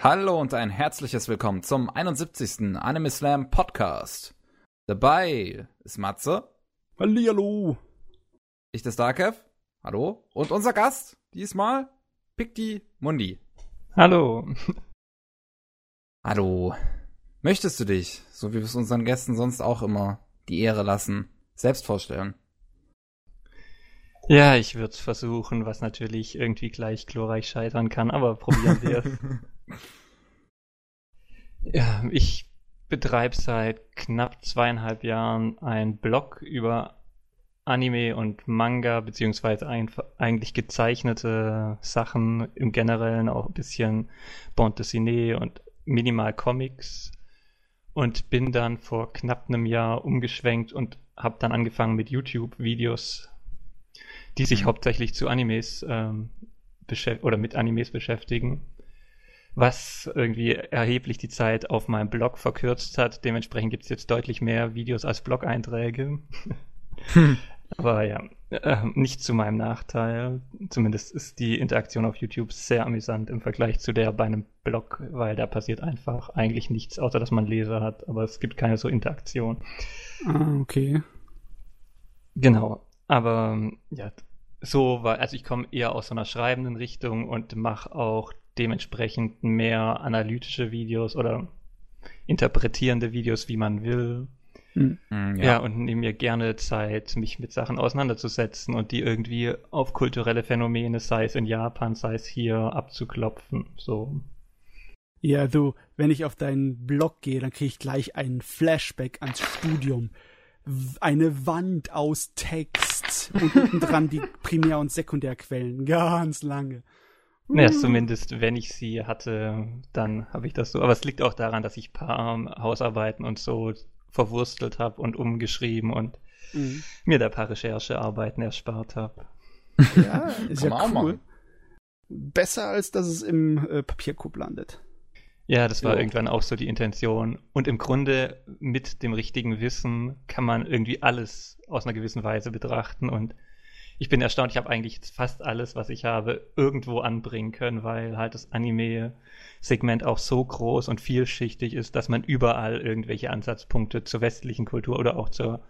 Hallo und ein herzliches Willkommen zum 71. Anime Slam Podcast. Dabei ist Matze. Hallihallo. Ich der Starkev. Hallo. Und unser Gast diesmal Pikti Mundi. Hallo. Hallo. Möchtest du dich, so wie wir es unseren Gästen sonst auch immer die Ehre lassen, selbst vorstellen? Ja, ich würde versuchen, was natürlich irgendwie gleich glorreich scheitern kann, aber probieren wir es. ja, ich betreibe seit knapp zweieinhalb Jahren einen Blog über Anime und Manga, beziehungsweise eigentlich gezeichnete Sachen im Generellen, auch ein bisschen Bande dessinée und Minimal Comics und bin dann vor knapp einem Jahr umgeschwenkt und habe dann angefangen mit YouTube-Videos, die sich mhm. hauptsächlich zu Animes ähm, oder mit Animes beschäftigen was irgendwie erheblich die Zeit auf meinem Blog verkürzt hat. Dementsprechend gibt es jetzt deutlich mehr Videos als Blog-Einträge. Hm. Aber ja, äh, nicht zu meinem Nachteil. Zumindest ist die Interaktion auf YouTube sehr amüsant im Vergleich zu der bei einem Blog, weil da passiert einfach eigentlich nichts, außer dass man Leser hat, aber es gibt keine so Interaktion. Ah, okay. Genau. Aber ja, so war, also ich komme eher aus so einer schreibenden Richtung und mache auch dementsprechend mehr analytische Videos oder interpretierende Videos, wie man will. Hm. hm. Ja. ja, und nehme mir gerne Zeit, mich mit Sachen auseinanderzusetzen und die irgendwie auf kulturelle Phänomene, sei es in Japan, sei es hier, abzuklopfen. So. Ja, du, wenn ich auf deinen Blog gehe, dann kriege ich gleich einen Flashback ans Studium. Eine Wand aus Text und unten dran die Primär- und Sekundärquellen. Ganz lange. Ja, zumindest wenn ich sie hatte, dann habe ich das so. Aber es liegt auch daran, dass ich paar Hausarbeiten und so verwurstelt habe und umgeschrieben und mhm. mir da paar Recherchearbeiten erspart habe. Ja, ist ja cool. Machen. Besser als dass es im äh, Papierkorb landet. Ja, das war jo. irgendwann auch so die Intention. Und im Grunde mit dem richtigen Wissen kann man irgendwie alles aus einer gewissen Weise betrachten und ich bin erstaunt, ich habe eigentlich fast alles, was ich habe, irgendwo anbringen können, weil halt das Anime-Segment auch so groß und vielschichtig ist, dass man überall irgendwelche Ansatzpunkte zur westlichen Kultur oder auch zur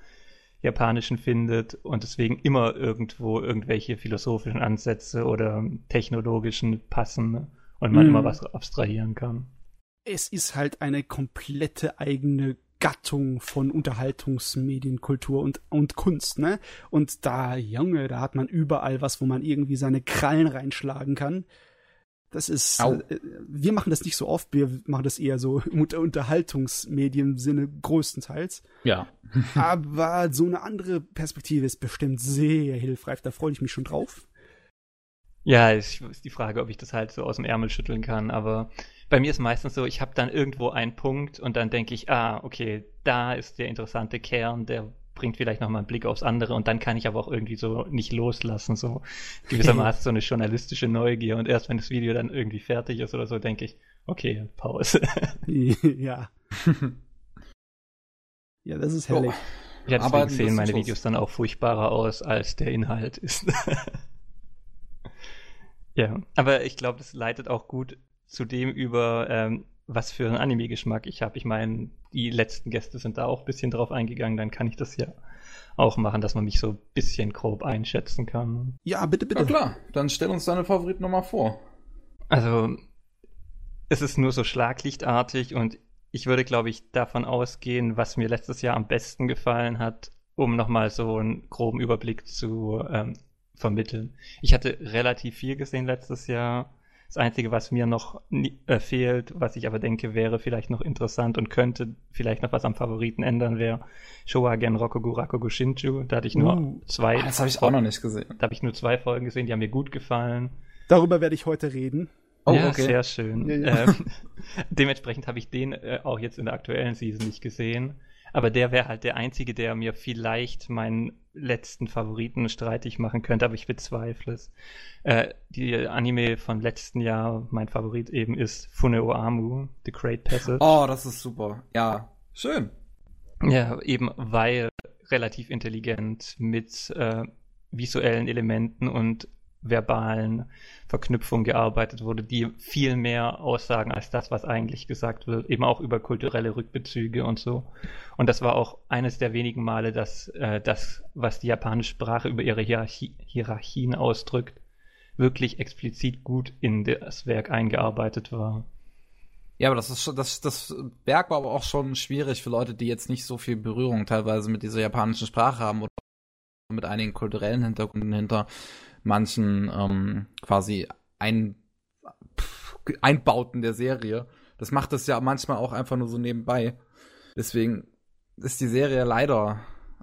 japanischen findet und deswegen immer irgendwo irgendwelche philosophischen Ansätze oder technologischen passen und man mm. immer was abstrahieren kann. Es ist halt eine komplette eigene Gattung von Unterhaltungsmedienkultur und, und Kunst, ne? Und da, Junge, da hat man überall was, wo man irgendwie seine Krallen reinschlagen kann. Das ist, Au. äh, wir machen das nicht so oft, wir machen das eher so im Unterhaltungsmedien-Sinne größtenteils. Ja. Aber so eine andere Perspektive ist bestimmt sehr hilfreich, da freue ich mich schon drauf. Ja, ist, ist die Frage, ob ich das halt so aus dem Ärmel schütteln kann, aber bei mir ist meistens so, ich habe dann irgendwo einen Punkt und dann denke ich, ah, okay, da ist der interessante Kern, der bringt vielleicht nochmal einen Blick aufs andere und dann kann ich aber auch irgendwie so nicht loslassen, so gewissermaßen so eine journalistische Neugier und erst wenn das Video dann irgendwie fertig ist oder so, denke ich, okay, Pause. ja. ja, das ist herrlich. Oh. Ja, deswegen sehen meine Videos dann auch furchtbarer aus, als der Inhalt ist. ja, aber ich glaube, das leitet auch gut zu dem über, ähm, was für einen Anime-Geschmack ich habe. Ich meine, die letzten Gäste sind da auch ein bisschen drauf eingegangen, dann kann ich das ja auch machen, dass man mich so ein bisschen grob einschätzen kann. Ja, bitte, bitte. Ja, klar, dann stell uns deine Favoriten nochmal vor. Also, es ist nur so schlaglichtartig und ich würde, glaube ich, davon ausgehen, was mir letztes Jahr am besten gefallen hat, um nochmal so einen groben Überblick zu ähm, vermitteln. Ich hatte relativ viel gesehen letztes Jahr das Einzige, was mir noch äh, fehlt, was ich aber denke, wäre vielleicht noch interessant und könnte vielleicht noch was am Favoriten ändern, wäre Showagen Rokogu Rakogu Shinju. Da hatte ich nur uh, zwei. Ah, das habe ich auch noch nicht gesehen. Da habe ich nur zwei Folgen gesehen, die haben mir gut gefallen. Darüber werde ich heute reden. Oh, ja, okay. sehr schön. Ja, ja. Ähm, dementsprechend habe ich den äh, auch jetzt in der aktuellen Season nicht gesehen. Aber der wäre halt der einzige, der mir vielleicht meinen letzten Favoriten streitig machen könnte, aber ich bezweifle es. Äh, die Anime von letzten Jahr, mein Favorit eben ist Funeo Amu, The Great Passage. Oh, das ist super. Ja, schön. Ja, eben weil relativ intelligent mit äh, visuellen Elementen und verbalen Verknüpfung gearbeitet wurde, die viel mehr aussagen als das, was eigentlich gesagt wird, eben auch über kulturelle Rückbezüge und so. Und das war auch eines der wenigen Male, dass äh, das, was die japanische Sprache über ihre Hierarchie Hierarchien ausdrückt, wirklich explizit gut in das Werk eingearbeitet war. Ja, aber das ist schon, das, das Werk war aber auch schon schwierig für Leute, die jetzt nicht so viel Berührung teilweise mit dieser japanischen Sprache haben oder mit einigen kulturellen Hintergründen hinter manchen ähm, quasi ein, Einbauten der Serie. Das macht es ja manchmal auch einfach nur so nebenbei. Deswegen ist die Serie leider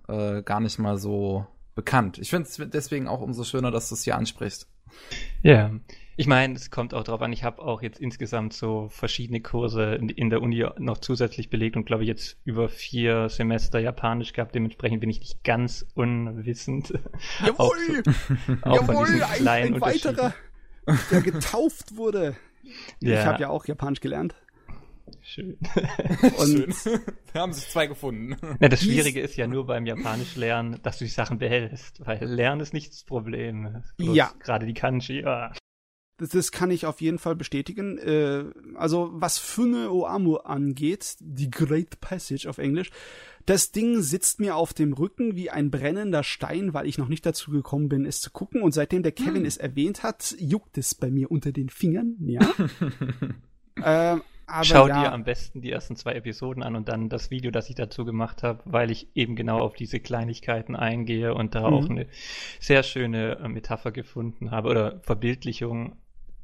äh, gar nicht mal so bekannt. Ich finde es deswegen auch umso schöner, dass du es hier ansprichst. Ja, ich meine, es kommt auch drauf an. Ich habe auch jetzt insgesamt so verschiedene Kurse in, in der Uni noch zusätzlich belegt und glaube ich jetzt über vier Semester Japanisch gehabt. Dementsprechend bin ich nicht ganz unwissend. Jawohl! auch, so, auch Jawohl, ein, ein weiterer, der getauft wurde. Ja. Ich habe ja auch Japanisch gelernt. Schön. Und Schön. Da haben sich zwei gefunden. Ja, das Schwierige ist ja nur beim Japanisch lernen, dass du die Sachen behältst, weil Lernen ist nicht das Problem. Bloß ja. Gerade die Kanji. Ja. Das, das kann ich auf jeden Fall bestätigen. Äh, also was Funne Oamu angeht, die Great Passage auf Englisch, das Ding sitzt mir auf dem Rücken wie ein brennender Stein, weil ich noch nicht dazu gekommen bin, es zu gucken. Und seitdem der Kevin hm. es erwähnt hat, juckt es bei mir unter den Fingern. Ja. äh, aber Schau ja. dir am besten die ersten zwei Episoden an und dann das Video, das ich dazu gemacht habe, weil ich eben genau auf diese Kleinigkeiten eingehe und da mhm. auch eine sehr schöne äh, Metapher gefunden habe oder Verbildlichung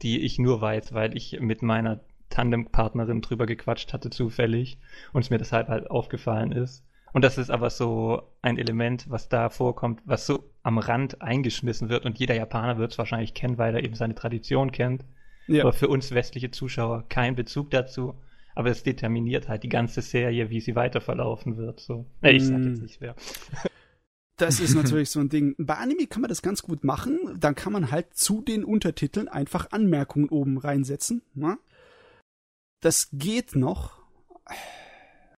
die ich nur weiß, weil ich mit meiner Tandempartnerin drüber gequatscht hatte zufällig und es mir deshalb halt aufgefallen ist. Und das ist aber so ein Element, was da vorkommt, was so am Rand eingeschmissen wird und jeder Japaner wird es wahrscheinlich kennen, weil er eben seine Tradition kennt. Ja. Aber für uns westliche Zuschauer kein Bezug dazu. Aber es determiniert halt die ganze Serie, wie sie weiter verlaufen wird. So. Nee, ich sag jetzt mm. nicht wer. Das ist natürlich so ein Ding. Bei Anime kann man das ganz gut machen. Dann kann man halt zu den Untertiteln einfach Anmerkungen oben reinsetzen. Ne? Das geht noch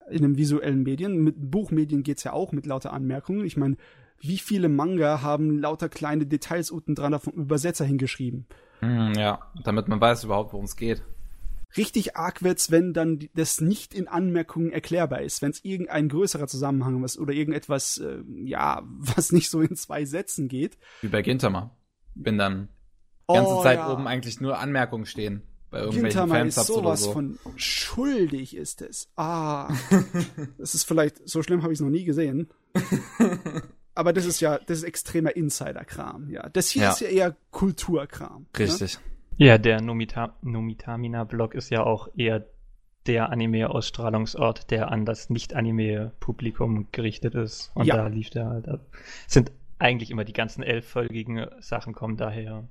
in einem visuellen Medien. Mit Buchmedien geht's ja auch mit lauter Anmerkungen. Ich meine, wie viele Manga haben lauter kleine Details unten dran vom Übersetzer hingeschrieben? Hm, ja, damit man weiß überhaupt, worum es geht richtig arg wird's, wenn dann das nicht in Anmerkungen erklärbar ist, wenn es irgendein größerer Zusammenhang ist oder irgendetwas, äh, ja, was nicht so in zwei Sätzen geht. Wie bei Gintama. Wenn dann die ganze oh, Zeit ja. oben eigentlich nur Anmerkungen stehen. Bei irgendwelchen Gintama ist sowas so. von schuldig ist es. Ah, das ist vielleicht, so schlimm habe ich es noch nie gesehen. Aber das ist ja, das ist extremer Insider-Kram, ja. Das hier ja. ist ja eher Kulturkram. Ne? Richtig. Ne? Ja, der Nomita Nomitamina-Blog ist ja auch eher der Anime-Ausstrahlungsort, der an das Nicht-Anime-Publikum gerichtet ist. Und ja. da lief der halt ab. Sind eigentlich immer die ganzen elffolgigen Sachen kommen daher.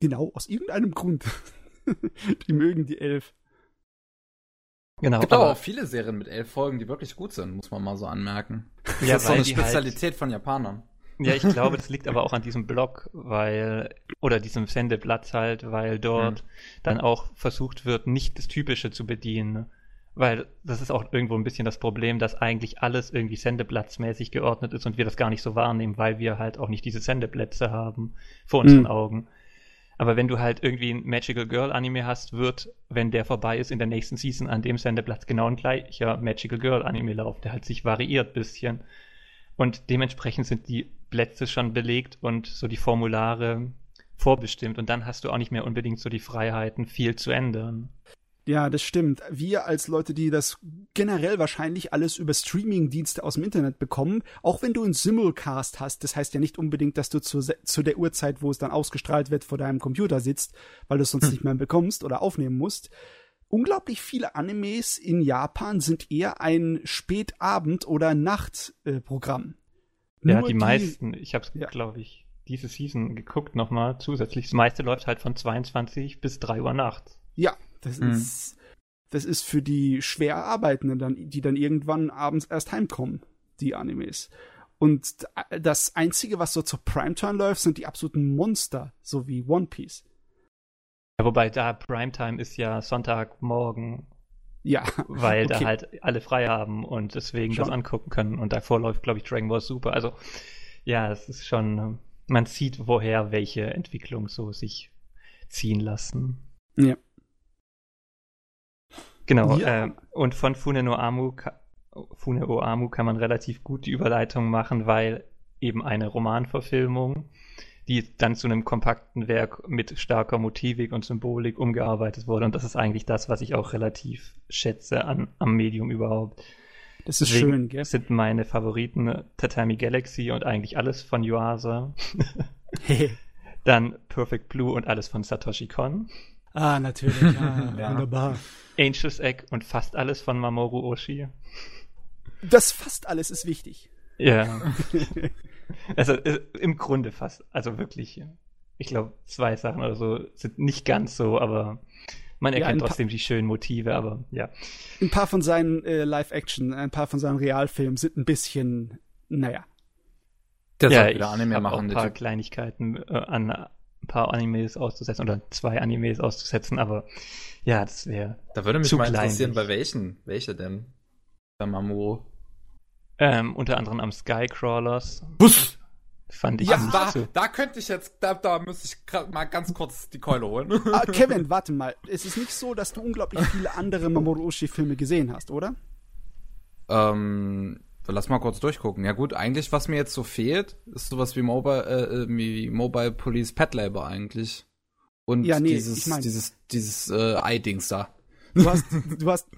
Genau, aus irgendeinem Grund. die mögen die elf. Genau. Es gibt aber auch viele Serien mit elf Folgen, die wirklich gut sind, muss man mal so anmerken. Ja, das ist so eine halt Spezialität halt, von Japanern. Ja, ich glaube, das liegt aber auch an diesem Blog, weil, oder diesem Sendeplatz halt, weil dort mhm. dann auch versucht wird, nicht das Typische zu bedienen. Weil das ist auch irgendwo ein bisschen das Problem, dass eigentlich alles irgendwie sendeplatzmäßig geordnet ist und wir das gar nicht so wahrnehmen, weil wir halt auch nicht diese Sendeplätze haben vor unseren mhm. Augen. Aber wenn du halt irgendwie ein Magical Girl Anime hast, wird, wenn der vorbei ist, in der nächsten Season an dem Sendeplatz genau ein gleicher Magical Girl Anime laufen, der halt sich variiert bisschen. Und dementsprechend sind die Plätze schon belegt und so die Formulare vorbestimmt. Und dann hast du auch nicht mehr unbedingt so die Freiheiten, viel zu ändern. Ja, das stimmt. Wir als Leute, die das generell wahrscheinlich alles über Streaming-Dienste aus dem Internet bekommen, auch wenn du einen Simulcast hast, das heißt ja nicht unbedingt, dass du zu, zu der Uhrzeit, wo es dann ausgestrahlt wird, vor deinem Computer sitzt, weil du es sonst hm. nicht mehr bekommst oder aufnehmen musst unglaublich viele Animes in Japan sind eher ein Spätabend- oder Nachtprogramm. Äh, ja, die, die, meisten. Ich habe es, ja. glaube ich, diese Season geguckt nochmal zusätzlich. Das meiste läuft halt von 22 bis 3 Uhr nachts. Ja, das mhm. ist das ist für die schwer Arbeitenden, dann, die dann irgendwann abends erst heimkommen, die Animes. Und das Einzige, was so zur Primetime läuft, sind die absoluten Monster, so wie One Piece. Ja, wobei da Primetime ist ja Sonntagmorgen. Ja. Weil okay. da halt alle frei haben und deswegen schon. das angucken können. Und davor läuft, glaube ich, Dragon Ball Super. Also, ja, es ist schon. man sieht, woher welche Entwicklung so sich ziehen lassen. Ja. Genau, Ja. äh, und von Fune no Amu, Fune o Amu kann man relativ gut die Überleitung machen, weil eben eine Romanverfilmung, die dann zu einem kompakten Werk mit starker Motivik und Symbolik umgearbeitet wurde. Und das ist eigentlich das, was ich auch relativ schätze an, am Medium überhaupt. Das ist Deswegen schön, gell? sind meine Favoriten Tatami Galaxy und eigentlich alles von Yuasa. Dann Perfect Blue und alles von Satoshi Kon. Ah, natürlich. Ah, Ja. Wunderbar. Angel's Egg und fast alles von Mamoru Oshii. Das fast alles ist wichtig. Ja. also äh, im Grunde fast. Also wirklich. Ich glaube, zwei Sachen oder so sind nicht ganz so, aber man Ja, erkennt paar- trotzdem die schönen Motive, aber ja. Ein paar von seinen äh, Live-Action, ein paar von seinen Realfilmen sind ein bisschen, naja. Der ja, soll ich wieder Anime habe auch machen. ein paar Typ. Kleinigkeiten äh, an ein paar Animes auszusetzen oder zwei Animes auszusetzen, aber ja, das wäre Da würde mich zu mal interessieren, kleinlich. bei welchen? Welche denn? Bei Mamoru. ähm, unter anderem am Skycrawlers. Bus! Fand ich Ja, nicht da, so. da könnte ich jetzt, da, da müsste ich grad mal ganz kurz die Keule holen. Ah, Kevin, warte mal. Es ist nicht so, dass du unglaublich viele andere Mamoru Oshii-Filme gesehen hast, oder? ähm, lass mal kurz durchgucken. Ja gut, eigentlich, was mir jetzt so fehlt, ist sowas wie Mobile, äh, äh, wie Mobile Police Pet Labor eigentlich. Und Ja, nee, dieses, ich mein- dieses, dieses äh, Ei-Dings da. Du hast, du hast,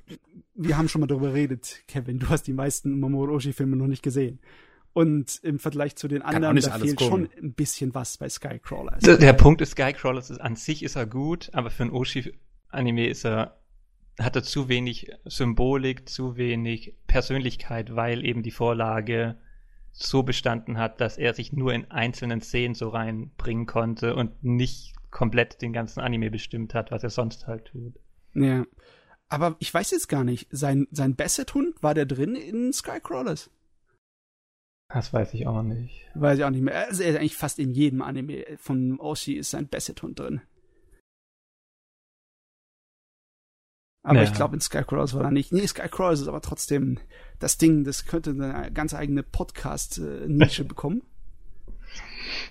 wir haben schon mal darüber geredet, Kevin. Du hast die meisten Mamoru Oshii-Filme noch nicht gesehen. Und im Vergleich zu den anderen, nicht da fehlt gucken. schon ein bisschen was bei Skycrawlers. Der, der Punkt ist, Skycrawlers ist, an sich ist er gut, aber für ein Oshi-Anime ist er, hat er zu wenig Symbolik, zu wenig Persönlichkeit, weil eben die Vorlage so bestanden hat, dass er sich nur in einzelnen Szenen so reinbringen konnte und nicht komplett den ganzen Anime bestimmt hat, was er sonst halt tut. Ja. Aber ich weiß jetzt gar nicht, sein, sein Basset-Hund, war der drin in Skycrawlers? Das weiß ich auch nicht. Weiß ich auch nicht mehr. Also er ist eigentlich fast in jedem Anime von Oshii ist sein Basset-Hund drin. Aber Ja. ich glaube, in Skycrawlers war er nicht. Nee, Skycrawlers ist aber trotzdem das Ding, das könnte eine ganz eigene Podcast-Nische bekommen.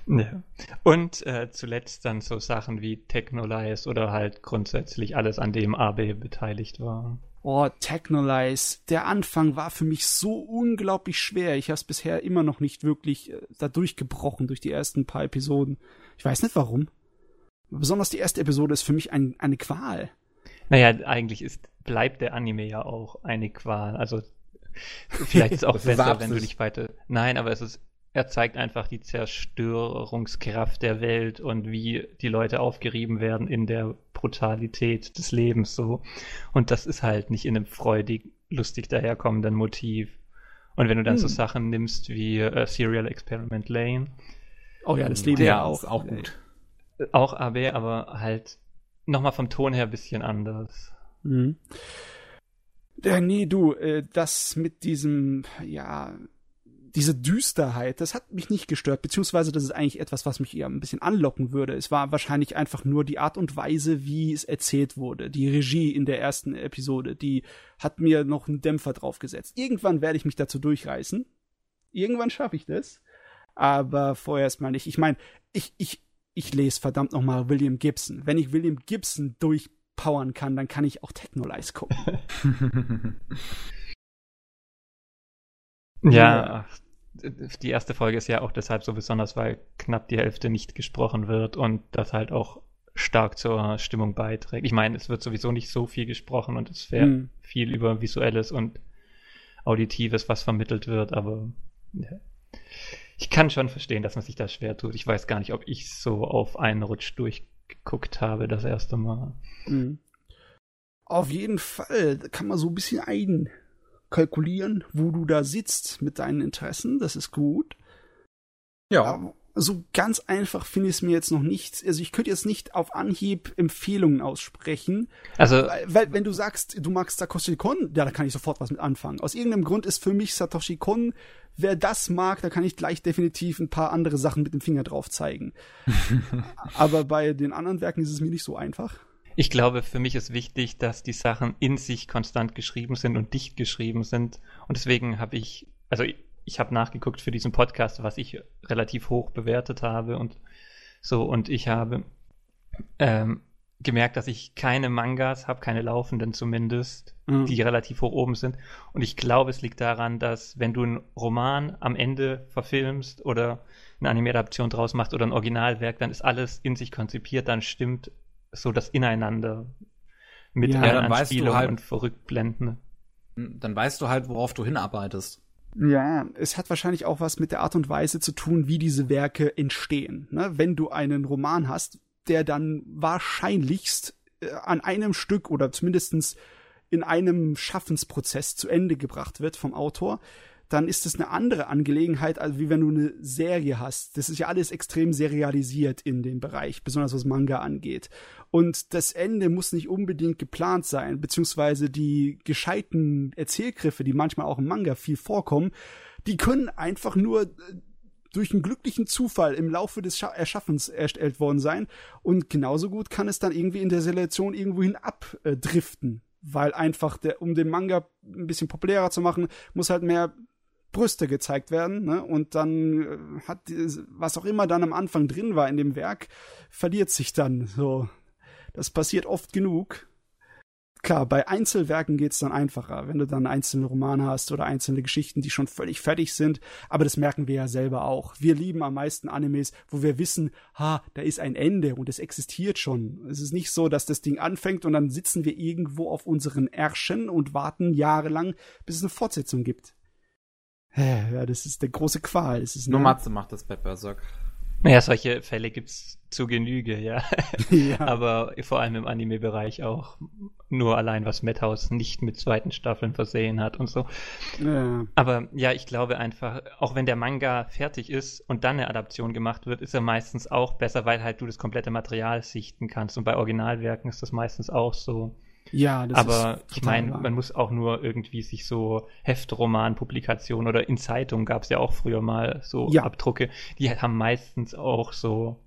Ja. Und äh, zuletzt dann so Sachen wie Technolize oder halt grundsätzlich alles, an dem Abe beteiligt war. Oh, Technolize. Der Anfang war für mich so unglaublich schwer. Ich habe es bisher immer noch nicht wirklich äh, da durchgebrochen durch die ersten paar Episoden. Ich weiß nicht warum. Besonders die erste Episode ist für mich ein, eine Qual. Naja, eigentlich ist, bleibt der Anime ja auch eine Qual. Also vielleicht ist es auch besser, wenn du nicht weiter. Nein, aber es ist, er zeigt einfach die Zerstörungskraft der Welt und wie die Leute aufgerieben werden in der Brutalität des Lebens so. Und das ist halt nicht in einem freudig, lustig daherkommenden Motiv. Und wenn du dann so Hm. Sachen nimmst wie äh, Serial Experiment Lane, Oh ja, das Leben Der ja auch. ist auch gut. auch AB, aber halt nochmal vom Ton her ein bisschen anders. Mhm. Ja, nee, du, äh, das mit diesem, ja, diese Düsterheit, das hat mich nicht gestört, beziehungsweise das ist eigentlich etwas, was mich eher ein bisschen anlocken würde. Es war wahrscheinlich einfach nur die Art und Weise, wie es erzählt wurde. Die Regie in der ersten Episode, die hat mir noch einen Dämpfer draufgesetzt. Irgendwann werde ich mich dazu durchreißen. Irgendwann schaffe ich das. Aber vorerst mal nicht. Ich meine, ich, ich, ich lese verdammt nochmal William Gibson. Wenn ich William Gibson durchpowern kann, dann kann ich auch Technolize gucken. Ja, die erste Folge ist ja auch deshalb so besonders, weil knapp die Hälfte nicht gesprochen wird und das halt auch stark zur Stimmung beiträgt. Ich meine, es wird sowieso nicht so viel gesprochen und es wäre Hm. viel über Visuelles und Auditives, was vermittelt wird, aber ja. Ich kann schon verstehen, dass man sich da schwer tut. Ich weiß gar nicht, ob ich so auf einen Rutsch durchgeguckt habe das erste Mal. Mhm. Auf jeden Fall da kann man so ein bisschen einkalkulieren, wo du da sitzt mit deinen Interessen. Das ist gut. Ja. Aber so ganz einfach finde ich es mir jetzt noch nicht. Also ich könnte jetzt nicht auf Anhieb Empfehlungen aussprechen. Also, Weil, weil wenn du sagst, du magst Satoshi Kon, ja, da kann ich sofort was mit anfangen. Aus irgendeinem Grund ist für mich Satoshi Kon, wer das mag, da kann ich gleich definitiv ein paar andere Sachen mit dem Finger drauf zeigen. Aber bei den anderen Werken ist es mir nicht so einfach. Ich glaube, für mich ist wichtig, dass die Sachen in sich konstant geschrieben sind und dicht geschrieben sind. Und deswegen habe ich, also ich habe nachgeguckt für diesen Podcast, was ich relativ hoch bewertet habe und so, und ich habe ähm, gemerkt, dass ich keine Mangas habe, keine laufenden zumindest, mhm. die relativ hoch oben sind. Und ich glaube, es liegt daran, dass wenn du einen Roman am Ende verfilmst oder eine Anime-Adaption draus machst oder ein Originalwerk, dann ist alles in sich konzipiert, dann stimmt so das Ineinander mit ja, weißt du halt, und Verrückblenden. Dann weißt du halt, worauf du hinarbeitest. Ja, es hat wahrscheinlich auch was mit der Art und Weise zu tun, wie diese Werke entstehen. Ne? Wenn du einen Roman hast, der dann wahrscheinlichst äh, an einem Stück oder zumindestens in einem Schaffensprozess zu Ende gebracht wird vom Autor, dann ist es eine andere Angelegenheit, als wie wenn du eine Serie hast. Das ist ja alles extrem serialisiert in dem Bereich, besonders was Manga angeht. Und das Ende muss nicht unbedingt geplant sein, beziehungsweise die gescheiten Erzählgriffe, die manchmal auch im Manga viel vorkommen, die können einfach nur äh, durch einen glücklichen Zufall im Laufe des Erschaffens erstellt worden sein. Und genauso gut kann es dann irgendwie in der Selektion irgendwohin abdriften. Weil einfach, der, um den Manga ein bisschen populärer zu machen, muss halt mehr Brüste gezeigt werden, ne? Und dann äh, hat was auch immer dann am Anfang drin war in dem Werk, verliert sich dann so. Das passiert oft genug. Klar, bei Einzelwerken geht's dann einfacher, wenn du dann einzelne Romane hast oder einzelne Geschichten, die schon völlig fertig sind. Aber das merken wir ja selber auch. Wir lieben am meisten Animes, wo wir wissen, ha, da ist ein Ende und es existiert schon. Es ist nicht so, dass das Ding anfängt und dann sitzen wir irgendwo auf unseren Ärschen und warten jahrelang, bis es eine Fortsetzung gibt. Ja, das ist der große Qual. Das ist Nur Matze macht das bei Berserk. Naja, solche Fälle gibt's zu Genüge, ja. ja. Aber vor allem im Anime-Bereich auch. Nur allein, was Madhouse nicht mit zweiten Staffeln versehen hat und so. Ja. Aber ja, ich glaube einfach, auch wenn der Manga fertig ist und dann eine Adaption gemacht wird, ist er meistens auch besser, weil halt du das komplette Material sichten kannst. Und bei Originalwerken ist das meistens auch so. Ja, das Aber ist ich meine, man muss auch nur irgendwie sich so Heftroman-Publikationen oder in Zeitungen gab es ja auch früher mal so ja. Abdrucke, die haben meistens auch so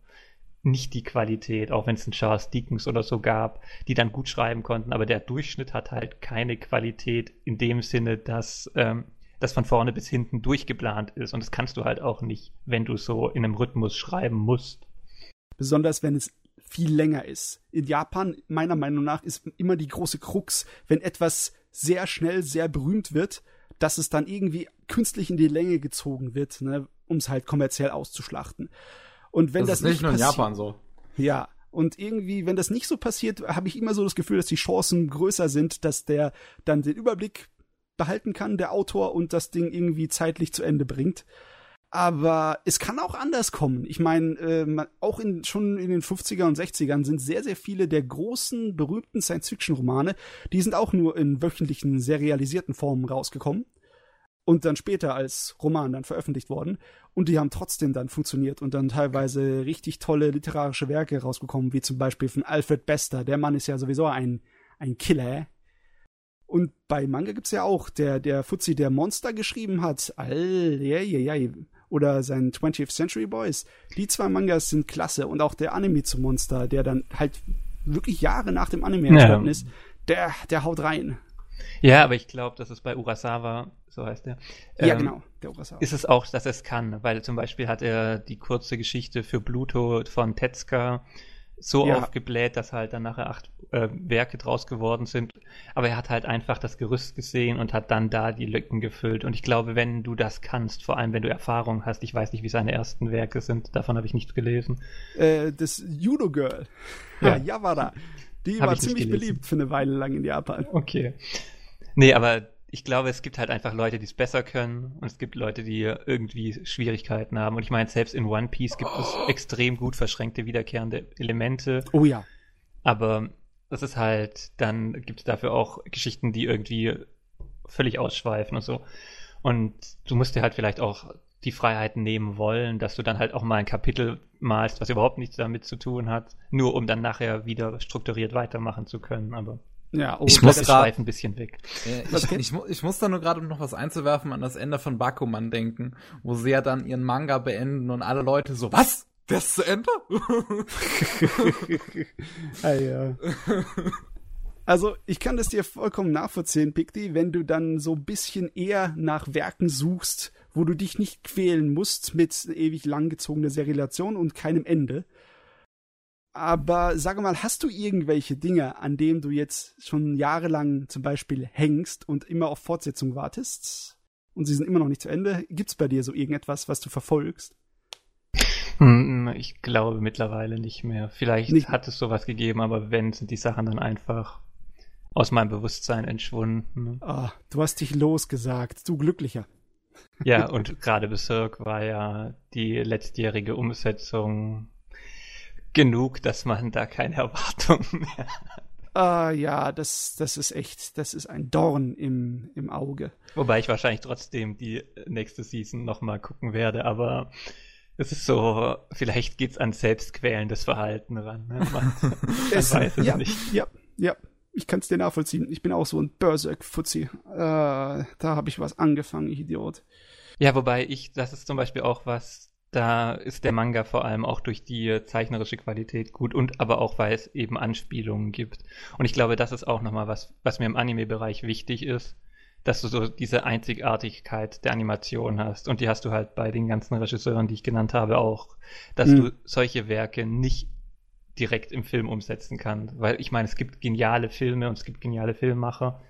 nicht die Qualität, auch wenn es einen Charles Dickens oder so gab, die dann gut schreiben konnten, aber der Durchschnitt hat halt keine Qualität in dem Sinne, dass ähm, das von vorne bis hinten durchgeplant ist und das kannst du halt auch nicht, wenn du so in einem Rhythmus schreiben musst. Besonders wenn es viel länger ist. In Japan, meiner Meinung nach, ist immer die große Krux, wenn etwas sehr schnell sehr berühmt wird, dass es dann irgendwie künstlich in die Länge gezogen wird, ne, um es halt kommerziell auszuschlachten. Und wenn das, das ist nicht nur in Japan so. Ja, und irgendwie, wenn das nicht so passiert, habe ich immer so das Gefühl, dass die Chancen größer sind, dass der dann den Überblick behalten kann, der Autor, und das Ding irgendwie zeitlich zu Ende bringt. Aber es kann auch anders kommen. Ich meine, äh, auch in, schon in den 50er und 60ern sind sehr, sehr viele der großen, berühmten Science-Fiction-Romane, die sind auch nur in wöchentlichen, serialisierten Formen rausgekommen und dann später als Roman dann veröffentlicht worden. Und die haben trotzdem dann funktioniert und dann teilweise richtig tolle literarische Werke rausgekommen, wie zum Beispiel von Alfred Bester. Der Mann ist ja sowieso ein, ein Killer. Und bei Manga gibt's ja auch, der, der Fuzzi, der Monster geschrieben hat. All, ja, ja, ja oder sein 20th Century Boys. Die zwei Mangas sind klasse und auch der Anime zum Monster, der dann halt wirklich Jahre nach dem Anime entstanden ja. ist, der, der haut rein. Ja, aber ich glaube, dass es bei Urasawa, so heißt der. Ja, ähm, genau, der Urasawa. Ist es auch, dass er es kann, weil zum Beispiel hat er die kurze Geschichte für Bluto von Tetzka so ja. aufgebläht, dass halt dann nachher acht äh, Werke draus geworden sind. Aber er hat halt einfach das Gerüst gesehen und hat dann da die Lücken gefüllt. Und ich glaube, wenn du das kannst, vor allem wenn du Erfahrung hast, ich weiß nicht, wie seine ersten Werke sind, davon habe ich nichts gelesen. Äh, das Judo Girl. Ja, Yawara. Die Hab war ziemlich beliebt für eine Weile lang in Japan. Okay. Nee, aber ich glaube, es gibt halt einfach Leute, die es besser können und es gibt Leute, die irgendwie Schwierigkeiten haben. Und ich meine, selbst in One Piece gibt es extrem gut verschränkte, wiederkehrende Elemente. Oh ja. Aber das ist halt, dann gibt es dafür auch Geschichten, die irgendwie völlig ausschweifen und so. Und du musst dir halt vielleicht auch die Freiheiten nehmen wollen, dass du dann halt auch mal ein Kapitel malst, was überhaupt nichts damit zu tun hat, nur um dann nachher wieder strukturiert weitermachen zu können. Aber ja, oh, ich muss grad, ein bisschen weg. Äh, ich, ich, ich, muss da nur gerade, um noch was einzuwerfen, an das Ende von Bakuman denken, wo sie ja dann ihren Manga beenden und alle Leute so, was? Der ist zu Ende? ah, ja. Also, ich kann das dir vollkommen nachvollziehen, Picti, wenn du dann so ein bisschen eher nach Werken suchst, wo du dich nicht quälen musst mit ewig langgezogener Serialisation und keinem Ende. Aber sag mal, hast du irgendwelche Dinge, an denen du jetzt schon jahrelang zum Beispiel hängst und immer auf Fortsetzung wartest? Und sie sind immer noch nicht zu Ende. Gibt's bei dir so irgendetwas, was du verfolgst? Hm, ich glaube mittlerweile nicht mehr. Vielleicht nicht. hat es sowas gegeben, aber wenn, sind die Sachen dann einfach aus meinem Bewusstsein entschwunden. Oh, du hast dich losgesagt, du Glücklicher. Ja, und gerade Berserk war ja die letztjährige Umsetzung genug, dass man da keine Erwartungen mehr hat. Ah ja, das, das ist echt, das ist ein Dorn im, im Auge. Wobei ich wahrscheinlich trotzdem die nächste Season nochmal gucken werde, aber es ist so, vielleicht geht's an selbstquälendes Verhalten ran. Ne? Man, man es, weiß es ja, nicht. Ja, ja, ich kann es dir nachvollziehen. Ich bin auch so ein Berserk-Fuzzi. Äh, da habe ich was angefangen, ich Idiot. Ja, wobei ich, das ist zum Beispiel auch was, da ist der Manga vor allem auch durch die zeichnerische Qualität gut und aber auch, weil es eben Anspielungen gibt. Und ich glaube, das ist auch nochmal was, was mir im Anime-Bereich wichtig ist, dass du so diese Einzigartigkeit der Animation hast. Und die hast du halt bei den ganzen Regisseuren, die ich genannt habe, auch, dass mhm. du solche Werke nicht direkt im Film umsetzen kann. Weil ich meine, es gibt geniale Filme und es gibt geniale Filmmacher.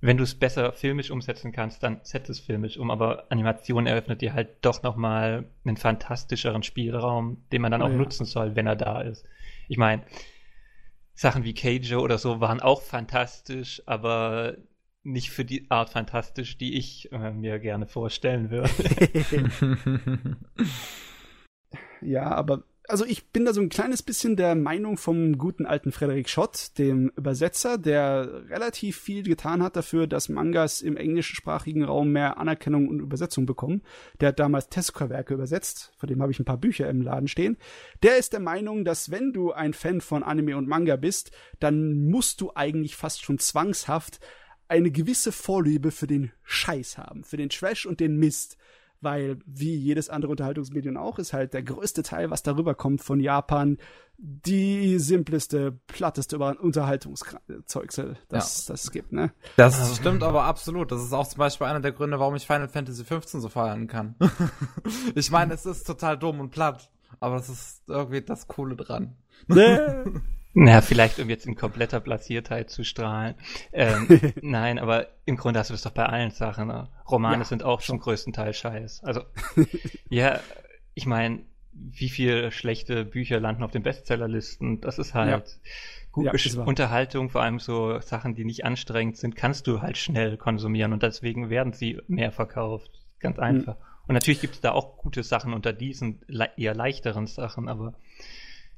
Wenn du es besser filmisch umsetzen kannst, dann setz es filmisch um, aber Animation eröffnet dir halt doch nochmal einen fantastischeren Spielraum, den man dann oh, auch ja. nutzen soll, wenn er da ist. Ich meine, Sachen wie Keijo oder so waren auch fantastisch, aber nicht für die Art fantastisch, die ich äh, mir gerne vorstellen würde. ja, aber also ich bin da so ein kleines bisschen der Meinung vom guten alten Frederik Schott, dem Übersetzer, der relativ viel getan hat dafür, dass Mangas im englischsprachigen Raum mehr Anerkennung und Übersetzung bekommen. Der hat damals Tezuka-Werke übersetzt, von dem habe ich ein paar Bücher im Laden stehen. Der ist der Meinung, dass wenn du ein Fan von Anime und Manga bist, dann musst du eigentlich fast schon zwangshaft eine gewisse Vorliebe für den Scheiß haben, für den Trash und den Mist weil wie jedes andere Unterhaltungsmedium auch ist halt der größte Teil, was darüber kommt von Japan, die simpleste, platteste Unterhaltungszeugsel, das ja. das gibt, ne? Das stimmt aber absolut. Das ist auch zum Beispiel einer der Gründe, warum ich Final Fantasy 15 so feiern kann. ich meine, es ist total dumm und platt, aber das ist irgendwie das Coole dran. Ne? Naja, vielleicht um jetzt in kompletter Blasiertheit zu strahlen. Ähm, nein, aber im Grunde hast du das doch bei allen Sachen. Ne? Romane ja, sind auch zum größten Teil Scheiß. Also, ja, ich meine, wie viele schlechte Bücher landen auf den Bestsellerlisten? Das ist halt ja. gut ja, Unterhaltung, vor allem so Sachen, die nicht anstrengend sind, kannst du halt schnell konsumieren und deswegen werden sie mehr verkauft. Ganz mhm. einfach. Mhm. Und natürlich gibt es da auch gute Sachen unter diesen eher leichteren Sachen, aber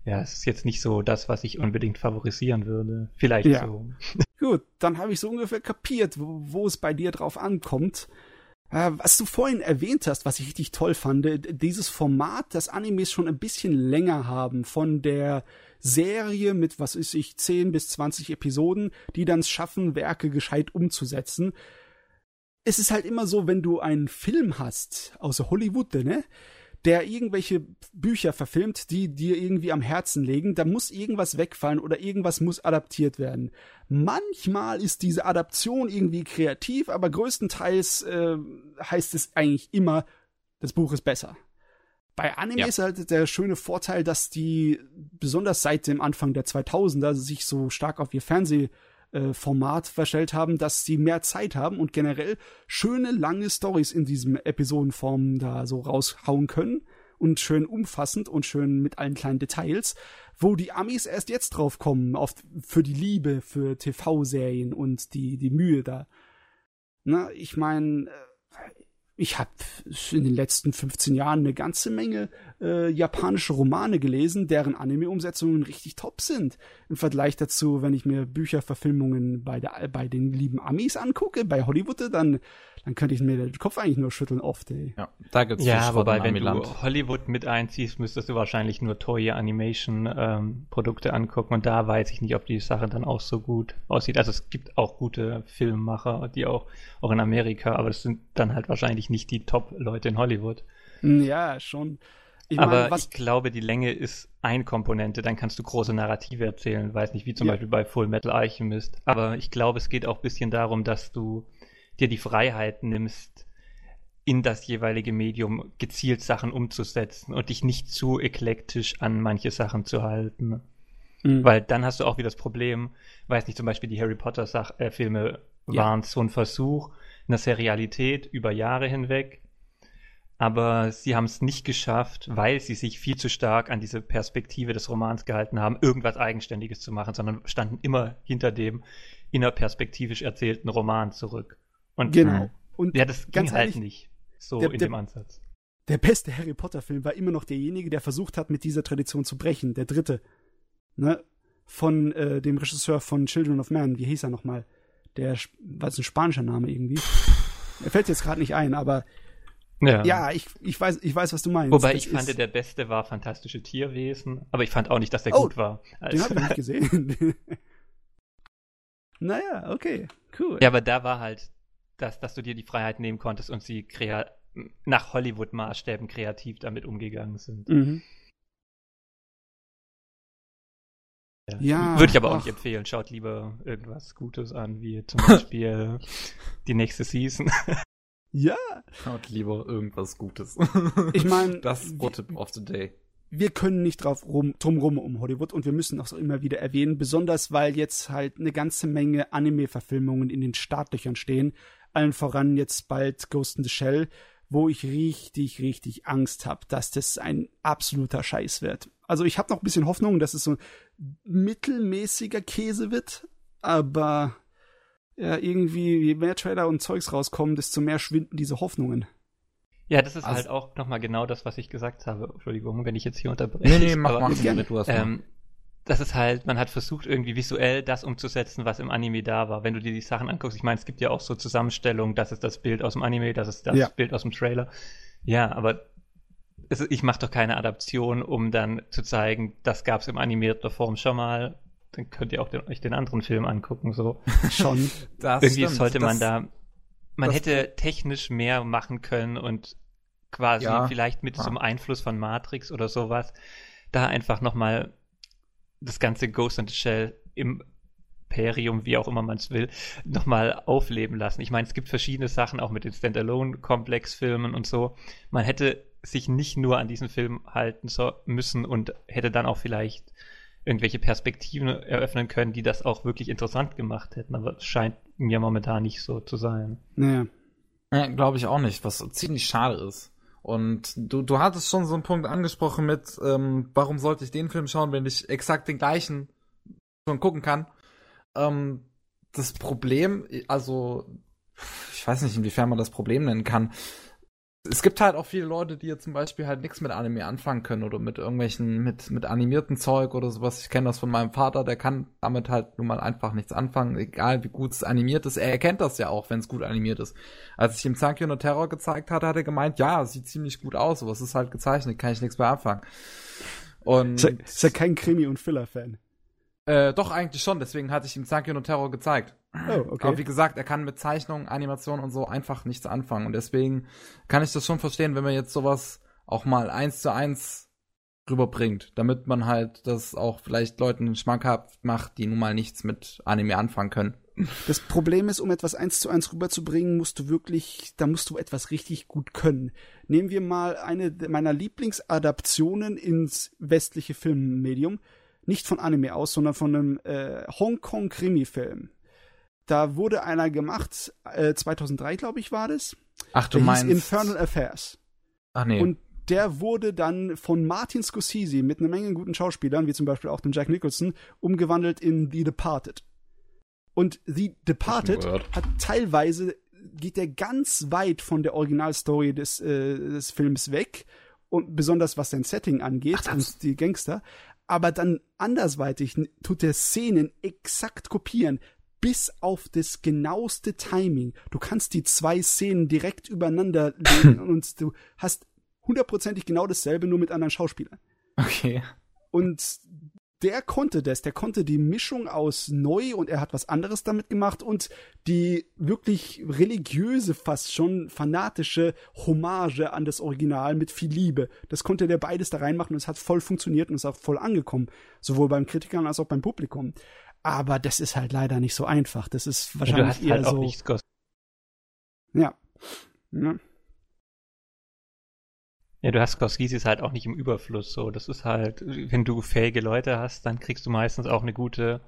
ja, es ist jetzt nicht so das, was ich unbedingt favorisieren würde. Vielleicht ja. so. Gut, dann habe ich so ungefähr kapiert, wo, wo es bei dir drauf ankommt. Äh, was du vorhin erwähnt hast, was ich richtig toll fand, dieses Format, das Animes schon ein bisschen länger haben, von der Serie mit, was ist ich, 10 bis 20 Episoden, die dann es schaffen, Werke gescheit umzusetzen. Es ist halt immer so, wenn du einen Film hast, außer Hollywood, ne? Der irgendwelche Bücher verfilmt, die dir irgendwie am Herzen liegen, da muss irgendwas wegfallen oder irgendwas muss adaptiert werden. Manchmal ist diese Adaption irgendwie kreativ, aber größtenteils äh, heißt es eigentlich immer, das Buch ist besser. Bei Anime ja. ist halt der schöne Vorteil, dass die besonders seit dem Anfang der 2000er sich so stark auf ihr Fernseh äh, Format verstellt haben, dass sie mehr Zeit haben und generell schöne lange Stories in diesem Episodenform da so raushauen können und schön umfassend und schön mit allen kleinen Details, wo die Amis erst jetzt drauf kommen, oft für die Liebe für TV-Serien und die die Mühe da. Na, ich meine, äh, ich habe in den letzten 15 Jahren eine ganze Menge äh, japanische Romane gelesen, deren Anime-Umsetzungen richtig top sind. Im Vergleich dazu, wenn ich mir Bücherverfilmungen bei, der, bei den lieben Amis angucke, bei Hollywood, dann dann könnte ich mir den Kopf eigentlich nur schütteln oft, ey. Ja, da gibt's Ja, wobei, wenn du Hollywood mit einziehst, müsstest du wahrscheinlich nur Toy Animation ähm, angucken und da weiß ich nicht, ob die Sache dann auch so gut aussieht. Also es gibt auch gute Filmmacher, die auch, auch in Amerika, aber das sind dann halt wahrscheinlich nicht die Top-Leute in Hollywood. Ja, schon. Ich Aber mein, ich glaube, die Länge ist eine Komponente, dann kannst du große Narrative erzählen, weiß nicht, wie zum ja. Beispiel bei Full Metal Alchemist. Aber ich glaube, es geht auch ein bisschen darum, dass du dir die Freiheit nimmst, in das jeweilige Medium gezielt Sachen umzusetzen und dich nicht zu eklektisch an manche Sachen zu halten. Mhm. Weil dann hast du auch wieder das Problem, weiß nicht, zum Beispiel die Harry Potter Sach äh, ja. waren so ein Versuch einer Serialität über Jahre hinweg aber sie haben es nicht geschafft, weil sie sich viel zu stark an diese Perspektive des Romans gehalten haben, irgendwas Eigenständiges zu machen, sondern standen immer hinter dem innerperspektivisch erzählten Roman zurück. Und genau. Und ja, das ging halt nicht so der, in der, dem Ansatz. Der beste Harry Potter-Film war immer noch derjenige, der versucht hat, mit dieser Tradition zu brechen. Der dritte. Ne? Von äh, dem Regisseur von Children of Man. Wie hieß er nochmal? Der, was ein spanischer Name irgendwie. Er fällt jetzt gerade nicht ein, aber ja, ja ich, ich, weiß, ich weiß, was du meinst. Wobei das ich fand, der beste war Fantastische Tierwesen, aber ich fand auch nicht, dass der oh, gut war. Also. Den habe ich nicht gesehen. naja, okay, cool. Ja, aber da war halt, dass, dass du dir die Freiheit nehmen konntest und sie nach Hollywood-Maßstäben kreativ damit umgegangen sind. Mhm. Ja, Würde ich aber auch nicht empfehlen. Schaut lieber irgendwas Gutes an, wie zum Beispiel die nächste Season. Ja. Schaut lieber irgendwas Gutes. Ich meine, das Tip of the Day. Wir können nicht drauf rum, drum rum um Hollywood und wir müssen auch immer wieder erwähnen, besonders weil jetzt halt eine ganze Menge Anime-Verfilmungen in den Startlöchern stehen. Allen voran jetzt bald Ghost in the Shell, wo ich richtig, richtig Angst habe, dass das ein absoluter Scheiß wird. Also ich habe noch ein bisschen Hoffnung, dass es so ein mittelmäßiger Käse wird, aber ja, irgendwie, je mehr Trailer und Zeugs rauskommen, desto mehr schwinden diese Hoffnungen. Ja, das ist also, halt auch nochmal genau das, was ich gesagt habe. Entschuldigung, wenn ich jetzt hier unterbreche. Nee, nee, mach, aber, mach gerne. Du hast ähm, das ist halt, man hat versucht, irgendwie visuell das umzusetzen, was im Anime da war. Wenn du dir die Sachen anguckst, ich meine, es gibt ja auch so Zusammenstellungen, das ist das Bild aus dem Anime, das ist das ja. Bild aus dem Trailer. Ja, aber es, ich mache doch keine Adaption, um dann zu zeigen, das gab es im animierter Form schon mal dann könnt ihr auch den, euch den anderen Film angucken. So. Schon. Das Irgendwie stimmt. sollte man das, da. Man hätte technisch mehr machen können und quasi ja, vielleicht mit ja. zum Einfluss von Matrix oder sowas da einfach nochmal das ganze Ghost in the Shell im Imperium, wie auch immer man es will, nochmal aufleben lassen. Ich meine, es gibt verschiedene Sachen, auch mit den Standalone-Komplex-Filmen und so. Man hätte sich nicht nur an diesen Film halten so müssen und hätte dann auch vielleicht irgendwelche Perspektiven eröffnen können, die das auch wirklich interessant gemacht hätten. Aber es scheint mir momentan nicht so zu sein. Naja. Ja, Glaube ich auch nicht, was ziemlich schade ist. Und du, du hattest schon so einen Punkt angesprochen mit, ähm, warum sollte ich den Film schauen, wenn ich exakt den gleichen schon gucken kann. Ähm, das Problem, also ich weiß nicht, inwiefern man das Problem nennen kann es gibt halt auch viele Leute, die jetzt zum Beispiel halt nichts mit Anime anfangen können oder mit irgendwelchen, mit, mit animierten Zeug oder sowas. Ich kenne das von meinem Vater, der kann damit halt nun mal einfach nichts anfangen, egal wie gut es animiert ist. Er erkennt das ja auch, wenn es gut animiert ist. Als ich ihm Sankyo no Terror gezeigt hatte, hat er gemeint, ja, sieht ziemlich gut aus, aber es ist halt gezeichnet, kann ich nichts mehr anfangen. Und. Ist ja kein Krimi- und Filler-Fan. Äh, doch, eigentlich schon, deswegen hatte ich ihm Sankyo no Terror gezeigt. Oh, okay. Aber wie gesagt, er kann mit Zeichnungen, Animationen und so einfach nichts anfangen. Und deswegen kann ich das schon verstehen, wenn man jetzt sowas auch mal eins zu eins rüberbringt, damit man halt das auch vielleicht Leuten schmackhaft macht, die nun mal nichts mit Anime anfangen können. Das Problem ist, um etwas eins zu eins rüberzubringen, musst du wirklich, da musst du etwas richtig gut können. Nehmen wir mal eine meiner Lieblingsadaptionen ins westliche Filmmedium, nicht von Anime aus, sondern von einem äh, Hongkong-Krimi-Film. Da wurde einer gemacht, äh, 2003 glaube ich war das. Ach du der meinst Infernal Affairs. Ach nee. Und der wurde dann von Martin Scorsese mit einer Menge guten Schauspielern, wie zum Beispiel auch dem Jack Nicholson, umgewandelt in The Departed. Und The Departed hat teilweise geht der ganz weit von der Originalstory des, äh, des Films weg und besonders was sein Setting angeht Ach, und die Gangster. Aber dann andersweitig tut der Szenen exakt kopieren bis auf das genaueste Timing. Du kannst die zwei Szenen direkt übereinander legen und du hast hundertprozentig genau dasselbe, nur mit anderen Schauspielern. Okay. Und der konnte das, der konnte die Mischung aus neu und er hat was anderes damit gemacht und die wirklich religiöse, fast schon fanatische Hommage an das Original mit viel Liebe. Das konnte der beides da reinmachen und es hat voll funktioniert und ist auch voll angekommen. Sowohl beim Kritikern als auch beim Publikum. Aber das ist halt leider nicht so einfach. Das ist wahrscheinlich eher halt so. Ja. ja. Ja, du hast Scorseses halt auch nicht im Überfluss so. Das ist halt, wenn du fähige Leute hast, dann kriegst du meistens auch eine gute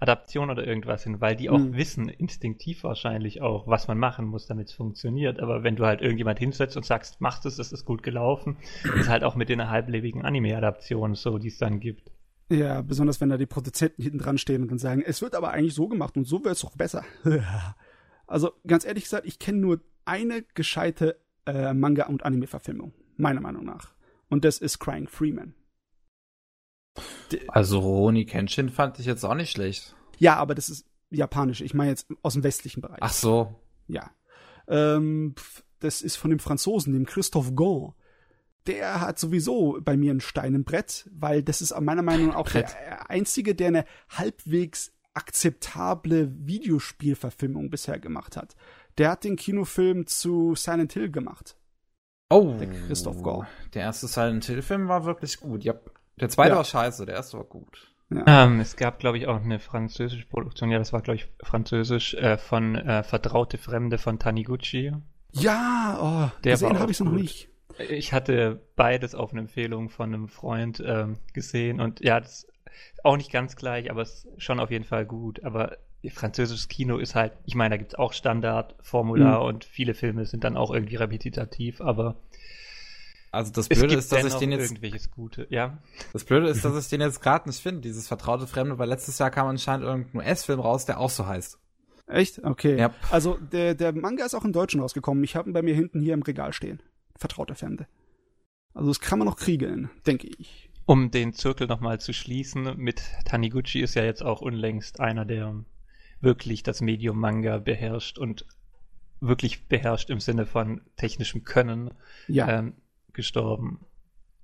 Adaption oder irgendwas hin, weil die auch mhm. wissen, instinktiv wahrscheinlich auch, was man machen muss, damit es funktioniert. Aber wenn du halt irgendjemand hinsetzt und sagst, machst es, das ist gut gelaufen, ist halt auch mit den halblebigen Anime-Adaptionen so, die es dann gibt. Ja, besonders wenn da die Produzenten hinten dran stehen und dann sagen, es wird aber eigentlich so gemacht und so wird es doch besser. also ganz ehrlich gesagt, ich kenne nur eine gescheite äh, Manga- und Anime-Verfilmung meiner Meinung nach. Und das ist Crying Freeman. Also Roni Kenshin fand ich jetzt auch nicht schlecht. Ja, aber das ist japanisch. Ich meine jetzt aus dem westlichen Bereich. Ach so. Ja. Ähm, das ist von dem Franzosen, dem Christophe Gaunt. Der hat sowieso bei mir ein Stein im Brett, weil das ist meiner Meinung nach auch Brett. der einzige, der eine halbwegs akzeptable Videospielverfilmung bisher gemacht hat. Der hat den Kinofilm zu Silent Hill gemacht. Oh. Der Christoph Gore. Der erste Silent Hill-Film war wirklich gut. Ja. Der zweite ja. war scheiße, der erste war gut. Ja. Ähm, es gab, glaube ich, auch eine französische Produktion, ja, das war, glaube ich, französisch, äh, von äh, Vertraute Fremde von Taniguchi. Ja, oh, der gesehen habe ich noch nicht. Ich hatte beides auf eine Empfehlung von einem Freund ähm, gesehen und ja, das ist auch nicht ganz gleich, aber es ist schon auf jeden Fall gut. Aber französisches Kino ist halt, ich meine, da gibt es auch Standardformular mhm. und viele Filme sind dann auch irgendwie repetitiv, aber also das Blöde ist, dass ich den jetzt irgendwelches Gute, ja. Das Blöde ist, dass ich den jetzt gerade nicht finde, dieses vertraute Fremde, weil letztes Jahr kam anscheinend irgendein US-Film raus, der auch so heißt. Echt? Okay. Ja. Also der, der Manga ist auch im Deutschen rausgekommen. Ich habe ihn bei mir hinten hier im Regal stehen. Vertraute Fremde. Also das kann man noch kriegen, denke ich. Um den Zirkel nochmal zu schließen, mit Taniguchi ist ja jetzt auch unlängst einer der wirklich das Medium Manga beherrscht und wirklich beherrscht im Sinne von technischem Können ja. ähm, gestorben.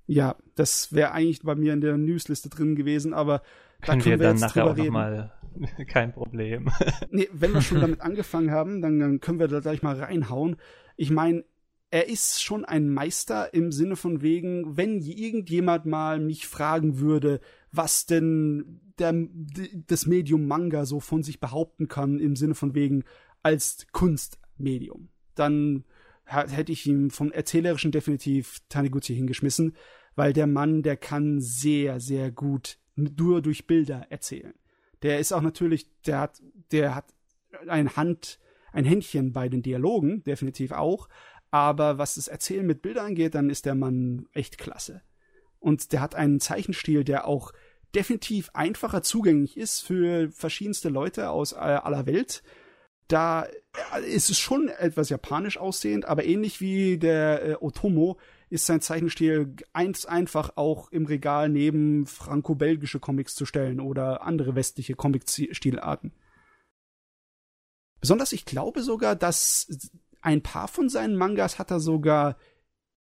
Ja, das wäre eigentlich bei mir in der Newsliste drin gewesen, aber können, da können wir, wir dann nachher auch nochmal kein Problem. nee, wenn wir schon damit angefangen haben, dann, dann können wir da gleich mal reinhauen. Ich meine, er ist schon ein Meister im Sinne von wegen, wenn irgendjemand mal mich fragen würde, was denn der, das Medium Manga so von sich behaupten kann, im Sinne von wegen als Kunstmedium, dann hätte ich ihm vom Erzählerischen definitiv Taniguchi hingeschmissen, weil der Mann, der kann sehr, sehr gut nur durch Bilder erzählen. Der ist auch natürlich, der hat, der hat ein Hand, ein Händchen bei den Dialogen, definitiv auch, aber was das Erzählen mit Bildern angeht, dann ist der Mann echt klasse. Und der hat einen Zeichenstil, der auch definitiv einfacher zugänglich ist für verschiedenste Leute aus aller Welt. Da ist es schon etwas japanisch aussehend, aber ähnlich wie der äh, Otomo ist sein Zeichenstil eins einfach auch im Regal neben franco-belgische Comics zu stellen oder andere westliche Comic-Stilarten. Besonders ich glaube sogar, dass ein paar von seinen Mangas hat er sogar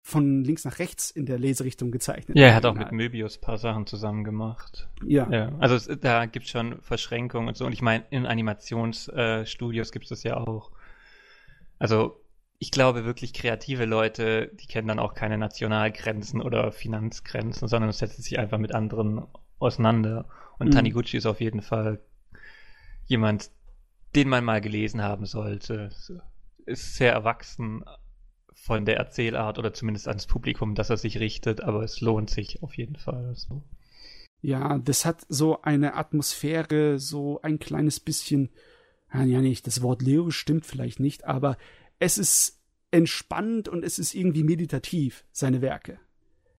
von links nach rechts in der Leserichtung gezeichnet. Ja, er hat auch mit Möbius ein paar Sachen zusammen gemacht. Ja. ja also es, da gibt es schon Verschränkungen und so. Und ich meine, in Animationsstudios äh, gibt es das ja auch. Also ich glaube wirklich kreative Leute, die kennen dann auch keine Nationalgrenzen oder Finanzgrenzen, sondern setzen sich einfach mit anderen auseinander. Und mhm. Taniguchi ist auf jeden Fall jemand, den man mal gelesen haben sollte. Ist sehr erwachsen, von der Erzählart oder zumindest ans Publikum, dass er sich richtet, aber es lohnt sich auf jeden Fall. So. Ja, das hat so eine Atmosphäre, so ein kleines bisschen, ja nicht, das Wort lyrisch stimmt vielleicht nicht, aber es ist entspannend und es ist irgendwie meditativ, seine Werke.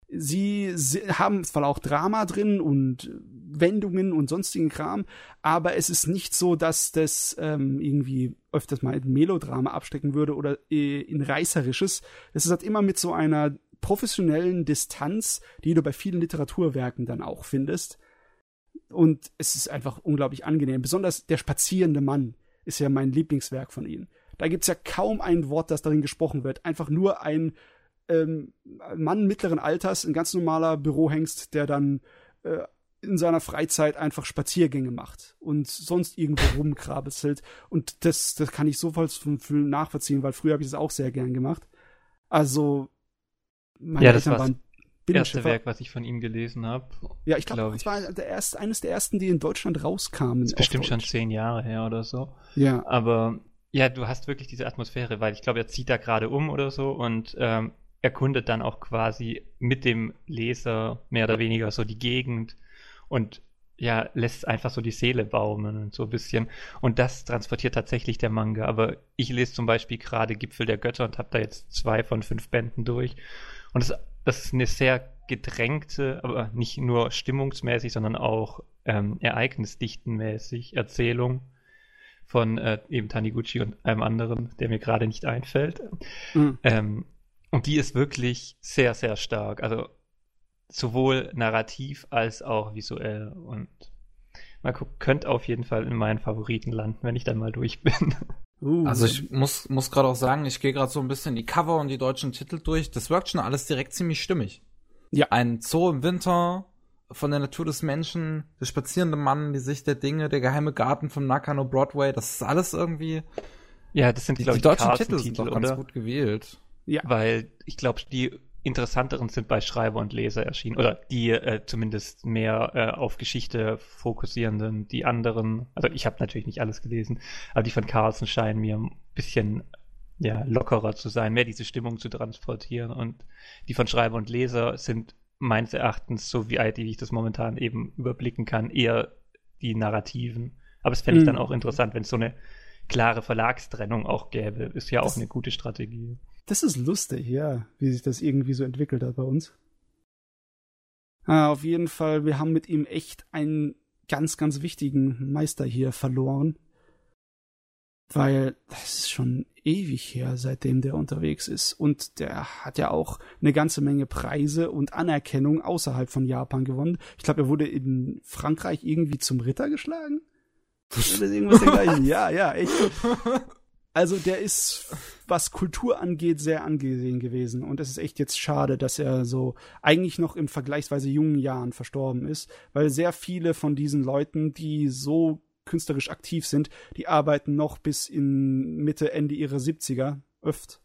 Sie, haben zwar auch Drama drin und Wendungen und sonstigen Kram, aber es ist nicht so, dass das ähm, irgendwie öfters mal in Melodrama abstecken würde oder äh, in reißerisches. Es ist halt immer mit so einer professionellen Distanz, die du bei vielen Literaturwerken dann auch findest. Und es ist einfach unglaublich angenehm. Besonders der spazierende Mann ist ja mein Lieblingswerk von ihnen. Da gibt's ja kaum ein Wort, das darin gesprochen wird. Einfach nur ein ähm, Mann mittleren Alters, ein ganz normaler Bürohengst, der dann äh, in seiner Freizeit einfach Spaziergänge macht und sonst irgendwo rumkrabelt. Und das, das kann ich sofort nachvollziehen, weil früher habe ich das auch sehr gern gemacht. Also, meine ja, das Eltern waren erste Werk, was ich von ihm gelesen habe. Ja, ich glaube, glaub das war der erste, eines der ersten, die in Deutschland rauskamen. Das ist bestimmt schon zehn Jahre her oder so. Ja. Aber ja, du hast wirklich diese Atmosphäre, weil ich glaube, er zieht da gerade um oder so und ähm, erkundet dann auch quasi mit dem Leser mehr oder weniger so die Gegend und ja, lässt einfach so die Seele baumeln und so ein bisschen. Und das transportiert tatsächlich der Manga. Aber ich lese zum Beispiel gerade Gipfel der Götter und habe da jetzt zwei von fünf Bänden durch. Und das, das ist eine sehr gedrängte, aber nicht nur stimmungsmäßig, sondern auch ähm, ereignisdichtenmäßig Erzählung von äh, eben Taniguchi und einem anderen, der mir gerade nicht einfällt. Mhm. Ähm, und die ist wirklich sehr, sehr stark. Also sowohl narrativ als auch visuell. Und mal gucken, könnte auf jeden Fall in meinen Favoriten landen, wenn ich dann mal durch bin. Uh. Also ich muss, muss gerade auch sagen, ich gehe gerade so ein bisschen die Cover und die deutschen Titel durch. Das wirkt schon alles direkt ziemlich stimmig. Ja. Ein Zoo im Winter, von der Natur des Menschen, der spazierende Mann, die Sicht der Dinge, der geheime Garten von Nakano Broadway, das ist alles irgendwie. Ja, das sind die, die, die deutschen Titel sind doch ganz gut gewählt. Ja. Weil ich glaube, die interessanteren sind bei Schreiber und Leser erschienen. Oder die äh, zumindest mehr äh, auf Geschichte fokussierenden. Die anderen, also ich habe natürlich nicht alles gelesen, aber die von Carlsen scheinen mir ein bisschen ja, lockerer zu sein, mehr diese Stimmung zu transportieren. Und die von Schreiber und Leser sind meines Erachtens, so wie, wie ich das momentan eben überblicken kann, eher die Narrativen. Aber es fände ich dann mhm. auch interessant, wenn es so eine klare Verlagstrennung auch gäbe. Ist ja das, auch eine gute Strategie. Das ist lustig, ja, wie sich das irgendwie so entwickelt hat bei uns. Ah, auf jeden Fall, wir haben mit ihm echt einen ganz, ganz wichtigen Meister hier verloren. Weil das ist schon ewig her, seitdem der unterwegs ist. Und der hat ja auch eine ganze Menge Preise und Anerkennung außerhalb von Japan gewonnen. Ich glaube, er wurde in Frankreich irgendwie zum Ritter geschlagen. ja, ja, echt. Also der ist, was Kultur angeht, sehr angesehen gewesen. Und es ist echt jetzt schade, dass er so eigentlich noch im vergleichsweise jungen Jahren verstorben ist, weil sehr viele von diesen Leuten, die so künstlerisch aktiv sind, die arbeiten noch bis in Mitte, Ende ihrer 70er, öft.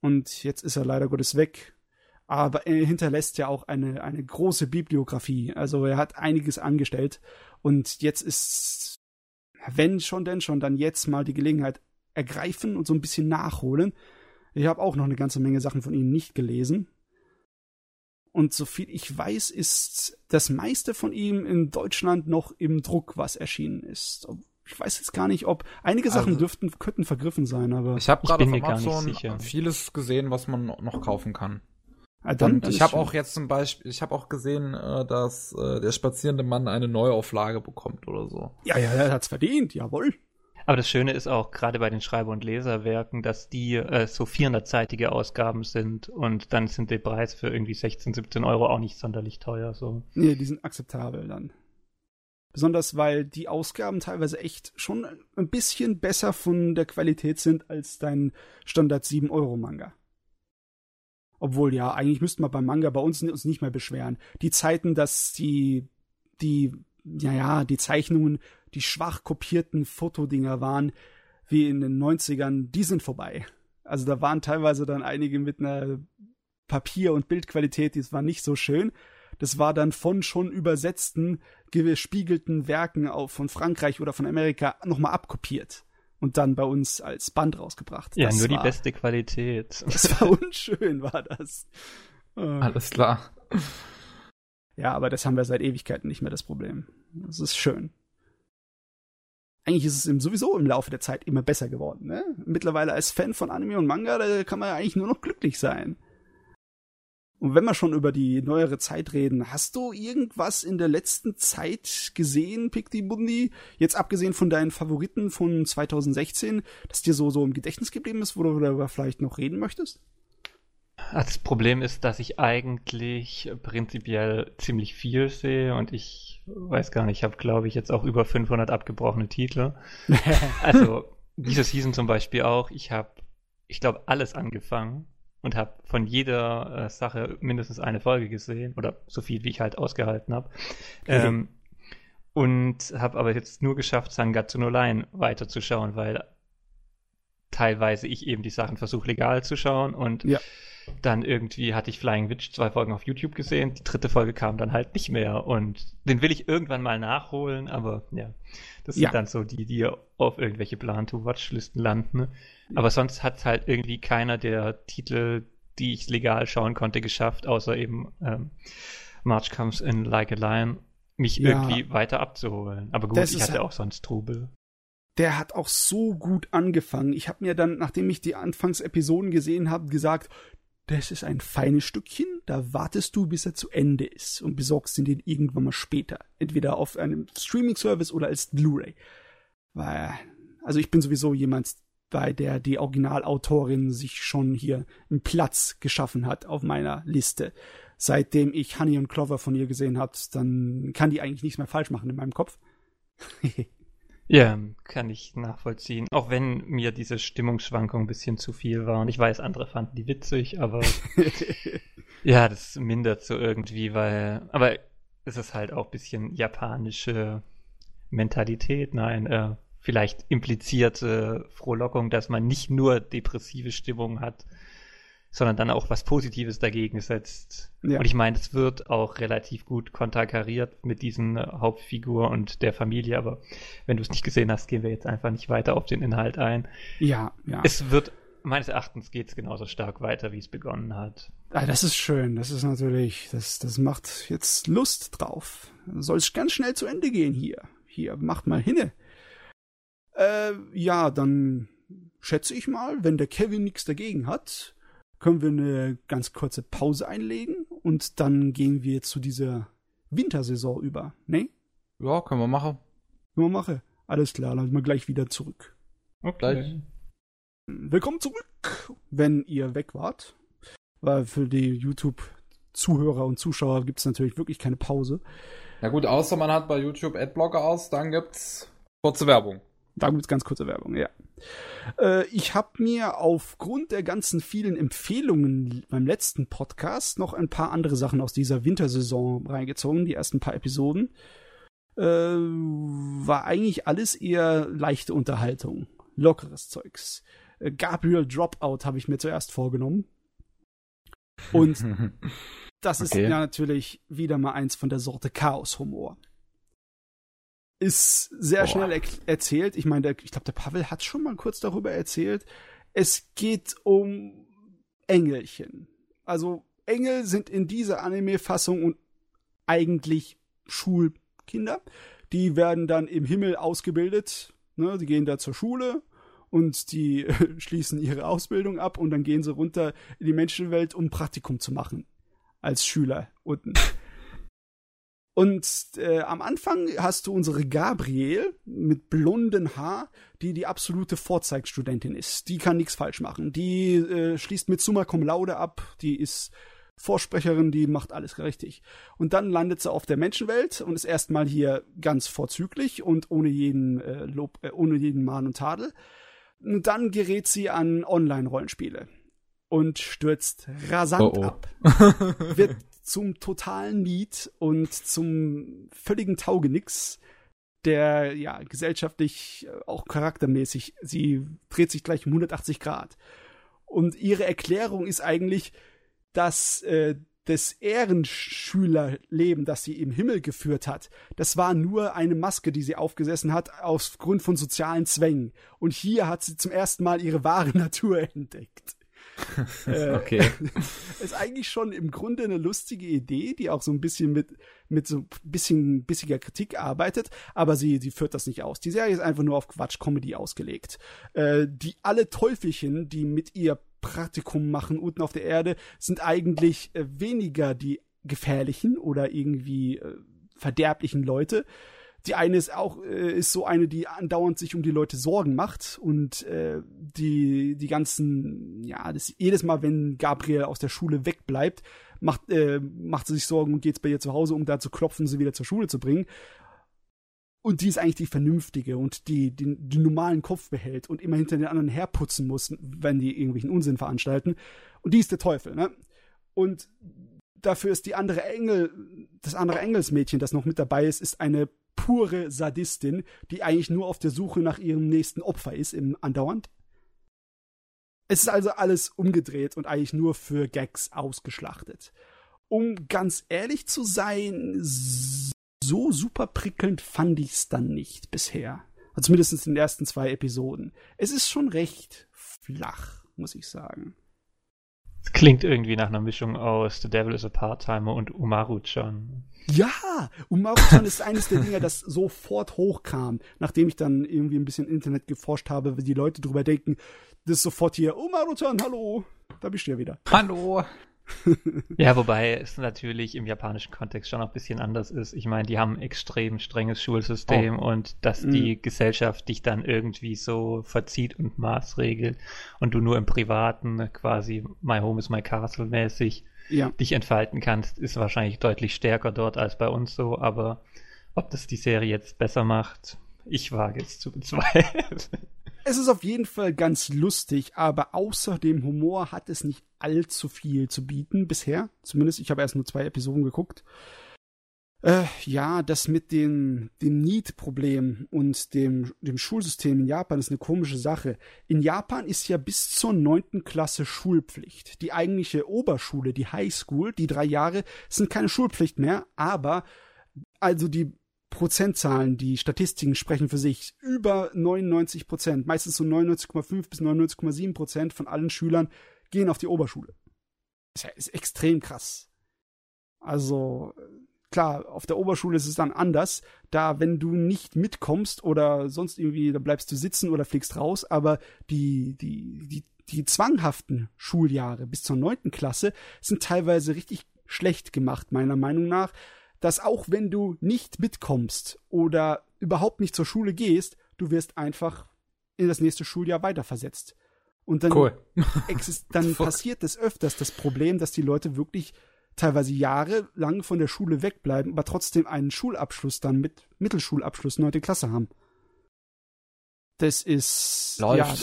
Und jetzt ist er leider Gottes weg. Aber er hinterlässt ja auch eine, eine große Bibliografie. Also er hat einiges angestellt. Und jetzt ist, wenn schon, denn schon, dann jetzt mal die Gelegenheit ergreifen und so ein bisschen nachholen. Ich habe auch noch eine ganze Menge Sachen von ihnen nicht gelesen. Und soviel ich weiß, ist das meiste von ihm in Deutschland noch im Druck, was erschienen ist. Ich weiß jetzt gar nicht, ob einige Sachen also, dürften könnten vergriffen sein, aber ich habe gerade auf Amazon vieles gesehen, was man noch kaufen kann. Ah, dann, und ich habe auch jetzt zum Beispiel, ich habe auch gesehen, äh, dass äh, der spazierende Mann eine Neuauflage bekommt oder so. Ja, ja, er hat's verdient, jawohl. Aber das Schöne ist auch gerade bei den Schreiber- und Leserwerken, dass die äh, so 400-seitige Ausgaben sind und dann sind die Preise für irgendwie 16, 17 Euro auch nicht sonderlich teuer. So. Nee, die sind akzeptabel dann. Besonders weil die Ausgaben teilweise echt schon ein bisschen besser von der Qualität sind als dein Standard 7-Euro-Manga. Obwohl ja, eigentlich müssten wir beim Manga bei uns, uns nicht mehr beschweren. Die Zeiten, dass die, die, ja, ja, die Zeichnungen die schwach kopierten Fotodinger waren, wie in den 90ern, die sind vorbei. Also da waren teilweise dann einige mit einer Papier- und Bildqualität, die war nicht so schön. Das war dann von schon übersetzten, gespiegelten Werken auf, von Frankreich oder von Amerika nochmal abkopiert und dann bei uns als Band rausgebracht. Ja, das nur war, die beste Qualität. Das war unschön, war das. Alles klar. Ja, aber das haben wir seit Ewigkeiten nicht mehr das Problem. Das ist schön eigentlich ist es sowieso im Laufe der Zeit immer besser geworden. Ne? Mittlerweile als Fan von Anime und Manga, da kann man ja eigentlich nur noch glücklich sein. Und wenn wir schon über die neuere Zeit reden, hast du irgendwas in der letzten Zeit gesehen, Pikti Mundi, jetzt abgesehen von deinen Favoriten von 2016, das dir so, so im Gedächtnis geblieben ist, wo du darüber vielleicht noch reden möchtest? Das Problem ist, dass ich eigentlich prinzipiell ziemlich viel sehe und ich weiß gar nicht, ich habe glaube ich jetzt auch über 500 abgebrochene Titel. also diese Season zum Beispiel auch. Ich habe, ich glaube, alles angefangen und habe von jeder äh, Sache mindestens eine Folge gesehen oder so viel, wie ich halt ausgehalten habe. Ähm, und habe aber jetzt nur geschafft, Sangatsu no Line weiterzuschauen, weil teilweise ich eben die Sachen versuche legal zu schauen und Ja. dann irgendwie hatte ich Flying Witch zwei Folgen auf YouTube gesehen, die dritte Folge kam dann halt nicht mehr und den will ich irgendwann mal nachholen, aber ja, das Ja. sind dann so die, die auf irgendwelche Plan-to-Watch-Listen landen. Ne? Aber sonst hat halt irgendwie keiner der Titel, die ich legal schauen konnte, geschafft, außer eben ähm, March Comes in Like a Lion, mich Ja. irgendwie weiter abzuholen. Aber gut, ich hatte halt- auch sonst Trubel. Der hat auch so gut angefangen. Ich habe mir dann, nachdem ich die Anfangsepisoden gesehen habe, gesagt, das ist ein feines Stückchen, da wartest du, bis er zu Ende ist und besorgst ihn den irgendwann mal später. Entweder auf einem Streaming-Service oder als Blu-ray. Weil, also ich bin sowieso jemand, bei der die Originalautorin sich schon hier einen Platz geschaffen hat auf meiner Liste. Seitdem ich Honey und Clover von ihr gesehen habe, dann kann die eigentlich nichts mehr falsch machen in meinem Kopf. Ja, kann ich nachvollziehen. Auch wenn mir diese Stimmungsschwankung ein bisschen zu viel war. Und ich weiß, andere fanden die witzig, aber ja, das mindert so irgendwie, weil. Aber es ist halt auch ein bisschen japanische Mentalität. Nein, äh, vielleicht implizierte Frohlockung, dass man nicht nur depressive Stimmung hat, sondern dann auch was Positives dagegen setzt. Ja. Und ich meine, es wird auch relativ gut konterkariert mit diesen äh, Hauptfigur und der Familie, aber wenn du es nicht gesehen hast, gehen wir jetzt einfach nicht weiter auf den Inhalt ein. ja, ja. Es wird, meines Erachtens geht es genauso stark weiter, wie es begonnen hat. Ah, das ist schön. Das ist natürlich, das, das macht jetzt Lust drauf. Soll es ganz schnell zu Ende gehen hier. Hier, macht mal hinne. Äh, ja, dann schätze ich mal, wenn der Kevin nichts dagegen hat, können wir eine ganz kurze Pause einlegen und dann gehen wir zu dieser Wintersaison über. Ne? Ja, können wir machen. Können wir machen. Alles klar, dann sind wir gleich wieder zurück. Gleich. Willkommen zurück, wenn ihr weg wart. Weil für die YouTube-Zuhörer und Zuschauer gibt es natürlich wirklich keine Pause. Ja gut, außer man hat bei YouTube Adblocker aus, dann gibt's kurze Werbung. Da gibt's ganz kurze Werbung, ja. Äh, ich habe mir aufgrund der ganzen vielen Empfehlungen beim letzten Podcast noch ein paar andere Sachen aus dieser Wintersaison reingezogen, die ersten paar Episoden. Äh, war eigentlich alles eher leichte Unterhaltung, lockeres Zeugs. Äh, Gabriel Dropout habe ich mir zuerst vorgenommen. Und das ist Okay. ja natürlich wieder mal eins von der Sorte Chaos-Humor. Ist sehr Boah. schnell er erzählt. Ich meine, ich glaube, der Pavel hat schon mal kurz darüber erzählt. Es geht um Engelchen. Also Engel sind in dieser Anime-Fassung und eigentlich Schulkinder. Die werden dann im Himmel ausgebildet. Ne? Die gehen da zur Schule und die schließen ihre Ausbildung ab und dann gehen sie runter in die Menschenwelt, um Praktikum zu machen. Als Schüler unten. Und äh, am Anfang hast du unsere Gabriel mit blonden Haar, die die absolute Vorzeigstudentin ist. Die kann nichts falsch machen. Die äh, schließt mit Summa Cum Laude ab. Die ist Vorsprecherin, die macht alles richtig. Und dann landet sie auf der Menschenwelt und ist erstmal hier ganz vorzüglich und ohne jeden äh, Lob, äh, ohne jeden Mahn und Tadel. Und dann gerät sie an Online-Rollenspiele und stürzt rasant Oh, oh. ab wird zum totalen Need und zum völligen Taugenix, der ja gesellschaftlich, äh, auch charaktermäßig, sie dreht sich gleich um 180 Grad. Und ihre Erklärung ist eigentlich, dass äh, das Ehrenschülerleben, das sie im Himmel geführt hat, das war nur eine Maske, die sie aufgesessen hat, aufgrund von sozialen Zwängen. Und hier hat sie zum ersten Mal ihre wahre Natur entdeckt. Äh, Okay. ist eigentlich schon im Grunde eine lustige Idee, die auch so ein bisschen mit, mit so ein bisschen bissiger Kritik arbeitet, aber sie, sie führt das nicht aus. Die Serie ist einfach nur auf Quatsch-Comedy ausgelegt. Äh, die alle Teufelchen, die mit ihr Praktikum machen unten auf der Erde, sind eigentlich äh, weniger die gefährlichen oder irgendwie äh, verderblichen Leute. Die eine ist auch äh, ist so eine, die andauernd sich um die Leute Sorgen macht und äh, die die ganzen ja das jedes Mal, wenn Gabriel aus der Schule wegbleibt, macht äh, macht sie sich Sorgen und geht's bei ihr zu Hause, um da zu klopfen, sie wieder zur Schule zu bringen. und die ist eigentlich die vernünftige und die, die den normalen Kopf behält und immer hinter den anderen herputzen muss, wenn die irgendwelchen Unsinn veranstalten. Und die ist der Teufel, ne? Und dafür ist die andere Engel, das andere Engelsmädchen, das noch mit dabei ist, ist eine pure Sadistin, die eigentlich nur auf der Suche nach ihrem nächsten Opfer ist, im andauernd. Es ist also alles umgedreht und eigentlich nur für Gags ausgeschlachtet. Um ganz ehrlich zu sein, so super prickelnd fand ich es dann nicht bisher. Also zumindest in den ersten zwei Episoden. Es ist schon recht flach, muss ich sagen. Es klingt irgendwie nach einer Mischung aus The Devil is a Part-Timer und Umaru-chan. Ja, Umaru-chan ist eines der Dinge, das sofort hochkam, nachdem ich dann irgendwie ein bisschen Internet geforscht habe, wie die Leute drüber denken. Das ist sofort hier, Umaru-chan, hallo, da bist du ja wieder. Hallo. ja, wobei es natürlich im japanischen Kontext schon noch ein bisschen anders ist. Ich meine, die haben ein extrem strenges Schulsystem oh. und dass mm. die Gesellschaft dich dann irgendwie so verzieht und maßregelt und du nur im Privaten quasi My Home is My Castle mäßig ja. dich entfalten kannst, ist wahrscheinlich deutlich stärker dort als bei uns so, aber ob das die Serie jetzt besser macht, ich wage es zu bezweifeln. Es ist auf jeden Fall ganz lustig, aber außer dem Humor hat es nicht allzu viel zu bieten bisher. Zumindest, ich habe erst nur zwei Episoden geguckt. Äh, ja, das mit dem, dem Need-Problem und dem, dem Schulsystem in Japan ist eine komische Sache. In Japan ist ja bis zur neunten Klasse Schulpflicht. Die eigentliche Oberschule, die High School, die drei Jahre, sind keine Schulpflicht mehr, aber also die Prozentzahlen, die Statistiken sprechen für sich. Über 99 Prozent, meistens so 99,5 bis 99,7 Prozent von allen Schülern gehen auf die Oberschule. Das ist extrem krass. Also, klar, auf der Oberschule ist es dann anders. Da, wenn du nicht mitkommst oder sonst irgendwie, da bleibst du sitzen oder fliegst raus, aber die, die, die, die zwanghaften Schuljahre bis zur neunten Klasse sind teilweise richtig schlecht gemacht, meiner Meinung nach dass auch wenn du nicht mitkommst oder überhaupt nicht zur Schule gehst, du wirst einfach in das nächste Schuljahr weiterversetzt. Und dann, cool. dann passiert es öfters das Problem, dass die Leute wirklich teilweise jahrelang von der Schule wegbleiben, aber trotzdem einen Schulabschluss dann mit Mittelschulabschluss, neunte Klasse haben. Das ist Läuft. Ja,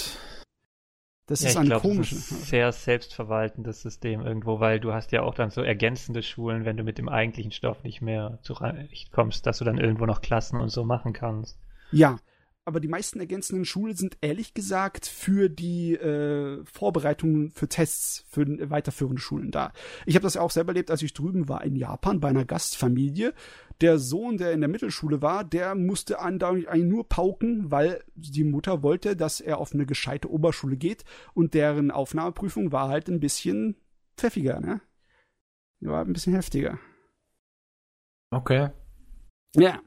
das ja, ist ein komisches. sehr selbstverwaltendes System irgendwo, weil du hast ja auch dann so ergänzende Schulen, wenn du mit dem eigentlichen Stoff nicht mehr zurechtkommst, dass du dann irgendwo noch Klassen und so machen kannst. Ja, aber die meisten ergänzenden Schulen sind ehrlich gesagt für die äh, Vorbereitungen für Tests für weiterführende Schulen da. Ich habe das ja auch selber erlebt, als ich drüben war in Japan bei einer Gastfamilie. Der Sohn, der in der Mittelschule war, der musste andauernd eigentlich nur pauken, weil die Mutter wollte, dass er auf eine gescheite Oberschule geht und deren Aufnahmeprüfung war halt ein bisschen pfeffiger, ne? War ein bisschen heftiger. Okay. Ja.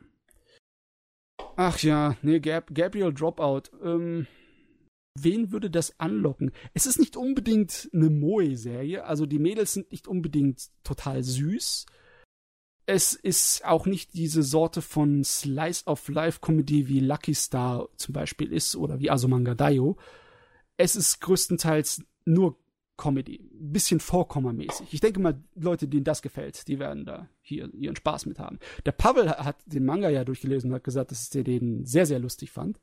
Ach ja, nee, Gab Gabriel Dropout. Ähm, wen würde das anlocken? Es ist nicht unbedingt eine Moe-Serie, also die Mädels sind nicht unbedingt total süß. Es ist auch nicht diese Sorte von Slice-of-Life-Comedy wie Lucky Star zum Beispiel ist oder wie Asumanga Daio. Es ist größtenteils nur Comedy, ein bisschen Vorkommermäßig. Ich denke mal, Leute, denen das gefällt, die werden da hier ihren Spaß mit haben. Der Pavel hat den Manga ja durchgelesen und hat gesagt, dass er den sehr, sehr lustig fand.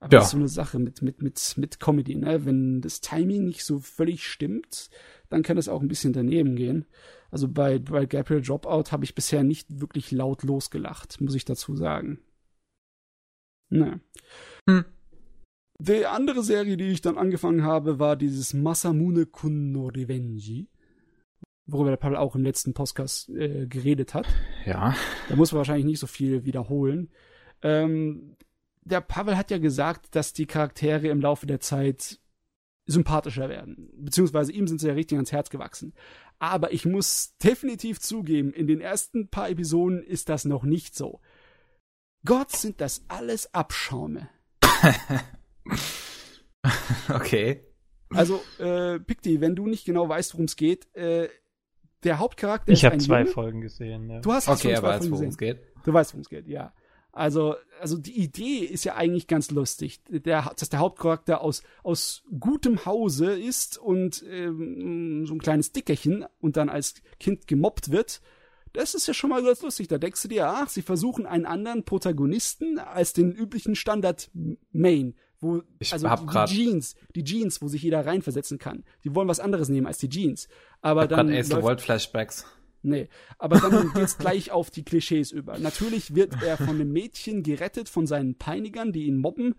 Aber ja. das ist so eine Sache mit, mit, mit, mit Comedy, ne? Wenn das Timing nicht so völlig stimmt, dann kann es auch ein bisschen daneben gehen. Also bei, bei Gabriel Dropout habe ich bisher nicht wirklich laut losgelacht, muss ich dazu sagen. Ne. Hm. Die andere Serie, die ich dann angefangen habe, war dieses Masamune Kun no Revenji, worüber der Paul auch im letzten Podcast äh, geredet hat. Ja. Da muss man wahrscheinlich nicht so viel wiederholen. Ähm, der Pavel hat ja gesagt, dass die Charaktere im Laufe der Zeit sympathischer werden. Beziehungsweise ihm sind sie ja richtig ans Herz gewachsen. Aber ich muss definitiv zugeben, in den ersten paar Episoden ist das noch nicht so. Gott sind das alles Abschaume. okay. Also, äh, Picti, wenn du nicht genau weißt, worum es geht, äh, der Hauptcharakter ich ist. Ich habe zwei Junge. Folgen gesehen, ja. Du hast okay, er weiß, worum es geht. Du weißt, worum es geht, ja. Also, also die Idee ist ja eigentlich ganz lustig, der, dass der Hauptcharakter aus, aus gutem Hause ist und ähm, so ein kleines Dickerchen und dann als Kind gemobbt wird das ist ja schon mal ganz lustig. Da denkst du dir, ach, sie versuchen einen anderen Protagonisten als den üblichen Standard Main, wo Ich also hab die, grad- die Jeans, die Jeans, wo sich jeder reinversetzen kann. Die wollen was anderes nehmen als die Jeans. Aber hab dann Ace World Flashbacks. Nee, aber dann geht's gleich auf die Klischees über. Natürlich wird er von einem Mädchen gerettet von seinen Peinigern, die ihn mobben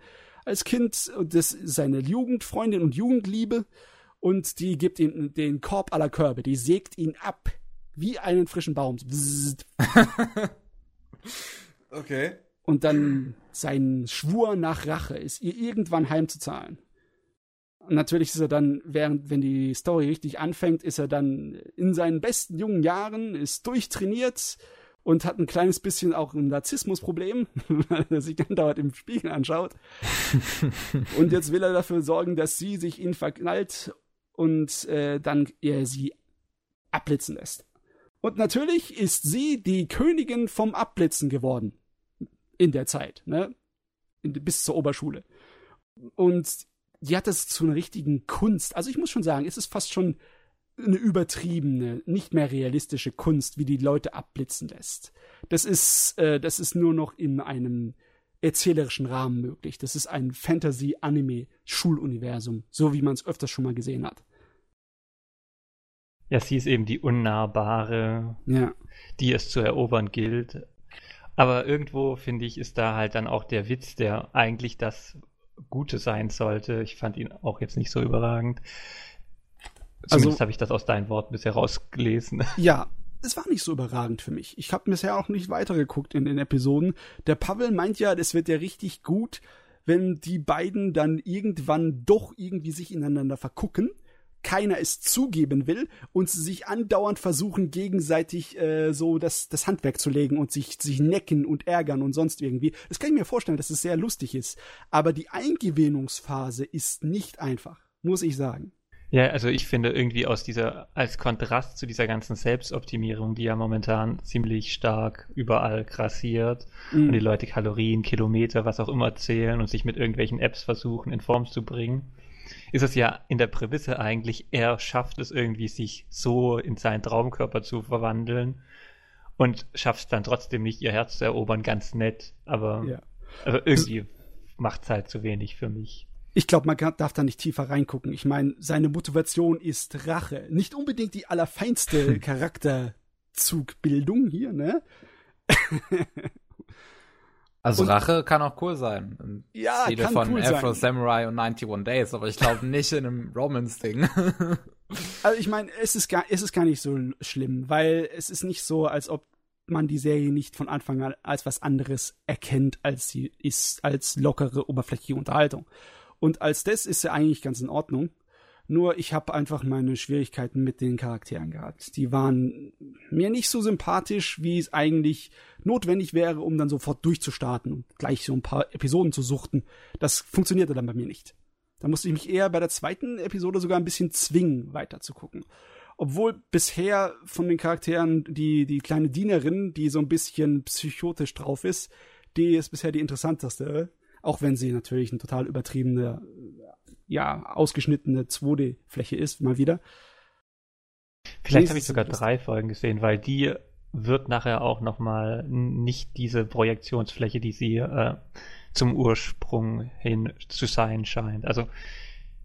als Kind. Und das ist seine Jugendfreundin und Jugendliebe. Und die gibt ihm den Korb aller Körbe. Die sägt ihn ab. Wie einen frischen Baum. Okay. Und dann sein Schwur nach Rache ist, ihr irgendwann heimzuzahlen. Und natürlich ist er dann, während, wenn die Story richtig anfängt, ist er dann in seinen besten jungen Jahren, ist durchtrainiert und hat ein kleines bisschen auch ein Narzissmusproblem, weil er sich dann dauernd im Spiegel anschaut. und jetzt will er dafür sorgen, dass sie sich ihn verknallt und äh, dann er sie abblitzen lässt. Und natürlich ist sie die Königin vom Abblitzen geworden. In der Zeit, ne? Bis zur Oberschule. Und die hat das zu einer richtigen Kunst. Also ich muss schon sagen, es ist fast schon eine übertriebene, nicht mehr realistische Kunst, wie die Leute abblitzen lässt. Das ist, äh, das ist nur noch in einem erzählerischen Rahmen möglich. Das ist ein Fantasy-Anime-Schuluniversum, so wie man es öfters schon mal gesehen hat. Ja, sie ist eben die unnahbare, Ja. die es zu erobern gilt. Aber irgendwo, finde ich, ist da halt dann auch der Witz, der eigentlich das Gute sein sollte. Ich fand ihn auch jetzt nicht so überragend. Zumindest Also- habe ich das aus deinen Worten bisher rausgelesen. Ja, es war nicht so überragend für mich. Ich habe bisher auch nicht weitergeguckt in den Episoden. Der Pavel meint ja, das wird ja richtig gut, wenn die beiden dann irgendwann doch irgendwie sich ineinander vergucken, keiner es zugeben will und sie sich andauernd versuchen, gegenseitig äh, so das, das Handwerk zu legen und sich, sich necken und ärgern und sonst irgendwie. Das kann ich mir vorstellen, dass es sehr lustig ist. Aber die Eingewöhnungsphase ist nicht einfach, muss ich sagen. Ja, also ich finde irgendwie aus dieser, als Kontrast zu dieser ganzen Selbstoptimierung, die ja momentan ziemlich stark überall grassiert Mhm. und die Leute Kalorien, Kilometer, was auch immer zählen und sich mit irgendwelchen Apps versuchen, in Form zu bringen, ist es ja in der Prämisse eigentlich, er schafft es irgendwie, sich so in seinen Traumkörper zu verwandeln und schafft es dann trotzdem nicht, ihr Herz zu erobern, ganz nett, aber, Ja. aber irgendwie macht es halt zu wenig für mich. Ich glaube, man darf da nicht tiefer reingucken. Ich meine, seine Motivation ist Rache. Nicht unbedingt die allerfeinste Charakterzugbildung hier, ne? Also Und- Rache kann auch cool sein. Im Ja, Stile kann von cool Afro sein. Samurai und 91 Days, aber ich glaube nicht in einem Romance-Ding. Also ich meine, es ist gar, es ist gar nicht so schlimm, weil es ist nicht so, als ob man die Serie nicht von Anfang an als was anderes erkennt, als sie ist, als lockere, oberflächliche Unterhaltung. Und als das ist sie eigentlich ganz in Ordnung. Nur ich habe einfach meine Schwierigkeiten mit den Charakteren gehabt. Die waren mir nicht so sympathisch, wie es eigentlich notwendig wäre, um dann sofort durchzustarten und gleich so ein paar Episoden zu suchten. Das funktionierte dann bei mir nicht. Da musste ich mich eher bei der zweiten Episode sogar ein bisschen zwingen, weiterzugucken. Obwohl bisher von den Charakteren die, die kleine Dienerin, die so ein bisschen psychotisch drauf ist, die ist bisher die interessanteste. Auch wenn sie natürlich eine total übertriebene, ja, ausgeschnittene 2D-Fläche ist, mal wieder. Vielleicht habe ich sogar drei Folgen gesehen, weil die wird nachher auch nochmal nicht diese Projektionsfläche, die sie äh, zum Ursprung hin zu sein scheint. Also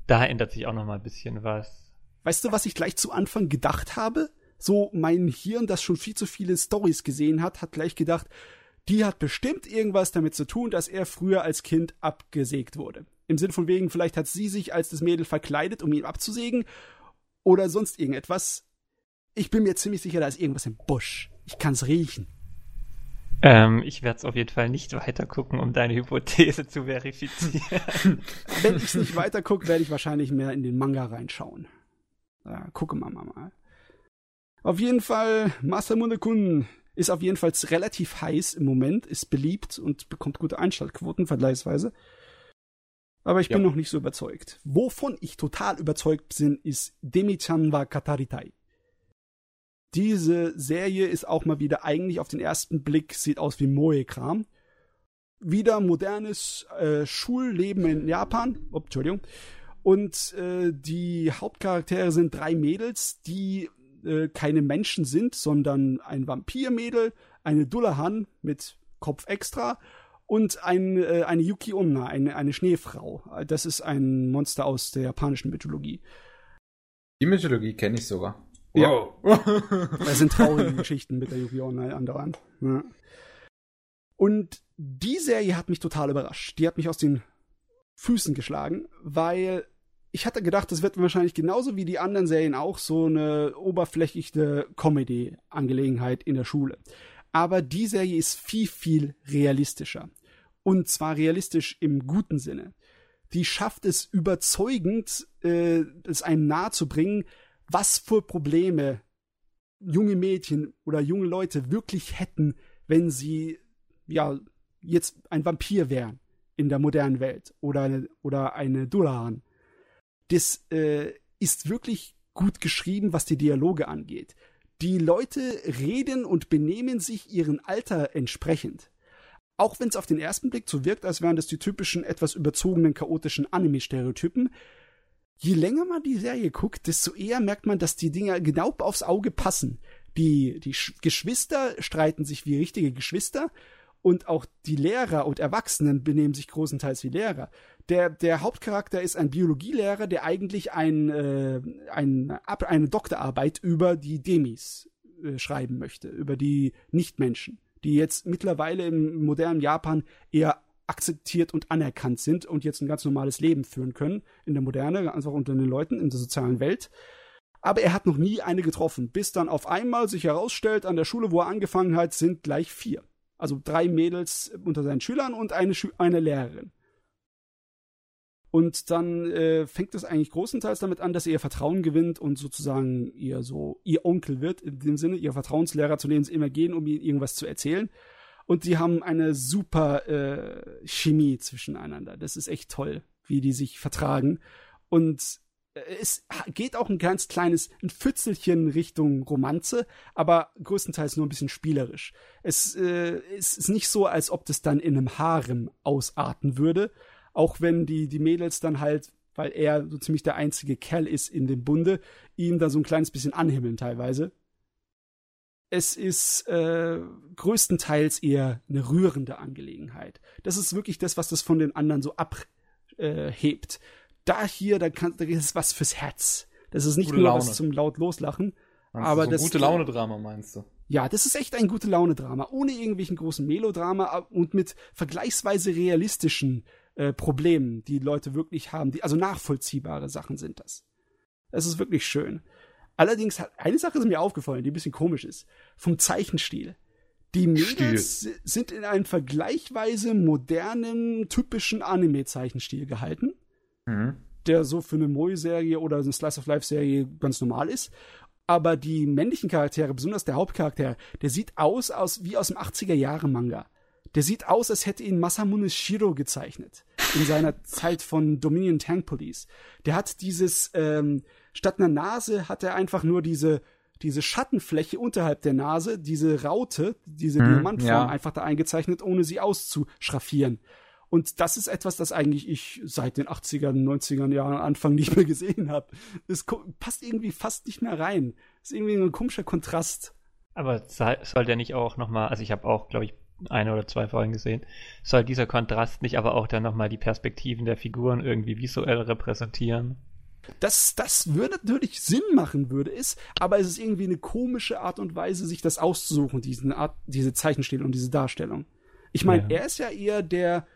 da ändert sich auch nochmal ein bisschen was. Weißt du, was ich gleich zu Anfang gedacht habe? So mein Hirn, das schon viel zu viele Stories gesehen hat, hat gleich gedacht, die hat bestimmt irgendwas damit zu tun, dass er früher als Kind abgesägt wurde. Im Sinn von wegen, vielleicht hat sie sich als das Mädel verkleidet, um ihn abzusägen oder sonst irgendetwas. Ich bin mir ziemlich sicher, da ist irgendwas im Busch. Ich kann's riechen. Ähm, ich werde es auf jeden Fall nicht weiter gucken, um deine Hypothese zu verifizieren. Wenn ich's nicht weiter gucke, werde ich wahrscheinlich mehr in den Manga reinschauen. Ja, gucken wir mal. Auf jeden Fall, Masamune-kun ist auf jeden Fall relativ heiß im Moment, ist beliebt und bekommt gute Einschaltquoten vergleichsweise. Aber ich bin Ja. noch nicht so überzeugt. Wovon ich total überzeugt bin, ist Demi-chan wa Kataritai. Diese Serie ist auch mal wieder eigentlich auf den ersten Blick sieht aus wie Moe-Kram. Wieder modernes äh, Schulleben in Japan. Oh, Entschuldigung. Und äh, die Hauptcharaktere sind drei Mädels, die äh, keine Menschen sind, sondern ein Vampirmädel, eine Dullahan mit Kopf extra und ein, äh, eine Yuki Onna, eine, eine Schneefrau. Das ist ein Monster aus der japanischen Mythologie. Die Mythologie kenne ich sogar. Wow. Ja. das sind traurige Geschichten mit der Yuki Onna andauernd. Ja. Und die Serie hat mich total überrascht. Die hat mich aus den Füßen geschlagen, weil ich hatte gedacht, das wird wahrscheinlich genauso wie die anderen Serien auch so eine oberflächliche Comedy-Angelegenheit in der Schule. Aber die Serie ist viel, viel realistischer. Und zwar realistisch im guten Sinne. Die schafft es überzeugend, äh, es einem nahe zu bringen, was für Probleme junge Mädchen oder junge Leute wirklich hätten, wenn sie ja jetzt ein Vampir wären in der modernen Welt oder eine, oder eine Dulan. Das äh, ist wirklich gut geschrieben, was die Dialoge angeht. Die Leute reden und benehmen sich ihrem Alter entsprechend. Auch wenn es auf den ersten Blick so wirkt, als wären das die typischen, etwas überzogenen, chaotischen Anime-Stereotypen, je länger man die Serie guckt, desto eher merkt man, dass die Dinger genau aufs Auge passen. Die, die Geschwister streiten sich wie richtige Geschwister und auch die Lehrer und Erwachsenen benehmen sich großenteils wie Lehrer. Der, der Hauptcharakter ist ein Biologielehrer, der eigentlich ein, äh, ein, eine Doktorarbeit über die Demis äh, schreiben möchte, über die Nichtmenschen die jetzt mittlerweile im modernen Japan eher akzeptiert und anerkannt sind und jetzt ein ganz normales Leben führen können in der Moderne, einfach unter den Leuten in der sozialen Welt. Aber er hat noch nie eine getroffen, bis dann auf einmal sich herausstellt, an der Schule, wo er angefangen hat, sind gleich vier. Also drei Mädels unter seinen Schülern und eine, Schü eine Lehrerin. Und dann äh, fängt es eigentlich großenteils damit an, dass ihr Vertrauen gewinnt und sozusagen ihr so ihr Onkel wird, in dem Sinne, ihr Vertrauenslehrer, zu denen sie immer gehen, um ihnen irgendwas zu erzählen. Und sie haben eine super äh, Chemie zwischeneinander. Das ist echt toll, wie die sich vertragen. Und äh, es geht auch ein ganz kleines, ein Pfützelchen Richtung Romanze, aber größtenteils nur ein bisschen spielerisch. Es, äh, es ist nicht so, als ob das dann in einem Harem ausarten würde, auch wenn die, die Mädels dann halt, weil er so ziemlich der einzige Kerl ist in dem Bunde, ihm da so ein kleines bisschen anhimmeln teilweise. Es ist äh, größtenteils eher eine rührende Angelegenheit. Das ist wirklich das, was das von den anderen so abhebt. Äh, da hier, da, kann, da ist was fürs Herz. Das ist nicht gute nur Laune. was zum laut loslachen. Meinst aber so das gute Laune Drama meinst du? Ja, das ist echt ein gute Laune Drama, ohne irgendwelchen großen Melodrama und mit vergleichsweise realistischen äh, Problemen, die Leute wirklich haben, die, also nachvollziehbare Sachen sind das. Es ist wirklich schön. Allerdings hat eine Sache ist mir aufgefallen, die ein bisschen komisch ist. Vom Zeichenstil. Die Mädels Stil. sind in einem vergleichweise modernen, typischen Anime-Zeichenstil gehalten. Mhm. Der so für eine Moe-Serie oder eine Slice-of-Life-Serie ganz normal ist. Aber die männlichen Charaktere, besonders der Hauptcharakter, der sieht aus, aus wie aus dem 80er-Jahre-Manga. Der sieht aus, als hätte ihn Masamune Shiro gezeichnet. In seiner Zeit von Dominion Tank Police. Der hat dieses, ähm, statt einer Nase hat er einfach nur diese, diese Schattenfläche unterhalb der Nase, diese Raute, diese hm, Diamantform ja. einfach da eingezeichnet, ohne sie auszuschraffieren. Und das ist etwas, das eigentlich ich seit den 80er, 90er Jahren Anfang nicht mehr gesehen habe. Es passt irgendwie fast nicht mehr rein. ist irgendwie ein komischer Kontrast. Aber soll der nicht auch nochmal, also ich habe auch, glaube ich, eine oder zwei Folgen gesehen, soll dieser Kontrast nicht aber auch dann nochmal die Perspektiven der Figuren irgendwie visuell repräsentieren? Das, das würde natürlich Sinn machen, würde es, aber es ist irgendwie eine komische Art und Weise, sich das auszusuchen, diesen Art, diese Zeichenstil und diese Darstellung. Ich meine, ja. er ist ja eher der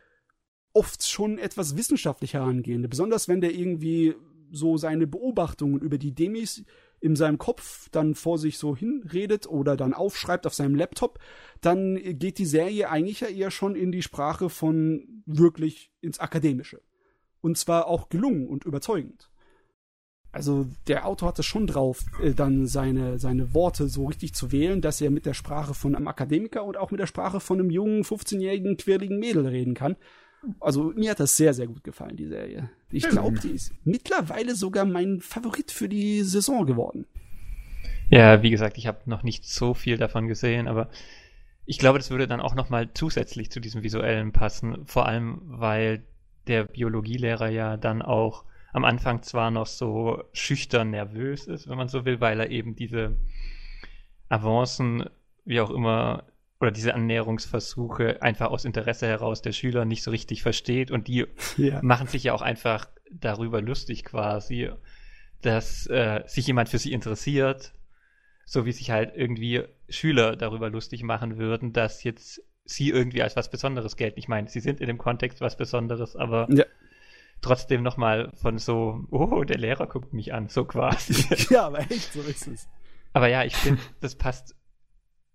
oft schon etwas wissenschaftlich herangehende, besonders wenn der irgendwie so seine Beobachtungen über die Demis in seinem Kopf dann vor sich so hinredet oder dann aufschreibt auf seinem Laptop, dann geht die Serie eigentlich ja eher schon in die Sprache von wirklich ins Akademische. Und zwar auch gelungen und überzeugend. Also der Autor hat es schon drauf, äh, dann seine, seine Worte so richtig zu wählen, dass er mit der Sprache von einem Akademiker und auch mit der Sprache von einem jungen, 15-jährigen, quirligen Mädel reden kann. Also mir hat das sehr, sehr gut gefallen, die Serie. Ich glaube, die ist mittlerweile sogar mein Favorit für die Saison geworden. Ja, wie gesagt, ich habe noch nicht so viel davon gesehen, aber ich glaube, das würde dann auch nochmal zusätzlich zu diesem visuellen passen. Vor allem, weil der Biologielehrer ja dann auch am Anfang zwar noch so schüchtern nervös ist, wenn man so will, weil er eben diese Avancen, wie auch immer, oder diese Annäherungsversuche einfach aus Interesse heraus der Schüler nicht so richtig versteht und die ja. machen sich ja auch einfach darüber lustig quasi, dass äh, sich jemand für sie interessiert, so wie sich halt irgendwie Schüler darüber lustig machen würden, dass jetzt sie irgendwie als was Besonderes gelten. Ich meine, sie sind in dem Kontext was Besonderes, aber ja. trotzdem nochmal von so, oh, der Lehrer guckt mich an, so quasi. ja, aber echt, so ist es. Aber ja, ich finde, das passt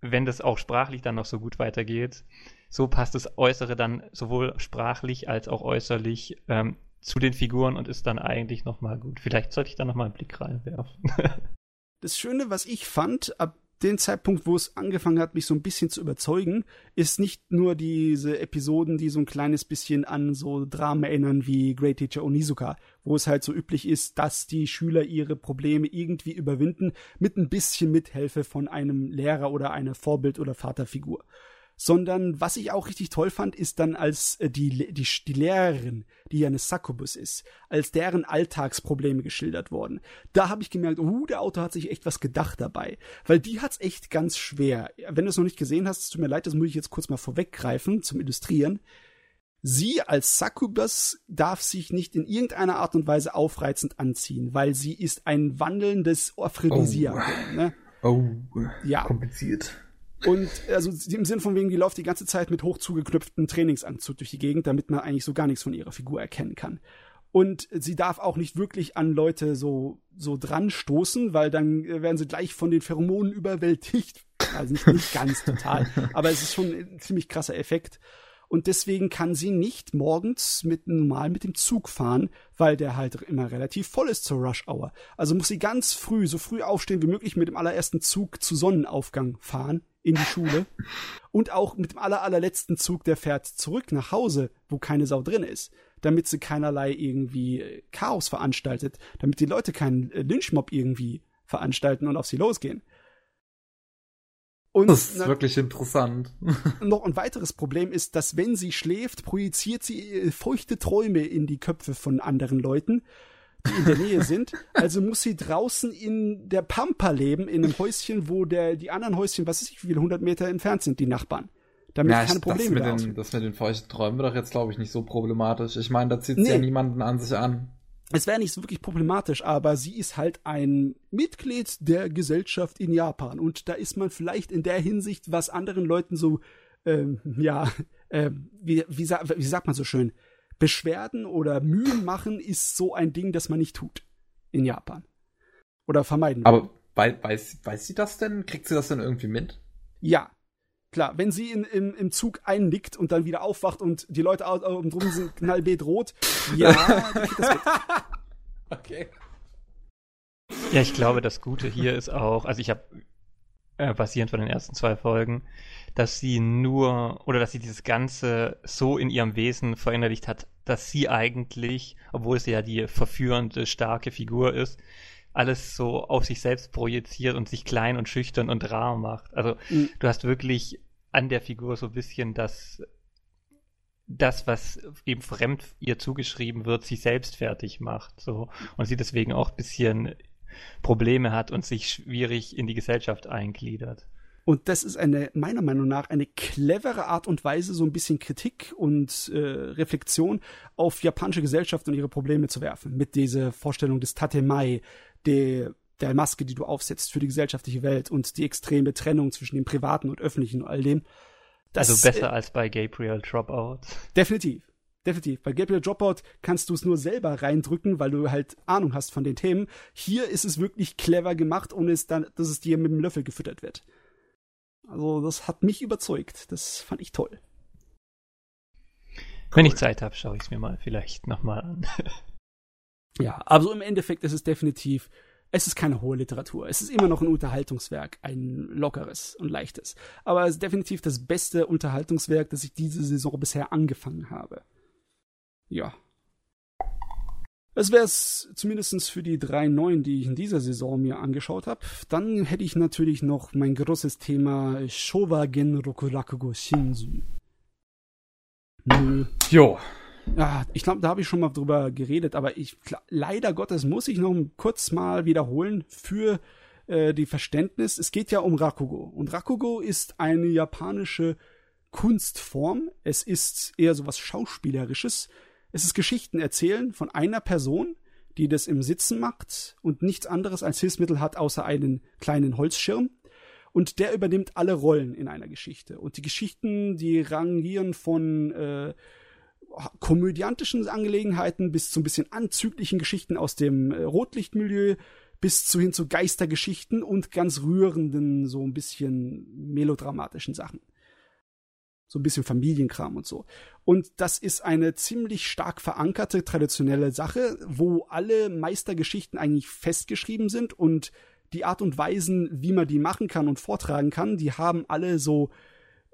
wenn das auch sprachlich dann noch so gut weitergeht, so passt das Äußere dann sowohl sprachlich als auch äußerlich ähm, zu den Figuren und ist dann eigentlich nochmal gut. Vielleicht sollte ich da nochmal einen Blick reinwerfen. das Schöne, was ich fand, ab den Zeitpunkt, wo es angefangen hat, mich so ein bisschen zu überzeugen, ist nicht nur diese Episoden, die so ein kleines bisschen an so Dramen erinnern wie Great Teacher Onizuka, wo es halt so üblich ist, dass die Schüler ihre Probleme irgendwie überwinden mit ein bisschen Mithilfe von einem Lehrer oder einer Vorbild- oder Vaterfigur sondern was ich auch richtig toll fand, ist dann als äh, die, die, die Lehrerin, die ja eine Succubus ist, als deren Alltagsprobleme geschildert worden. Da habe ich gemerkt, uh, der Autor hat sich echt was gedacht dabei, weil die hat's echt ganz schwer. Wenn du es noch nicht gesehen hast, es tut mir leid, das muss ich jetzt kurz mal vorweggreifen zum Illustrieren. Sie als Succubus darf sich nicht in irgendeiner Art und Weise aufreizend anziehen, weil sie ist ein wandelndes Aphrodisiakum. Oh, ne? oh ja. kompliziert. Und also im Sinn von wegen, die läuft die ganze Zeit mit hoch zugeknüpftem Trainingsanzug durch die Gegend, damit man eigentlich so gar nichts von ihrer Figur erkennen kann. Und sie darf auch nicht wirklich an Leute so, so dran stoßen, weil dann werden sie gleich von den Pheromonen überwältigt. Also nicht, nicht ganz total, aber es ist schon ein ziemlich krasser Effekt und deswegen kann sie nicht morgens mit normal mit dem Zug fahren, weil der halt immer relativ voll ist zur Rush Hour. Also muss sie ganz früh, so früh aufstehen wie möglich mit dem allerersten Zug zu Sonnenaufgang fahren in die Schule und auch mit dem aller, allerletzten Zug, der fährt zurück nach Hause, wo keine Sau drin ist, damit sie keinerlei irgendwie äh, Chaos veranstaltet, damit die Leute keinen äh, Lynchmob irgendwie veranstalten und auf sie losgehen. Und das ist wirklich interessant. Noch ein weiteres Problem ist, dass wenn sie schläft, projiziert sie äh, feuchte Träume in die Köpfe von anderen Leuten, die in der Nähe sind. Also muss sie draußen in der Pampa leben, in einem Häuschen, wo der, die anderen Häuschen, was weiß ich, wie viele hundert Meter entfernt sind, die Nachbarn. Damit ja, keine Probleme das mit, den, das mit den feuchten Träumen wird doch jetzt, glaube ich, nicht so problematisch. Ich meine, da zieht nee. ja niemanden an sich an es wäre nicht so wirklich problematisch, aber sie ist halt ein Mitglied der Gesellschaft in Japan und da ist man vielleicht in der Hinsicht, was anderen Leuten so, ähm, ja, äh, wie, wie, wie sagt man so schön, Beschwerden oder Mühen machen ist so ein Ding, das man nicht tut in Japan. Oder vermeiden. Aber weiß, weiß sie das denn? Kriegt sie das denn irgendwie mit? Ja, Klar, wenn sie in, im, im Zug einnickt und dann wieder aufwacht und die Leute um drum sind knallbeet ja, das mit. Okay. Ja, ich glaube, das Gute hier ist auch, also ich habe äh, basierend von den ersten zwei Folgen, dass sie nur oder dass sie dieses Ganze so in ihrem Wesen verinnerlicht hat, dass sie eigentlich, obwohl sie ja die verführende, starke Figur ist, alles so auf sich selbst projiziert und sich klein und schüchtern und rar macht. Also mhm. du hast wirklich an der Figur so ein bisschen das, das, was eben fremd ihr zugeschrieben wird, sie selbst fertig macht. So. Und sie deswegen auch ein bisschen Probleme hat und sich schwierig in die Gesellschaft eingliedert. Und das ist eine, meiner Meinung nach, eine clevere Art und Weise, so ein bisschen Kritik und äh, Reflexion auf japanische Gesellschaft und ihre Probleme zu werfen. Mit dieser Vorstellung des Tatemai, der, der Maske, die du aufsetzt für die gesellschaftliche Welt und die extreme Trennung zwischen dem Privaten und Öffentlichen und all dem. Das, also besser äh, als bei Gabriel Dropout. Definitiv. Definitiv. Bei Gabriel Dropout kannst du es nur selber reindrücken, weil du halt Ahnung hast von den Themen. Hier ist es wirklich clever gemacht, ohne es dann, dass es dir mit dem Löffel gefüttert wird. Also, das hat mich überzeugt. Das fand ich toll. Wenn ich Zeit habe, schaue ich es mir mal vielleicht nochmal an. Ja, also im Endeffekt ist es definitiv, es ist keine hohe Literatur. Es ist immer noch ein Unterhaltungswerk, ein lockeres und leichtes. Aber es ist definitiv das beste Unterhaltungswerk, das ich diese Saison bisher angefangen habe. Ja. Das wäre es zumindest für die drei neuen, die ich in dieser Saison mir angeschaut habe. Dann hätte ich natürlich noch mein großes Thema Showa Gen Rokurakugo Shinzu. Nö. Jo. Ja, ich glaube, da habe ich schon mal drüber geredet, aber ich leider Gottes muss ich noch kurz mal wiederholen für äh, die Verständnis. Es geht ja um Rakugo und Rakugo ist eine japanische Kunstform. Es ist eher so was schauspielerisches. Es ist Geschichten erzählen von einer Person, die das im Sitzen macht und nichts anderes als Hilfsmittel hat außer einen kleinen Holzschirm und der übernimmt alle Rollen in einer Geschichte. Und die Geschichten, die rangieren von äh, komödiantischen Angelegenheiten bis zu ein bisschen anzüglichen Geschichten aus dem äh, Rotlichtmilieu bis zu hin zu Geistergeschichten und ganz rührenden, so ein bisschen melodramatischen Sachen. So ein bisschen Familienkram und so. Und das ist eine ziemlich stark verankerte traditionelle Sache, wo alle Meistergeschichten eigentlich festgeschrieben sind und die Art und Weisen, wie man die machen kann und vortragen kann, die haben alle so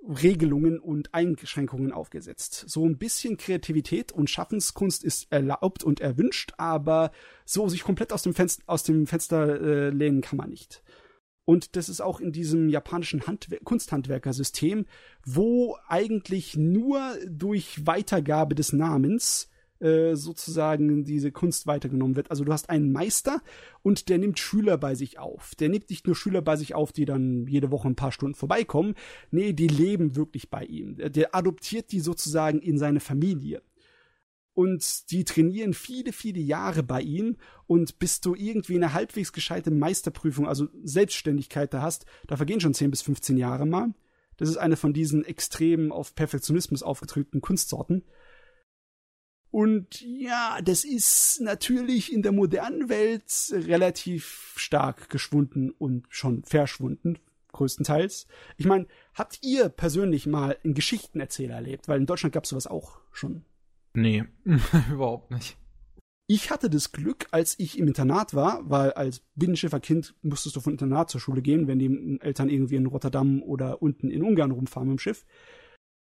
Regelungen und Einschränkungen aufgesetzt. So ein bisschen Kreativität und Schaffenskunst ist erlaubt und erwünscht, aber so sich komplett aus dem, Fenster, aus dem Fenster äh, lehnen kann man nicht. Und das ist auch in diesem japanischen Handwer Kunsthandwerkersystem, wo eigentlich nur durch Weitergabe des Namens äh, sozusagen diese Kunst weitergenommen wird. Also du hast einen Meister und der nimmt Schüler bei sich auf. Der nimmt nicht nur Schüler bei sich auf, die dann jede Woche ein paar Stunden vorbeikommen. Nee, die leben wirklich bei ihm. Der adoptiert die sozusagen in seine Familie und die trainieren viele, viele Jahre bei ihm und bis du irgendwie eine halbwegs gescheite Meisterprüfung, also Selbstständigkeit da hast, da vergehen schon 10 bis 15 Jahre mal. Das ist eine von diesen extrem auf Perfektionismus aufgetrübten Kunstsorten. Und ja, das ist natürlich in der modernen Welt relativ stark geschwunden und schon verschwunden, größtenteils. Ich meine, habt ihr persönlich mal einen Geschichtenerzähler erlebt? Weil in Deutschland gab es sowas auch schon. Nee, überhaupt nicht. Ich hatte das Glück, als ich im Internat war, weil als Binnenschifferkind musstest du von Internat zur Schule gehen, wenn die Eltern irgendwie in Rotterdam oder unten in Ungarn rumfahren mit dem Schiff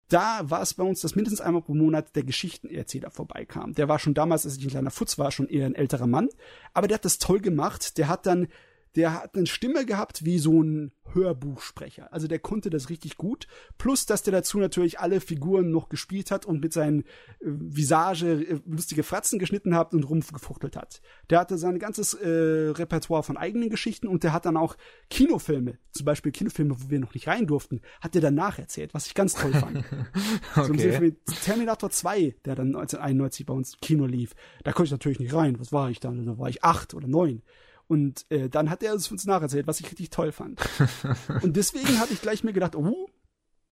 da war es bei uns, dass mindestens einmal pro Monat der Geschichtenerzähler vorbeikam. Der war schon damals, als ich ein kleiner Futz war, schon eher ein älterer Mann. Aber der hat das toll gemacht. Der hat dann der hat eine Stimme gehabt wie so ein Hörbuchsprecher. Also der konnte das richtig gut. Plus, dass der dazu natürlich alle Figuren noch gespielt hat und mit seinen äh, Visage äh, lustige Fratzen geschnitten hat und rumgefuchtelt hat. Der hatte sein ganzes äh, Repertoire von eigenen Geschichten und der hat dann auch Kinofilme, zum Beispiel Kinofilme, wo wir noch nicht rein durften, hat der danach erzählt, was ich ganz toll fand. okay. So Terminator 2, der dann 1991 bei uns im Kino lief. Da konnte ich natürlich nicht rein. Was war ich dann? Da war ich acht oder neun. Und äh, dann hat er es uns nacherzählt, was ich richtig toll fand. und deswegen hatte ich gleich mir gedacht, oh,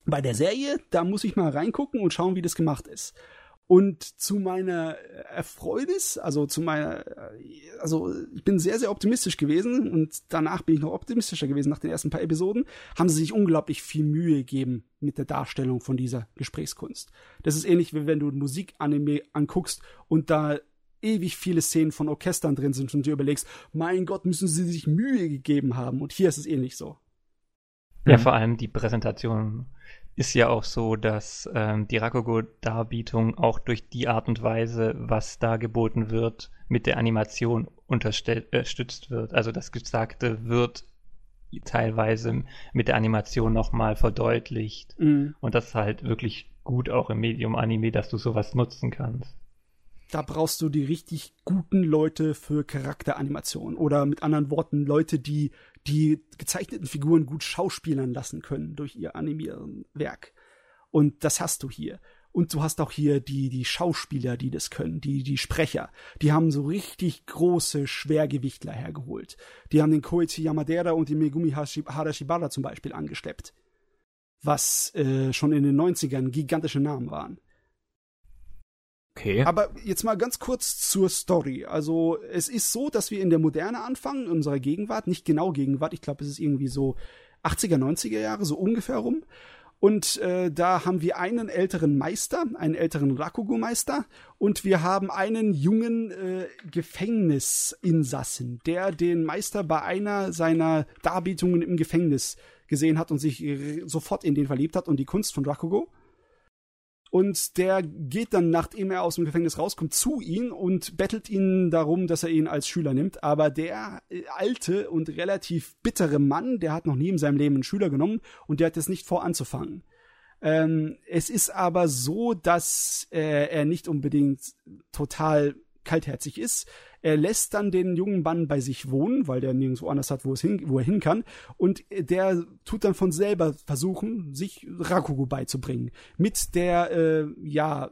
bei der Serie, da muss ich mal reingucken und schauen, wie das gemacht ist. Und zu meiner Erfreunis, also zu meiner, also ich bin sehr, sehr optimistisch gewesen und danach bin ich noch optimistischer gewesen nach den ersten paar Episoden, haben sie sich unglaublich viel Mühe gegeben mit der Darstellung von dieser Gesprächskunst. Das ist ähnlich wie wenn du Musikanime anguckst und da ewig viele Szenen von Orchestern drin sind und du überlegst, mein Gott, müssen sie sich Mühe gegeben haben. Und hier ist es ähnlich so. Ja, mhm. vor allem die Präsentation ist ja auch so, dass ähm, die Rakugo-Darbietung auch durch die Art und Weise, was da geboten wird, mit der Animation unterstützt äh, wird. Also das Gesagte wird teilweise mit der Animation nochmal verdeutlicht. Mhm. Und das ist halt wirklich gut auch im Medium Anime, dass du sowas nutzen kannst da brauchst du die richtig guten Leute für Charakteranimation oder mit anderen Worten Leute, die die gezeichneten Figuren gut schauspielern lassen können durch ihr animieren Werk. Und das hast du hier. Und du hast auch hier die, die Schauspieler, die das können, die, die Sprecher. Die haben so richtig große Schwergewichtler hergeholt. Die haben den Koichi Yamadera und den Megumi Harashibara zum Beispiel angeschleppt. Was äh, schon in den 90ern gigantische Namen waren. Okay. Aber jetzt mal ganz kurz zur Story. Also es ist so, dass wir in der Moderne anfangen, in unserer Gegenwart, nicht genau Gegenwart, ich glaube, es ist irgendwie so 80er, 90er Jahre, so ungefähr rum. Und äh, da haben wir einen älteren Meister, einen älteren Rakugo-Meister, und wir haben einen jungen äh, Gefängnisinsassen, der den Meister bei einer seiner Darbietungen im Gefängnis gesehen hat und sich sofort in den verliebt hat und die Kunst von Rakugo. Und der geht dann, nachdem er aus dem Gefängnis rauskommt, zu ihm und bettelt ihn darum, dass er ihn als Schüler nimmt. Aber der äh, alte und relativ bittere Mann, der hat noch nie in seinem Leben einen Schüler genommen und der hat es nicht vor anzufangen. Ähm, es ist aber so, dass äh, er nicht unbedingt total kaltherzig ist. Er lässt dann den jungen Mann bei sich wohnen, weil der nirgendwo anders hat, wo, es hin, wo er hin kann. Und der tut dann von selber versuchen, sich Rakugo beizubringen. Mit der, äh, ja,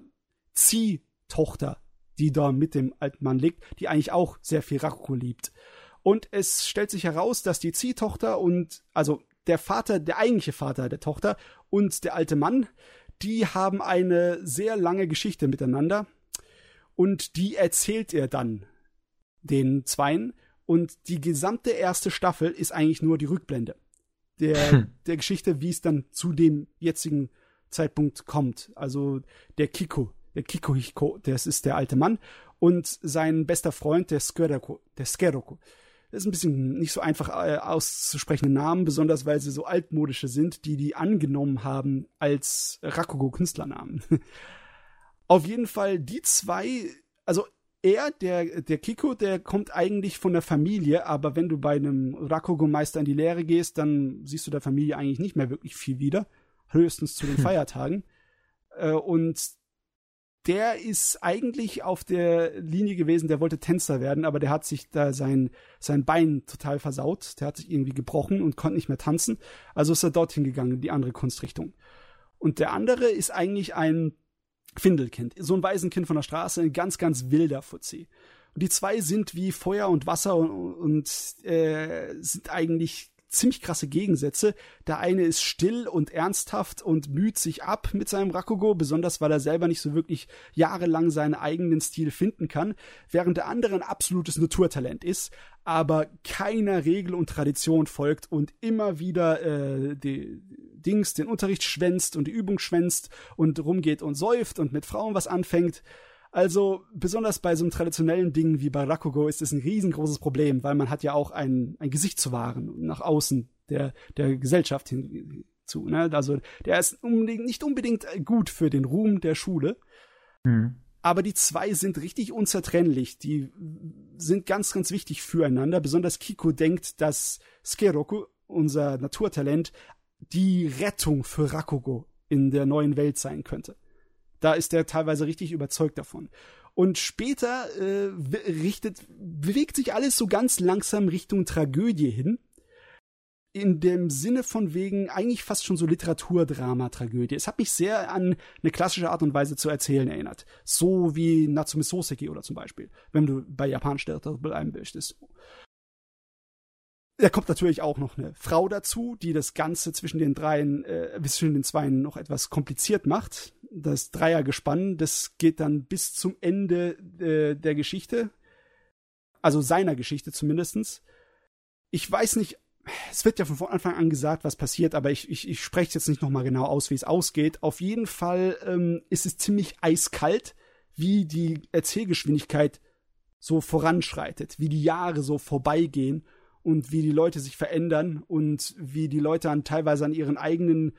Ziehtochter, die da mit dem alten Mann liegt, die eigentlich auch sehr viel Rakugo liebt. Und es stellt sich heraus, dass die Ziehtochter und, also der Vater, der eigentliche Vater der Tochter und der alte Mann, die haben eine sehr lange Geschichte miteinander. Und die erzählt er dann den Zweien. Und die gesamte erste Staffel ist eigentlich nur die Rückblende der, hm. der Geschichte, wie es dann zu dem jetzigen Zeitpunkt kommt. Also der Kiko, der Kiko Hiko, das ist der alte Mann und sein bester Freund, der Skeroko, der Skeroko. Das ist ein bisschen nicht so einfach äh, auszusprechende Namen, besonders weil sie so altmodische sind, die die angenommen haben als Rakugo-Künstlernamen. Auf jeden Fall die zwei, also er, der, der Kiko, der kommt eigentlich von der Familie, aber wenn du bei einem Rakugo-Meister in die Lehre gehst, dann siehst du der Familie eigentlich nicht mehr wirklich viel wieder. Höchstens zu den Feiertagen. Äh, und der ist eigentlich auf der Linie gewesen, der wollte Tänzer werden, aber der hat sich da sein, sein Bein total versaut. Der hat sich irgendwie gebrochen und konnte nicht mehr tanzen. Also ist er dorthin gegangen, in die andere Kunstrichtung. Und der andere ist eigentlich ein Findelkind, so ein Waisenkind von der Straße, ein ganz, ganz wilder Fuzzi. Und die zwei sind wie Feuer und Wasser und, und äh, sind eigentlich ziemlich krasse Gegensätze. Der eine ist still und ernsthaft und müht sich ab mit seinem Rakugo, besonders weil er selber nicht so wirklich jahrelang seinen eigenen Stil finden kann, während der andere ein absolutes Naturtalent ist, aber keiner Regel und Tradition folgt und immer wieder äh, die Dings den Unterricht schwänzt und die Übung schwänzt und rumgeht und säuft und mit Frauen was anfängt. Also besonders bei so einem traditionellen Ding wie bei Rakugo ist es ein riesengroßes Problem, weil man hat ja auch ein, ein Gesicht zu wahren nach außen der, der Gesellschaft hinzu. Ne? Also der ist unbedingt, nicht unbedingt gut für den Ruhm der Schule. Mhm. Aber die zwei sind richtig unzertrennlich. Die sind ganz, ganz wichtig füreinander. Besonders Kiko denkt, dass Skeroku, unser Naturtalent, die Rettung für Rakugo in der neuen Welt sein könnte. Da ist er teilweise richtig überzeugt davon. Und später äh, richtet, bewegt sich alles so ganz langsam Richtung Tragödie hin. In dem Sinne von wegen eigentlich fast schon so Literaturdrama-Tragödie. Es hat mich sehr an eine klassische Art und Weise zu erzählen erinnert. So wie Natsume Soseki oder zum Beispiel, wenn du bei japanisch bleiben möchtest. Da kommt natürlich auch noch eine Frau dazu, die das Ganze zwischen den dreien, äh, zwischen den Zweien noch etwas kompliziert macht. Das Dreiergespann, das geht dann bis zum Ende äh, der Geschichte. Also seiner Geschichte zumindestens. Ich weiß nicht, es wird ja von Anfang an gesagt, was passiert, aber ich, ich, ich spreche jetzt nicht nochmal genau aus, wie es ausgeht. Auf jeden Fall ähm, ist es ziemlich eiskalt, wie die Erzählgeschwindigkeit so voranschreitet, wie die Jahre so vorbeigehen und wie die Leute sich verändern und wie die Leute an teilweise an ihren eigenen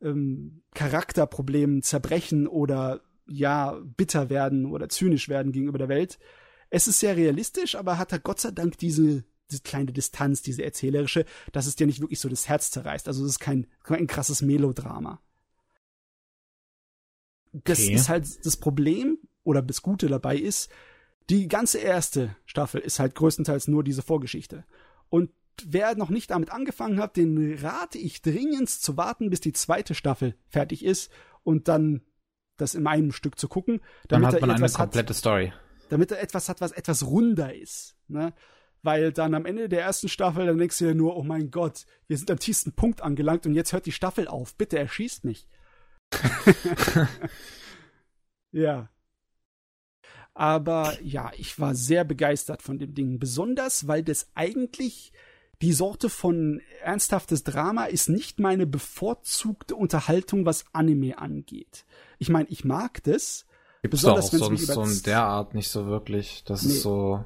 ähm, Charakterproblemen zerbrechen oder ja bitter werden oder zynisch werden gegenüber der Welt. Es ist sehr realistisch, aber hat er Gott sei Dank diese, diese kleine Distanz, diese erzählerische, dass es dir nicht wirklich so das Herz zerreißt. Also es ist kein, kein krasses Melodrama. Das okay. ist halt das Problem oder das Gute dabei ist, die ganze erste Staffel ist halt größtenteils nur diese Vorgeschichte. Und wer noch nicht damit angefangen hat, den rate ich dringend zu warten, bis die zweite Staffel fertig ist und dann das in einem Stück zu gucken. Damit dann hat man eine komplette hat, Story. Damit er etwas hat, was etwas runder ist. Ne? Weil dann am Ende der ersten Staffel, dann denkst du dir nur, oh mein Gott, wir sind am tiefsten Punkt angelangt und jetzt hört die Staffel auf. Bitte erschießt mich. ja. Aber ja, ich war sehr begeistert von dem Ding. Besonders, weil das eigentlich die Sorte von ernsthaftes Drama ist nicht meine bevorzugte Unterhaltung, was Anime angeht. Ich meine, ich mag das. Gibt es auch sonst so in der Art nicht so wirklich. Das nee. ist so,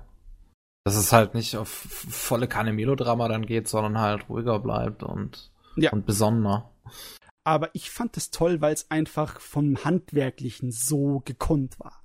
dass es halt nicht auf volle Kanne Melodrama dann geht, sondern halt ruhiger bleibt und, ja. und besonderer. Aber ich fand es toll, weil es einfach vom Handwerklichen so gekonnt war.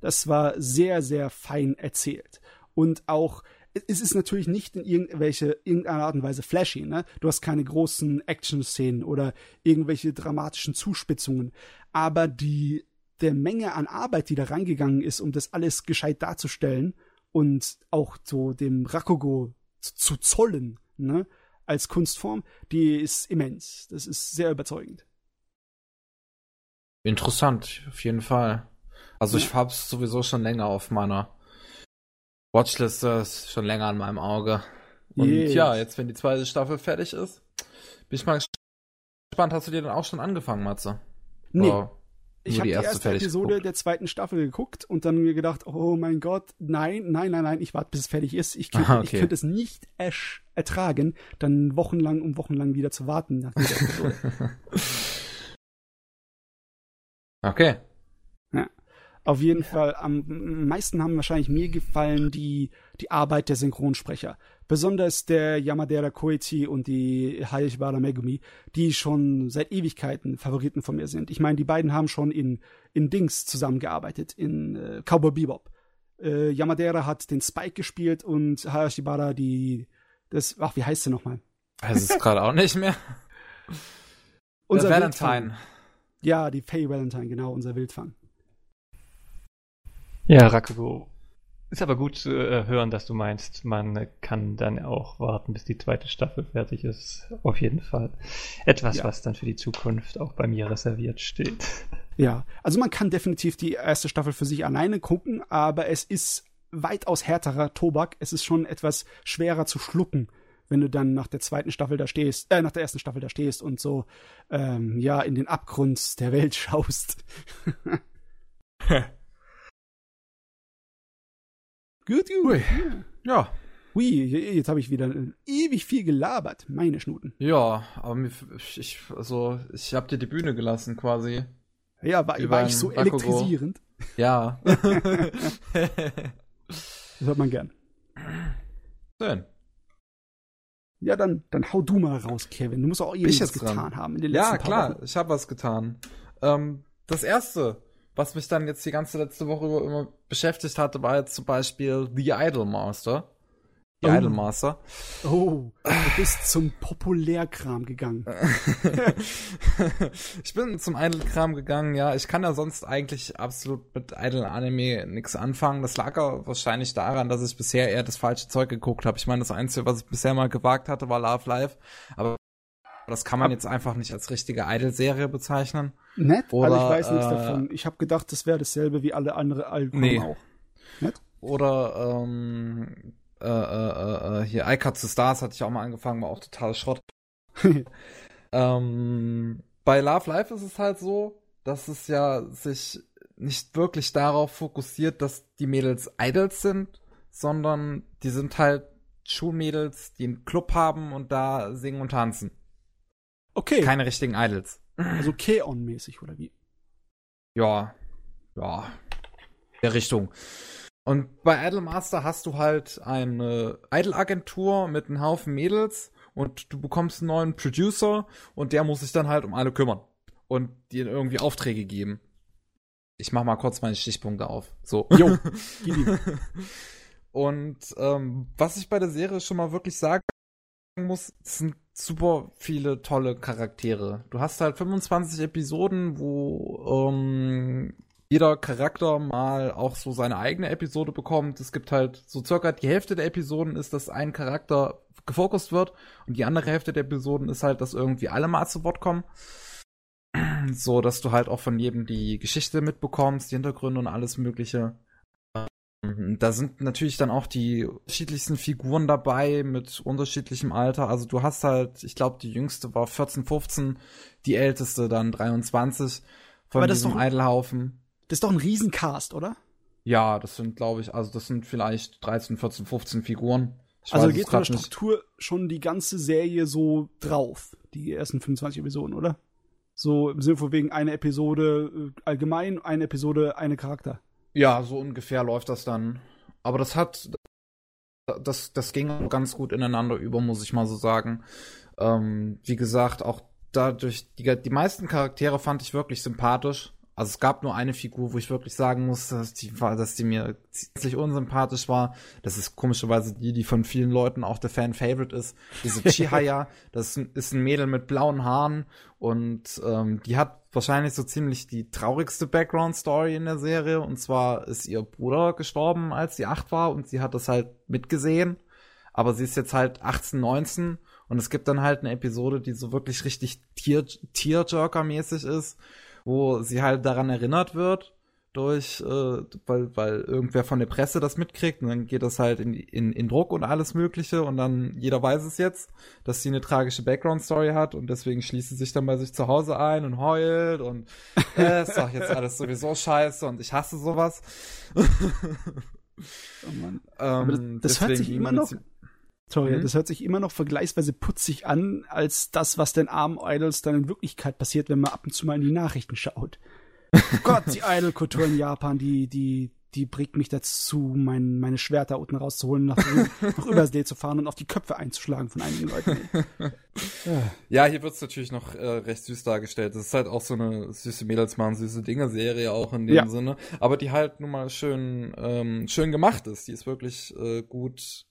Das war sehr, sehr fein erzählt. Und auch, es ist natürlich nicht in irgendwelche, irgendeiner Art und Weise flashy, ne? Du hast keine großen Action-Szenen oder irgendwelche dramatischen Zuspitzungen. Aber die, der Menge an Arbeit, die da reingegangen ist, um das alles gescheit darzustellen und auch so dem Rakugo zu, zollen, ne? Als Kunstform, die ist immens. Das ist sehr überzeugend. Interessant, auf jeden Fall. Also ja. ich hab's sowieso schon länger auf meiner Watchliste, ist schon länger an meinem Auge. Und yes. ja, jetzt, wenn die zweite Staffel fertig ist, bin ich mal gespannt. Hast du dir dann auch schon angefangen, Matze? Nee. Oder ich habe die erste, erste Episode geguckt? der zweiten Staffel geguckt und dann mir gedacht, oh mein Gott, nein, nein, nein, nein, ich warte, bis es fertig ist. Ich könnte, okay. ich könnte es nicht ertragen, dann wochenlang um wochenlang wieder zu warten nach dieser Episode. okay. Ja. Auf jeden Fall, am meisten haben wahrscheinlich mir gefallen die, die Arbeit der Synchronsprecher. Besonders der Yamadera Koichi und die Hayashibara Megumi, die schon seit Ewigkeiten Favoriten von mir sind. Ich meine, die beiden haben schon in, in Dings zusammengearbeitet, in äh, Cowboy Bebop. Äh, Yamadera hat den Spike gespielt und Hayashibara die, das, ach, wie heißt sie nochmal? Weiß es gerade auch nicht mehr. unser Valentine. Ja, die Faye Valentine, genau, unser Wildfang. Ja, Rakugo. Ist aber gut zu äh, hören, dass du meinst, man kann dann auch warten, bis die zweite Staffel fertig ist. Auf jeden Fall. Etwas, ja. was dann für die Zukunft auch bei mir reserviert steht. Ja, also man kann definitiv die erste Staffel für sich alleine gucken, aber es ist weitaus härterer Tobak. Es ist schon etwas schwerer zu schlucken, wenn du dann nach der zweiten Staffel da stehst, äh, nach der ersten Staffel da stehst und so, ähm, ja, in den Abgrund der Welt schaust. Gut, gut. Ui. Ja. Ui, jetzt habe ich wieder ewig viel gelabert, meine Schnuten. Ja, aber ich, also, ich habe dir die Bühne gelassen quasi. Ja, war, war ich so Bakugo. elektrisierend? Ja. das hört man gern. Schön. Ja, dann, dann hau du mal raus, Kevin. Du musst auch irgendwas getan dran. haben in den letzten Ja, klar, Wochen. ich habe was getan. Ähm, das erste, was mich dann jetzt die ganze letzte Woche über immer beschäftigt hatte, war jetzt zum Beispiel The Idol Master. The oh. Idol Master. Oh, du bist zum Populärkram gegangen. ich bin zum Idol-Kram gegangen, ja. Ich kann ja sonst eigentlich absolut mit Idol-Anime nichts anfangen. Das lag auch wahrscheinlich daran, dass ich bisher eher das falsche Zeug geguckt habe. Ich meine, das Einzige, was ich bisher mal gewagt hatte, war Love Live. Aber das kann man jetzt einfach nicht als richtige Idol-Serie bezeichnen. Nett? Oder, also ich weiß nichts äh, davon. Ich habe gedacht, das wäre dasselbe wie alle andere Alben nee. auch. Nett? Oder ähm, äh, äh, äh, hier I Cut the Stars hatte ich auch mal angefangen, war auch total Schrott. ähm, bei Love Life ist es halt so, dass es ja sich nicht wirklich darauf fokussiert, dass die Mädels Idols sind, sondern die sind halt Schulmädels, die einen Club haben und da singen und tanzen. Okay. Keine richtigen Idols. Also Keon-mäßig, oder wie? Ja. Ja. Der Richtung. Und bei Idolmaster hast du halt eine Idol-Agentur mit einem Haufen Mädels und du bekommst einen neuen Producer und der muss sich dann halt um alle kümmern und dir irgendwie Aufträge geben. Ich mach mal kurz meine Stichpunkte auf. So. Jo. und ähm, was ich bei der Serie schon mal wirklich sagen muss, sind super viele tolle Charaktere. Du hast halt 25 Episoden, wo ähm, jeder Charakter mal auch so seine eigene Episode bekommt. Es gibt halt so circa die Hälfte der Episoden ist, dass ein Charakter gefokust wird und die andere Hälfte der Episoden ist halt, dass irgendwie alle mal zu Wort kommen. So, dass du halt auch von jedem die Geschichte mitbekommst, die Hintergründe und alles Mögliche. Mhm, da sind natürlich dann auch die unterschiedlichsten Figuren dabei mit unterschiedlichem Alter. Also du hast halt, ich glaube, die jüngste war 14, 15, die älteste dann 23 von diesem Eidelhaufen. Das ist doch ein Riesencast, oder? Ja, das sind, glaube ich, also das sind vielleicht 13, 14, 15 Figuren. Ich also geht von der Struktur nicht. schon die ganze Serie so drauf, die ersten 25 Episoden, oder? So im Sinne von wegen eine Episode äh, allgemein, eine Episode, eine Charakter. Ja, so ungefähr läuft das dann. Aber das hat, das, das ging ganz gut ineinander über, muss ich mal so sagen. Ähm, wie gesagt, auch dadurch, die, die meisten Charaktere fand ich wirklich sympathisch. Also es gab nur eine Figur, wo ich wirklich sagen muss, dass die, dass die mir ziemlich unsympathisch war. Das ist komischerweise die, die von vielen Leuten auch der Fan-Favorite ist. Diese Chihaya, das ist ein Mädel mit blauen Haaren und ähm, die hat wahrscheinlich so ziemlich die traurigste Background-Story in der Serie. Und zwar ist ihr Bruder gestorben, als sie acht war und sie hat das halt mitgesehen. Aber sie ist jetzt halt 18, 19 und es gibt dann halt eine Episode, die so wirklich richtig Tearjerker-mäßig ist wo sie halt daran erinnert wird durch, äh, weil, weil irgendwer von der Presse das mitkriegt und dann geht das halt in, in, in Druck und alles Mögliche und dann jeder weiß es jetzt, dass sie eine tragische Background-Story hat und deswegen schließt sie sich dann bei sich zu Hause ein und heult und äh, ist doch jetzt alles sowieso scheiße und ich hasse sowas. oh Mann. Ähm, das, das hört sich immer noch Sorry, mhm. das hört sich immer noch vergleichsweise putzig an, als das, was den armen Idols dann in Wirklichkeit passiert, wenn man ab und zu mal in die Nachrichten schaut. Gott, die Idol-Kultur in Japan, die, die, die bringt mich dazu, mein, meine Schwerter unten rauszuholen, nach, nach Übersee zu fahren und auf die Köpfe einzuschlagen von einigen Leuten. ja, hier wird's natürlich noch äh, recht süß dargestellt. Das ist halt auch so eine süße Mädels machen süße Dinge-Serie auch in dem ja. Sinne. Aber die halt nun mal schön, ähm, schön gemacht ist. Die ist wirklich äh, gut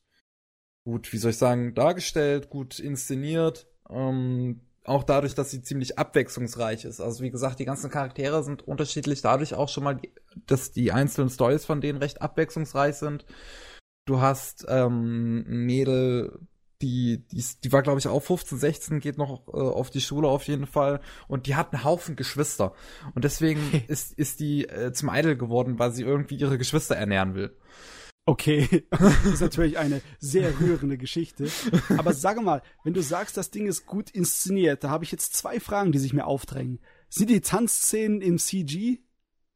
gut, wie soll ich sagen, dargestellt, gut inszeniert. Ähm, auch dadurch, dass sie ziemlich abwechslungsreich ist. Also wie gesagt, die ganzen Charaktere sind unterschiedlich, dadurch auch schon mal, dass die einzelnen Stories von denen recht abwechslungsreich sind. Du hast ähm, ein Mädel, die, die, die war, glaube ich, auch 15, 16, geht noch äh, auf die Schule auf jeden Fall. Und die hat einen Haufen Geschwister. Und deswegen ist, ist die äh, zum Idol geworden, weil sie irgendwie ihre Geschwister ernähren will. Okay, das ist natürlich eine sehr rührende Geschichte. Aber sag mal, wenn du sagst, das Ding ist gut inszeniert, da habe ich jetzt zwei Fragen, die sich mir aufdrängen. Sind die Tanzszenen im CG?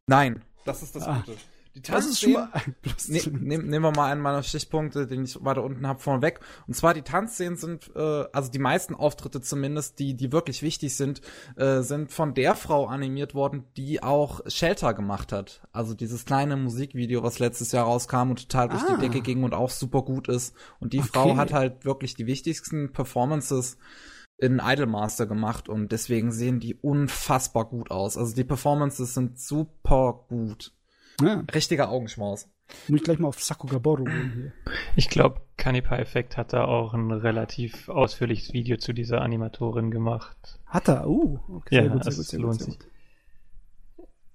Nein, das ist das ah. Gute. Die Tanzszenen, ne, nehmen nehm wir mal einen meiner Stichpunkte, den ich weiter unten habe, vorne weg. Und zwar die Tanzszenen sind, äh, also die meisten Auftritte zumindest, die, die wirklich wichtig sind, äh, sind von der Frau animiert worden, die auch Shelter gemacht hat. Also dieses kleine Musikvideo, was letztes Jahr rauskam und total durch ah. die Decke ging und auch super gut ist. Und die okay. Frau hat halt wirklich die wichtigsten Performances in Idolmaster gemacht und deswegen sehen die unfassbar gut aus. Also die Performances sind super gut. Ja. Richtiger Augenschmaus. Muss ich gleich mal auf Sakugaboru gehen hier. Ich glaube, Kanipa Effect hat da auch ein relativ ausführliches Video zu dieser Animatorin gemacht. Hat er? Uh, okay. Ja, gut, sehr gut, sehr lohnt gut, sich.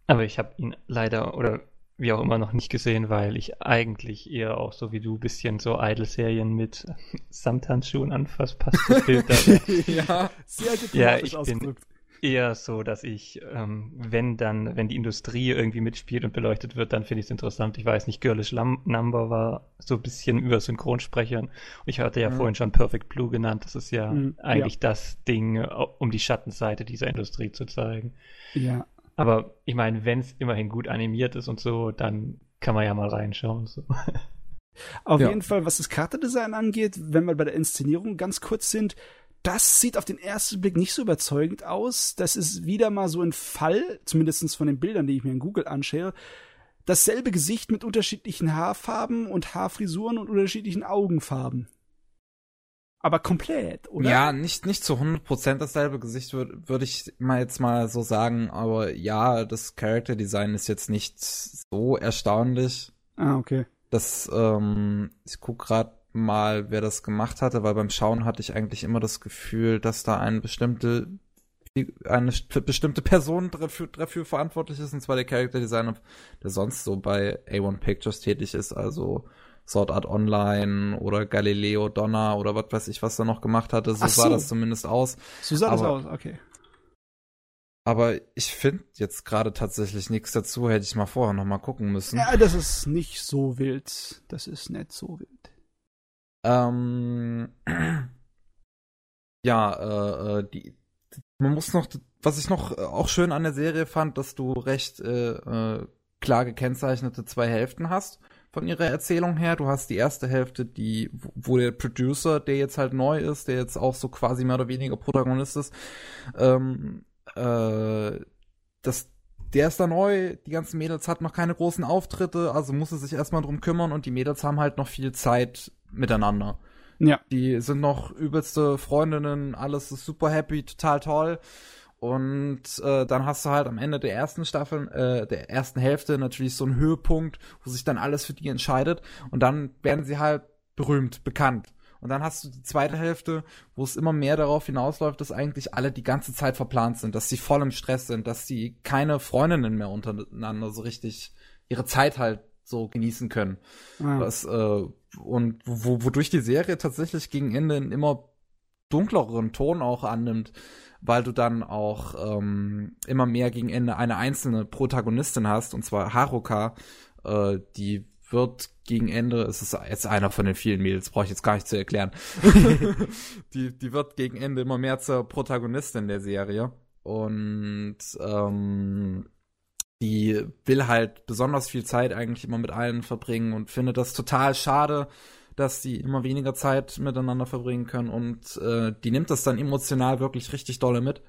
Aber ich habe ihn leider oder wie auch immer noch nicht gesehen, weil ich eigentlich eher auch so wie du bisschen so Idol-Serien mit Samthandschuhen anfasst, passt das Bild da. ja, sehr diplomatisch ja, ich ausgedrückt. Eher so, dass ich, ähm, wenn dann, wenn die Industrie irgendwie mitspielt und beleuchtet wird, dann finde ich es interessant. Ich weiß nicht, Girlish Number war so ein bisschen über Synchronsprechern. Und ich hatte ja mhm. vorhin schon Perfect Blue genannt. Das ist ja mhm, eigentlich ja. das Ding, äh, um die Schattenseite dieser Industrie zu zeigen. Ja. Aber ich meine, wenn es immerhin gut animiert ist und so, dann kann man ja mal reinschauen. So. Auf ja. jeden Fall, was das Kartendesign angeht, wenn wir bei der Inszenierung ganz kurz sind, das sieht auf den ersten Blick nicht so überzeugend aus. Das ist wieder mal so ein Fall, zumindest von den Bildern, die ich mir in Google anschaue. Dasselbe Gesicht mit unterschiedlichen Haarfarben und Haarfrisuren und unterschiedlichen Augenfarben. Aber komplett, oder? Ja, nicht, nicht zu 100% dasselbe Gesicht, würde würd ich mal jetzt mal so sagen. Aber ja, das Character Design ist jetzt nicht so erstaunlich. Ah, okay. Das, ähm, ich guck grad mal, wer das gemacht hatte, weil beim Schauen hatte ich eigentlich immer das Gefühl, dass da eine bestimmte eine bestimmte Person dafür, dafür verantwortlich ist, und zwar der Character Designer, der sonst so bei A1 Pictures tätig ist, also Sword Art Online oder Galileo Donna oder was weiß ich, was er noch gemacht hatte. So, so. sah das zumindest aus. So sah aber, das aus, okay. Aber ich finde jetzt gerade tatsächlich nichts dazu, hätte ich mal vorher noch mal gucken müssen. Ja, das ist nicht so wild. Das ist nicht so wild. Ähm, ja, äh, äh, die, man muss noch, was ich noch äh, auch schön an der Serie fand, dass du recht äh, äh, klar gekennzeichnete zwei Hälften hast von ihrer Erzählung her. Du hast die erste Hälfte, die, wo der Producer, der jetzt halt neu ist, der jetzt auch so quasi mehr oder weniger Protagonist ist, ähm, äh, das, der ist da neu, die ganzen Mädels hatten noch keine großen Auftritte, also muss er sich erstmal drum kümmern und die Mädels haben halt noch viel Zeit miteinander. Ja. Die sind noch übelste Freundinnen, alles ist super happy, total toll. Und äh, dann hast du halt am Ende der ersten Staffel, äh, der ersten Hälfte natürlich so einen Höhepunkt, wo sich dann alles für die entscheidet. Und dann werden sie halt berühmt, bekannt. Und dann hast du die zweite Hälfte, wo es immer mehr darauf hinausläuft, dass eigentlich alle die ganze Zeit verplant sind, dass sie voll im Stress sind, dass sie keine Freundinnen mehr untereinander so richtig ihre Zeit halt so genießen können. Ah. Was, äh, und wo, wodurch die Serie tatsächlich gegen Ende einen immer dunkleren Ton auch annimmt weil du dann auch ähm, immer mehr gegen Ende eine einzelne Protagonistin hast, und zwar Haruka, äh, die wird gegen Ende, es ist jetzt einer von den vielen Mädels, brauche ich jetzt gar nicht zu erklären, die, die wird gegen Ende immer mehr zur Protagonistin der Serie. Und ähm, die will halt besonders viel Zeit eigentlich immer mit allen verbringen und findet das total schade, dass sie immer weniger Zeit miteinander verbringen können. Und äh, die nimmt das dann emotional wirklich richtig dolle mit.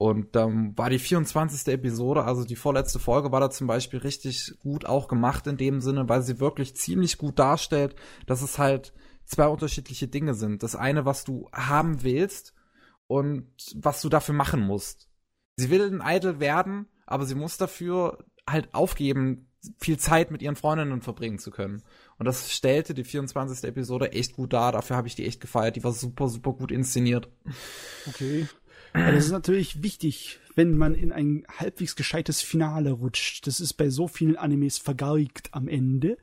Und dann war die 24. Episode, also die vorletzte Folge, war da zum Beispiel richtig gut auch gemacht in dem Sinne, weil sie wirklich ziemlich gut darstellt, dass es halt zwei unterschiedliche Dinge sind. Das eine, was du haben willst und was du dafür machen musst. Sie will ein Idol werden, aber sie muss dafür halt aufgeben, viel Zeit mit ihren Freundinnen verbringen zu können. Und das stellte die 24. Episode echt gut dar. Dafür habe ich die echt gefeiert. Die war super, super gut inszeniert. Okay. Ja, das ist natürlich wichtig, wenn man in ein halbwegs gescheites Finale rutscht. Das ist bei so vielen Animes vergeigt am Ende.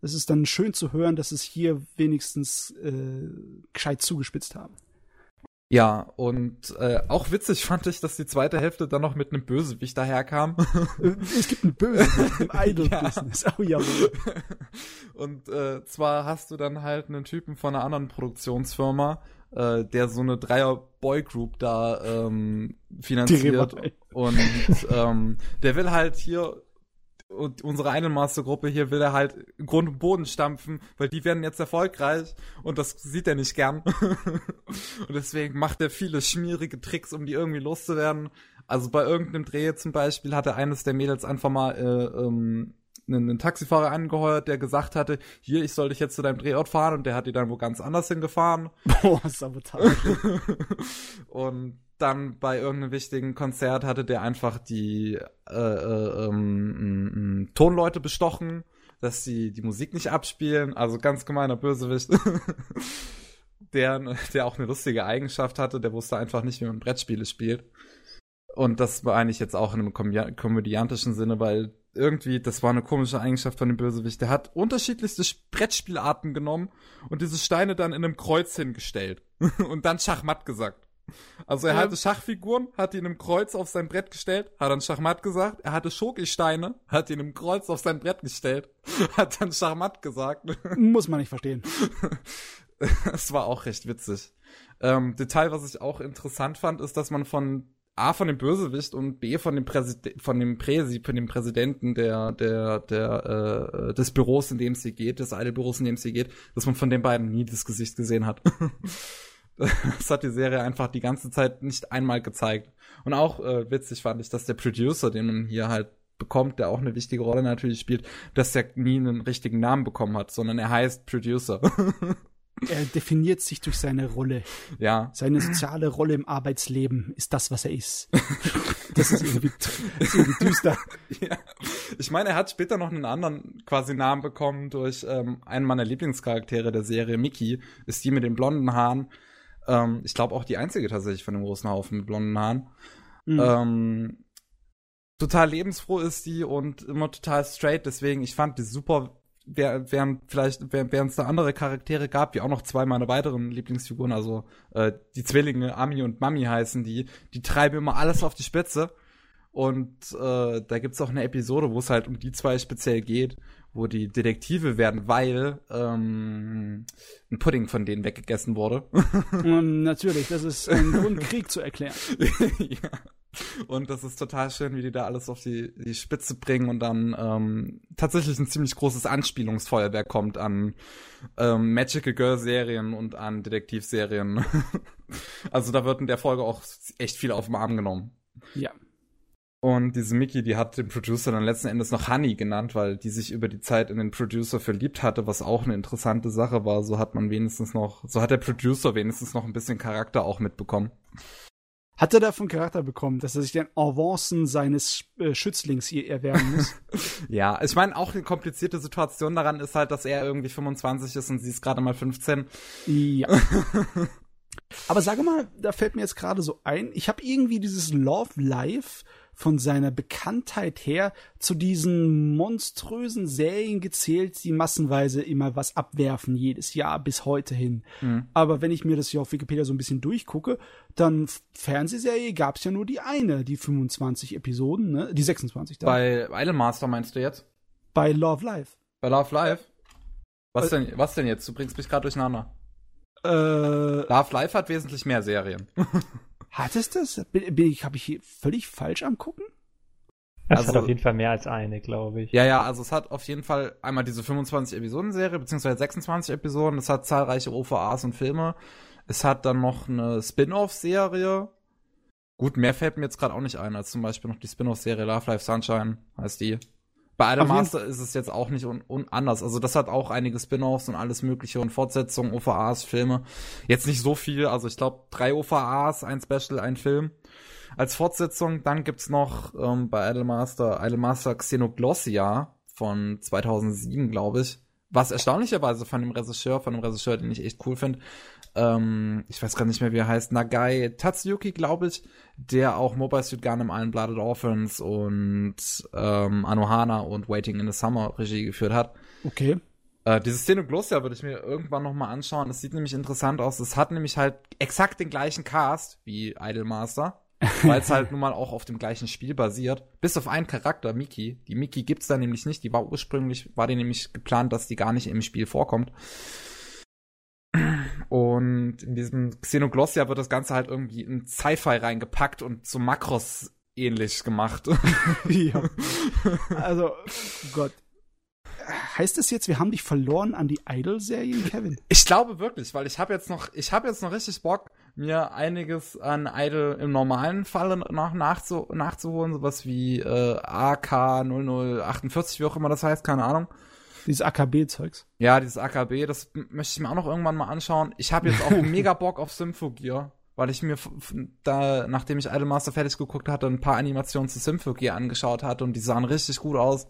Das ist dann schön zu hören, dass es hier wenigstens äh, gescheit zugespitzt haben. Ja, und äh, auch witzig fand ich, dass die zweite Hälfte dann noch mit einem Bösewicht daherkam. es gibt einen Bösewicht im Idol-Business. Ja. Oh jawohl. Und äh, zwar hast du dann halt einen Typen von einer anderen Produktionsfirma, äh, der so eine Dreier-Boy-Group da ähm, finanziert. Und ähm, der will halt hier und unsere Einelmaster-Gruppe hier will er halt Grund und Boden stampfen, weil die werden jetzt erfolgreich und das sieht er nicht gern. und deswegen macht er viele schmierige Tricks, um die irgendwie loszuwerden. Also bei irgendeinem Dreh zum Beispiel hatte eines der Mädels einfach mal äh, ähm, einen, Taxifahrer angeheuert, der gesagt hatte, hier, ich soll dich jetzt zu deinem Drehort fahren und der hat die dann wo ganz anders hingefahren. Boah, Sabotage. und dann bei irgendeinem wichtigen Konzert hatte der einfach die äh, äh, ähm, Tonleute bestochen, dass sie die Musik nicht abspielen. Also ganz gemeiner Bösewicht. der, der auch eine lustige Eigenschaft hatte, der wusste einfach nicht, wie man Brettspiele spielt. Und das war eigentlich jetzt auch in einem komödiantischen Sinne, weil irgendwie, das war eine komische Eigenschaft von dem Bösewicht. Der hat unterschiedlichste Brettspielarten genommen und diese Steine dann in einem Kreuz hingestellt und dann Schachmatt gesagt. Also er ähm. hatte Schachfiguren, hat die in einem Kreuz auf sein Brett gestellt, hat dann Schachmatt gesagt. Er hatte Schoki-Steine, hat die in einem Kreuz auf sein Brett gestellt, hat dann Schachmatt gesagt. Muss man nicht verstehen. Es war auch recht witzig. Ähm, Detail, was ich auch interessant fand, ist, dass man von A von dem Bösewicht und B von dem Präsident, von dem Präsi, von dem Präsidenten der, der, der, äh, des Büros, in dem sie geht, des Idolbüros, in dem sie geht, dass man von den beiden nie das Gesicht gesehen hat. das hat die Serie einfach die ganze Zeit nicht einmal gezeigt. Und auch äh, witzig fand ich, dass der Producer, den man hier halt bekommt, der auch eine wichtige Rolle natürlich spielt, dass der nie einen richtigen Namen bekommen hat, sondern er heißt Producer. er definiert sich durch seine Rolle. Ja. Seine soziale Rolle im Arbeitsleben ist das, was er ist. das ist irgendwie, das ist irgendwie düster. Ja. Ich meine, er hat später noch einen anderen quasi Namen bekommen durch ähm, einen meiner Lieblingscharaktere der Serie, Mickey, ist die mit den blonden Haaren. Ähm, ich glaube auch die einzige tatsächlich von dem großen Haufen mit blonden Haaren. Mhm. Ähm, total lebensfroh ist die und immer total straight, deswegen, ich fand die super während vielleicht, während es da andere Charaktere gab, wie auch noch zwei meiner weiteren Lieblingsfiguren, also äh, die Zwillinge Ami und Mami heißen die, die treiben immer alles auf die Spitze. Und äh, da gibt's auch eine Episode, wo es halt um die zwei speziell geht, wo die Detektive werden, weil ähm, ein Pudding von denen weggegessen wurde. Und natürlich, das ist ein Grund, Krieg zu erklären. ja. Und das ist total schön, wie die da alles auf die, die Spitze bringen und dann ähm, tatsächlich ein ziemlich großes Anspielungsfeuerwerk kommt an ähm, Magical Girl Serien und an Detektivserien. also da wird in der Folge auch echt viel auf den Arm genommen. Ja. Und diese Mickey, die hat den Producer dann letzten Endes noch Honey genannt, weil die sich über die Zeit in den Producer verliebt hatte, was auch eine interessante Sache war. So hat man wenigstens noch, so hat der Producer wenigstens noch ein bisschen Charakter auch mitbekommen. Hat er davon Charakter bekommen, dass er sich den Avancen seines äh, Schützlings hier erwerben muss? ja, ich meine, auch eine komplizierte Situation daran ist halt, dass er irgendwie 25 ist und sie ist gerade mal 15. Ja. Aber sage mal, da fällt mir jetzt gerade so ein, ich habe irgendwie dieses Love Life von seiner Bekanntheit her zu diesen monströsen Serien gezählt, die massenweise immer was abwerfen, jedes Jahr bis heute hin. Mhm. Aber wenn ich mir das hier auf Wikipedia so ein bisschen durchgucke, dann Fernsehserie gab es ja nur die eine, die 25 Episoden, ne? Die 26. Da. Bei Idolmaster meinst du jetzt? Bei Love Life. Bei Love Life? Was, äh, denn, was denn jetzt? Du bringst mich gerade durcheinander. Äh, Love Life hat wesentlich mehr Serien. Hat es das? Bin ich, habe ich hier völlig falsch am gucken? Es also, hat auf jeden Fall mehr als eine, glaube ich. Ja, ja, also es hat auf jeden Fall einmal diese 25 Episoden-Serie, beziehungsweise 26 Episoden. Es hat zahlreiche OVAs und Filme. Es hat dann noch eine Spin-off-Serie. Gut, mehr fällt mir jetzt gerade auch nicht ein, als zum Beispiel noch die Spin-off-Serie Love Life Sunshine heißt die. Bei Idol Master ist es jetzt auch nicht un, un anders. Also das hat auch einige Spin-offs und alles mögliche und Fortsetzungen, OVAs, Filme. Jetzt nicht so viel, also ich glaube drei OVAs, ein Special, ein Film. Als Fortsetzung, dann gibt's noch ähm, bei Idolmaster, Idolmaster Xenoglossia von 2007, glaube ich. Was erstaunlicherweise von dem Regisseur, von dem Regisseur, den ich echt cool finde, ähm, ich weiß gar nicht mehr, wie er heißt, Nagai Tatsuyuki, glaube ich, der auch Mobile Suit Gundam Allen Blooded Orphans und ähm, Anohana und Waiting in the Summer Regie geführt hat. Okay. Äh, diese Szene Glosia würde ich mir irgendwann noch mal anschauen. Das sieht nämlich interessant aus. Es hat nämlich halt exakt den gleichen Cast wie Idolmaster. weil es halt nun mal auch auf dem gleichen Spiel basiert. Bis auf einen Charakter, Miki. Die Miki gibt's da nämlich nicht. Die war ursprünglich, war die nämlich geplant, dass die gar nicht im Spiel vorkommt. Und in diesem Xenoglossia wird das Ganze halt irgendwie in Sci-Fi reingepackt und zu Makros ähnlich gemacht. ja. Also, Gott. Heißt das jetzt, wir haben dich verloren an die Idol-Serien, Kevin? Ich glaube wirklich, weil ich habe jetzt noch, ich habe jetzt noch richtig Bock, mir einiges an Idol im normalen Fall noch nachzu nachzuholen, sowas wie äh, AK 0048, wie auch immer das heißt, keine Ahnung. Dieses AKB-Zeugs. Ja, dieses AKB, das möchte ich mir auch noch irgendwann mal anschauen. Ich habe jetzt auch mega Bock auf Symphogear, weil ich mir da, nachdem ich Idolmaster fertig geguckt hatte, ein paar Animationen zu Symphogear angeschaut hatte und die sahen richtig gut aus.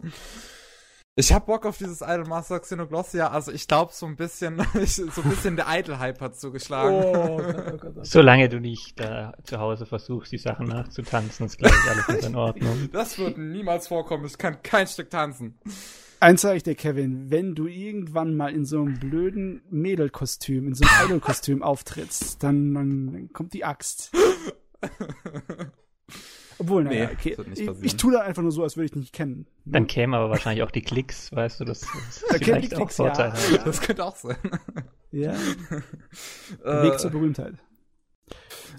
Ich hab Bock auf dieses Idolmaster Xenoglossia, also ich glaube so ein bisschen, so ein bisschen der Idol-Hype hat zugeschlagen. Oh, oh Gott, oh Solange du nicht da zu Hause versuchst, die Sachen nachzutanzen, ist glaube ich alles in Ordnung. Das wird niemals vorkommen, ich kann kein Stück tanzen. Eins sage ich dir, Kevin, wenn du irgendwann mal in so einem blöden Mädelkostüm, in so einem Idol-Kostüm auftrittst, dann, dann kommt die Axt. Obwohl, naja, nee, okay. Ich, ich tue da einfach nur so, als würde ich nicht kennen. Dann kämen aber wahrscheinlich auch die Klicks, weißt du, das, das ist vielleicht auch Vorteil. Ja, ja. Das könnte auch sein. Ja. Weg zur Berühmtheit.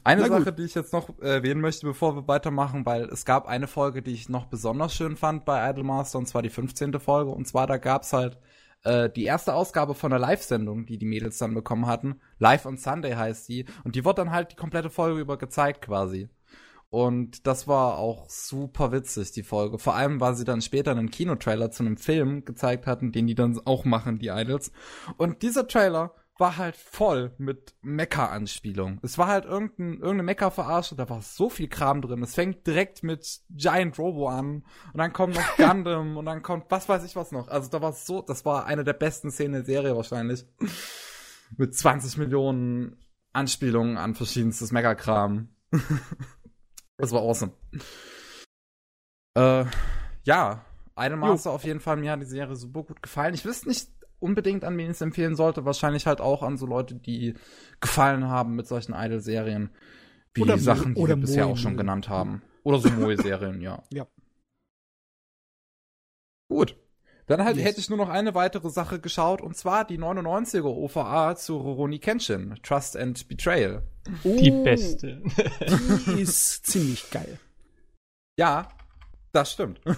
Eine Na Sache, gut. die ich jetzt noch erwähnen möchte, bevor wir weitermachen, weil es gab eine Folge, die ich noch besonders schön fand bei Idolmaster, und zwar die 15. Folge. Und zwar, da gab's halt äh, die erste Ausgabe von der Live-Sendung, die die Mädels dann bekommen hatten. Live on Sunday heißt die. Und die wird dann halt die komplette Folge über gezeigt quasi. Und das war auch super witzig, die Folge. Vor allem, weil sie dann später einen Kinotrailer zu einem Film gezeigt hatten, den die dann auch machen, die Idols. Und dieser Trailer war halt voll mit Mecha-Anspielung. Es war halt irgendein, irgendeine Mecha-Verarsche, da war so viel Kram drin. Es fängt direkt mit Giant Robo an und dann kommt noch Gundam und dann kommt was weiß ich was noch. Also da war so, das war eine der besten Szenen der Serie wahrscheinlich. mit 20 Millionen Anspielungen an verschiedenstes Mecha-Kram. das war awesome. Äh, ja, Idolmaster auf jeden Fall, mir hat die Serie super gut gefallen. Ich wüsste nicht, unbedingt an wen ich es empfehlen sollte. Wahrscheinlich halt auch an so Leute, die gefallen haben mit solchen Idol-Serien. Wie oder Sachen, die wir bisher auch schon genannt haben. Oder so Moe-Serien, ja. Ja. Gut. Dann halt yes. hätte ich nur noch eine weitere Sache geschaut, und zwar die 99er OVA zu Roroni Kenshin, Trust and Betrayal. Die oh, beste. Die ist ziemlich geil. Ja, das stimmt.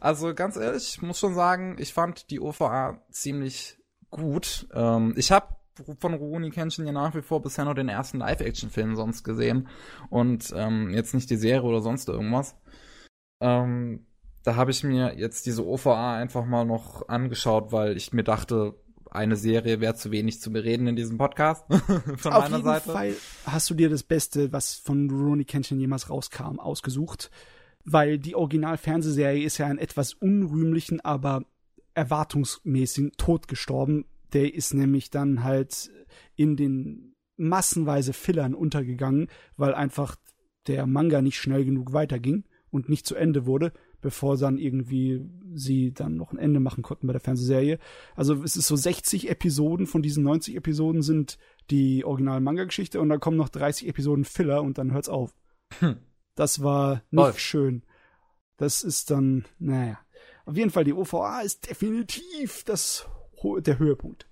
Also ganz ehrlich, ich muss schon sagen, ich fand die OVA ziemlich gut. Ähm, ich habe von Rurouni Kenshin ja nach wie vor bisher nur den ersten Live-Action-Film sonst gesehen und ähm, jetzt nicht die Serie oder sonst irgendwas. Ähm, da habe ich mir jetzt diese OVA einfach mal noch angeschaut, weil ich mir dachte, eine Serie wäre zu wenig zu bereden in diesem Podcast. von Auf meiner jeden Seite. Fall hast du dir das Beste, was von Rurouni Kenshin jemals rauskam, ausgesucht. Weil die Original-Fernsehserie ist ja einen etwas unrühmlichen, aber erwartungsmäßigen Tod gestorben. Der ist nämlich dann halt in den massenweise Fillern untergegangen, weil einfach der Manga nicht schnell genug weiterging und nicht zu Ende wurde bevor dann irgendwie sie dann noch ein Ende machen konnten bei der Fernsehserie. Also es ist so 60 Episoden von diesen 90 Episoden sind die original Manga-Geschichte und dann kommen noch 30 Episoden Filler und dann hört's auf. Hm. Das war nicht Voll. schön. Das ist dann, naja. Auf jeden Fall, die OVA ist definitiv das, der Höhepunkt.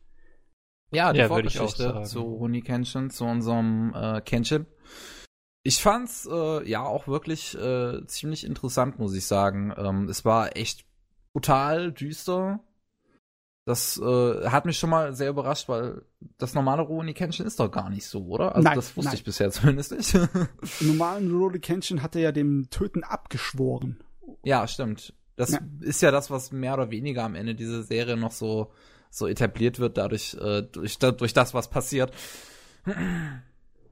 Ja, die ja, Vorgeschichte zu Runi Kenshin, zu unserem äh, Kenshin. Ich fand's äh, ja auch wirklich äh, ziemlich interessant, muss ich sagen. Ähm, es war echt brutal düster. Das äh, hat mich schon mal sehr überrascht, weil das normale Rurouni Kenshin ist doch gar nicht so, oder? Also nein, das wusste nein. ich bisher zumindest nicht. Im normalen Rurouni Kenshin hat er ja dem Töten abgeschworen. Ja, stimmt. Das ja. ist ja das, was mehr oder weniger am Ende dieser Serie noch so so etabliert wird, dadurch äh, durch, durch das, was passiert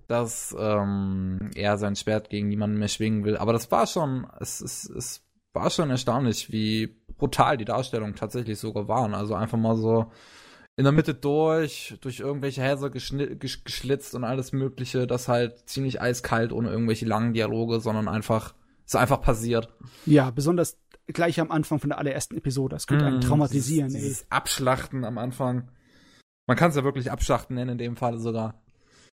dass ähm, er sein Schwert gegen niemanden mehr schwingen will. Aber das war schon, es, es, es war schon erstaunlich, wie brutal die Darstellungen tatsächlich sogar waren. Also einfach mal so in der Mitte durch, durch irgendwelche Häser geschlitzt und alles Mögliche. Das halt ziemlich eiskalt, ohne irgendwelche langen Dialoge, sondern einfach, ist einfach passiert. Ja, besonders gleich am Anfang von der allerersten Episode. Das könnte einen mm, traumatisieren, dieses, dieses Abschlachten am Anfang. Man kann es ja wirklich Abschlachten nennen, in dem Fall sogar.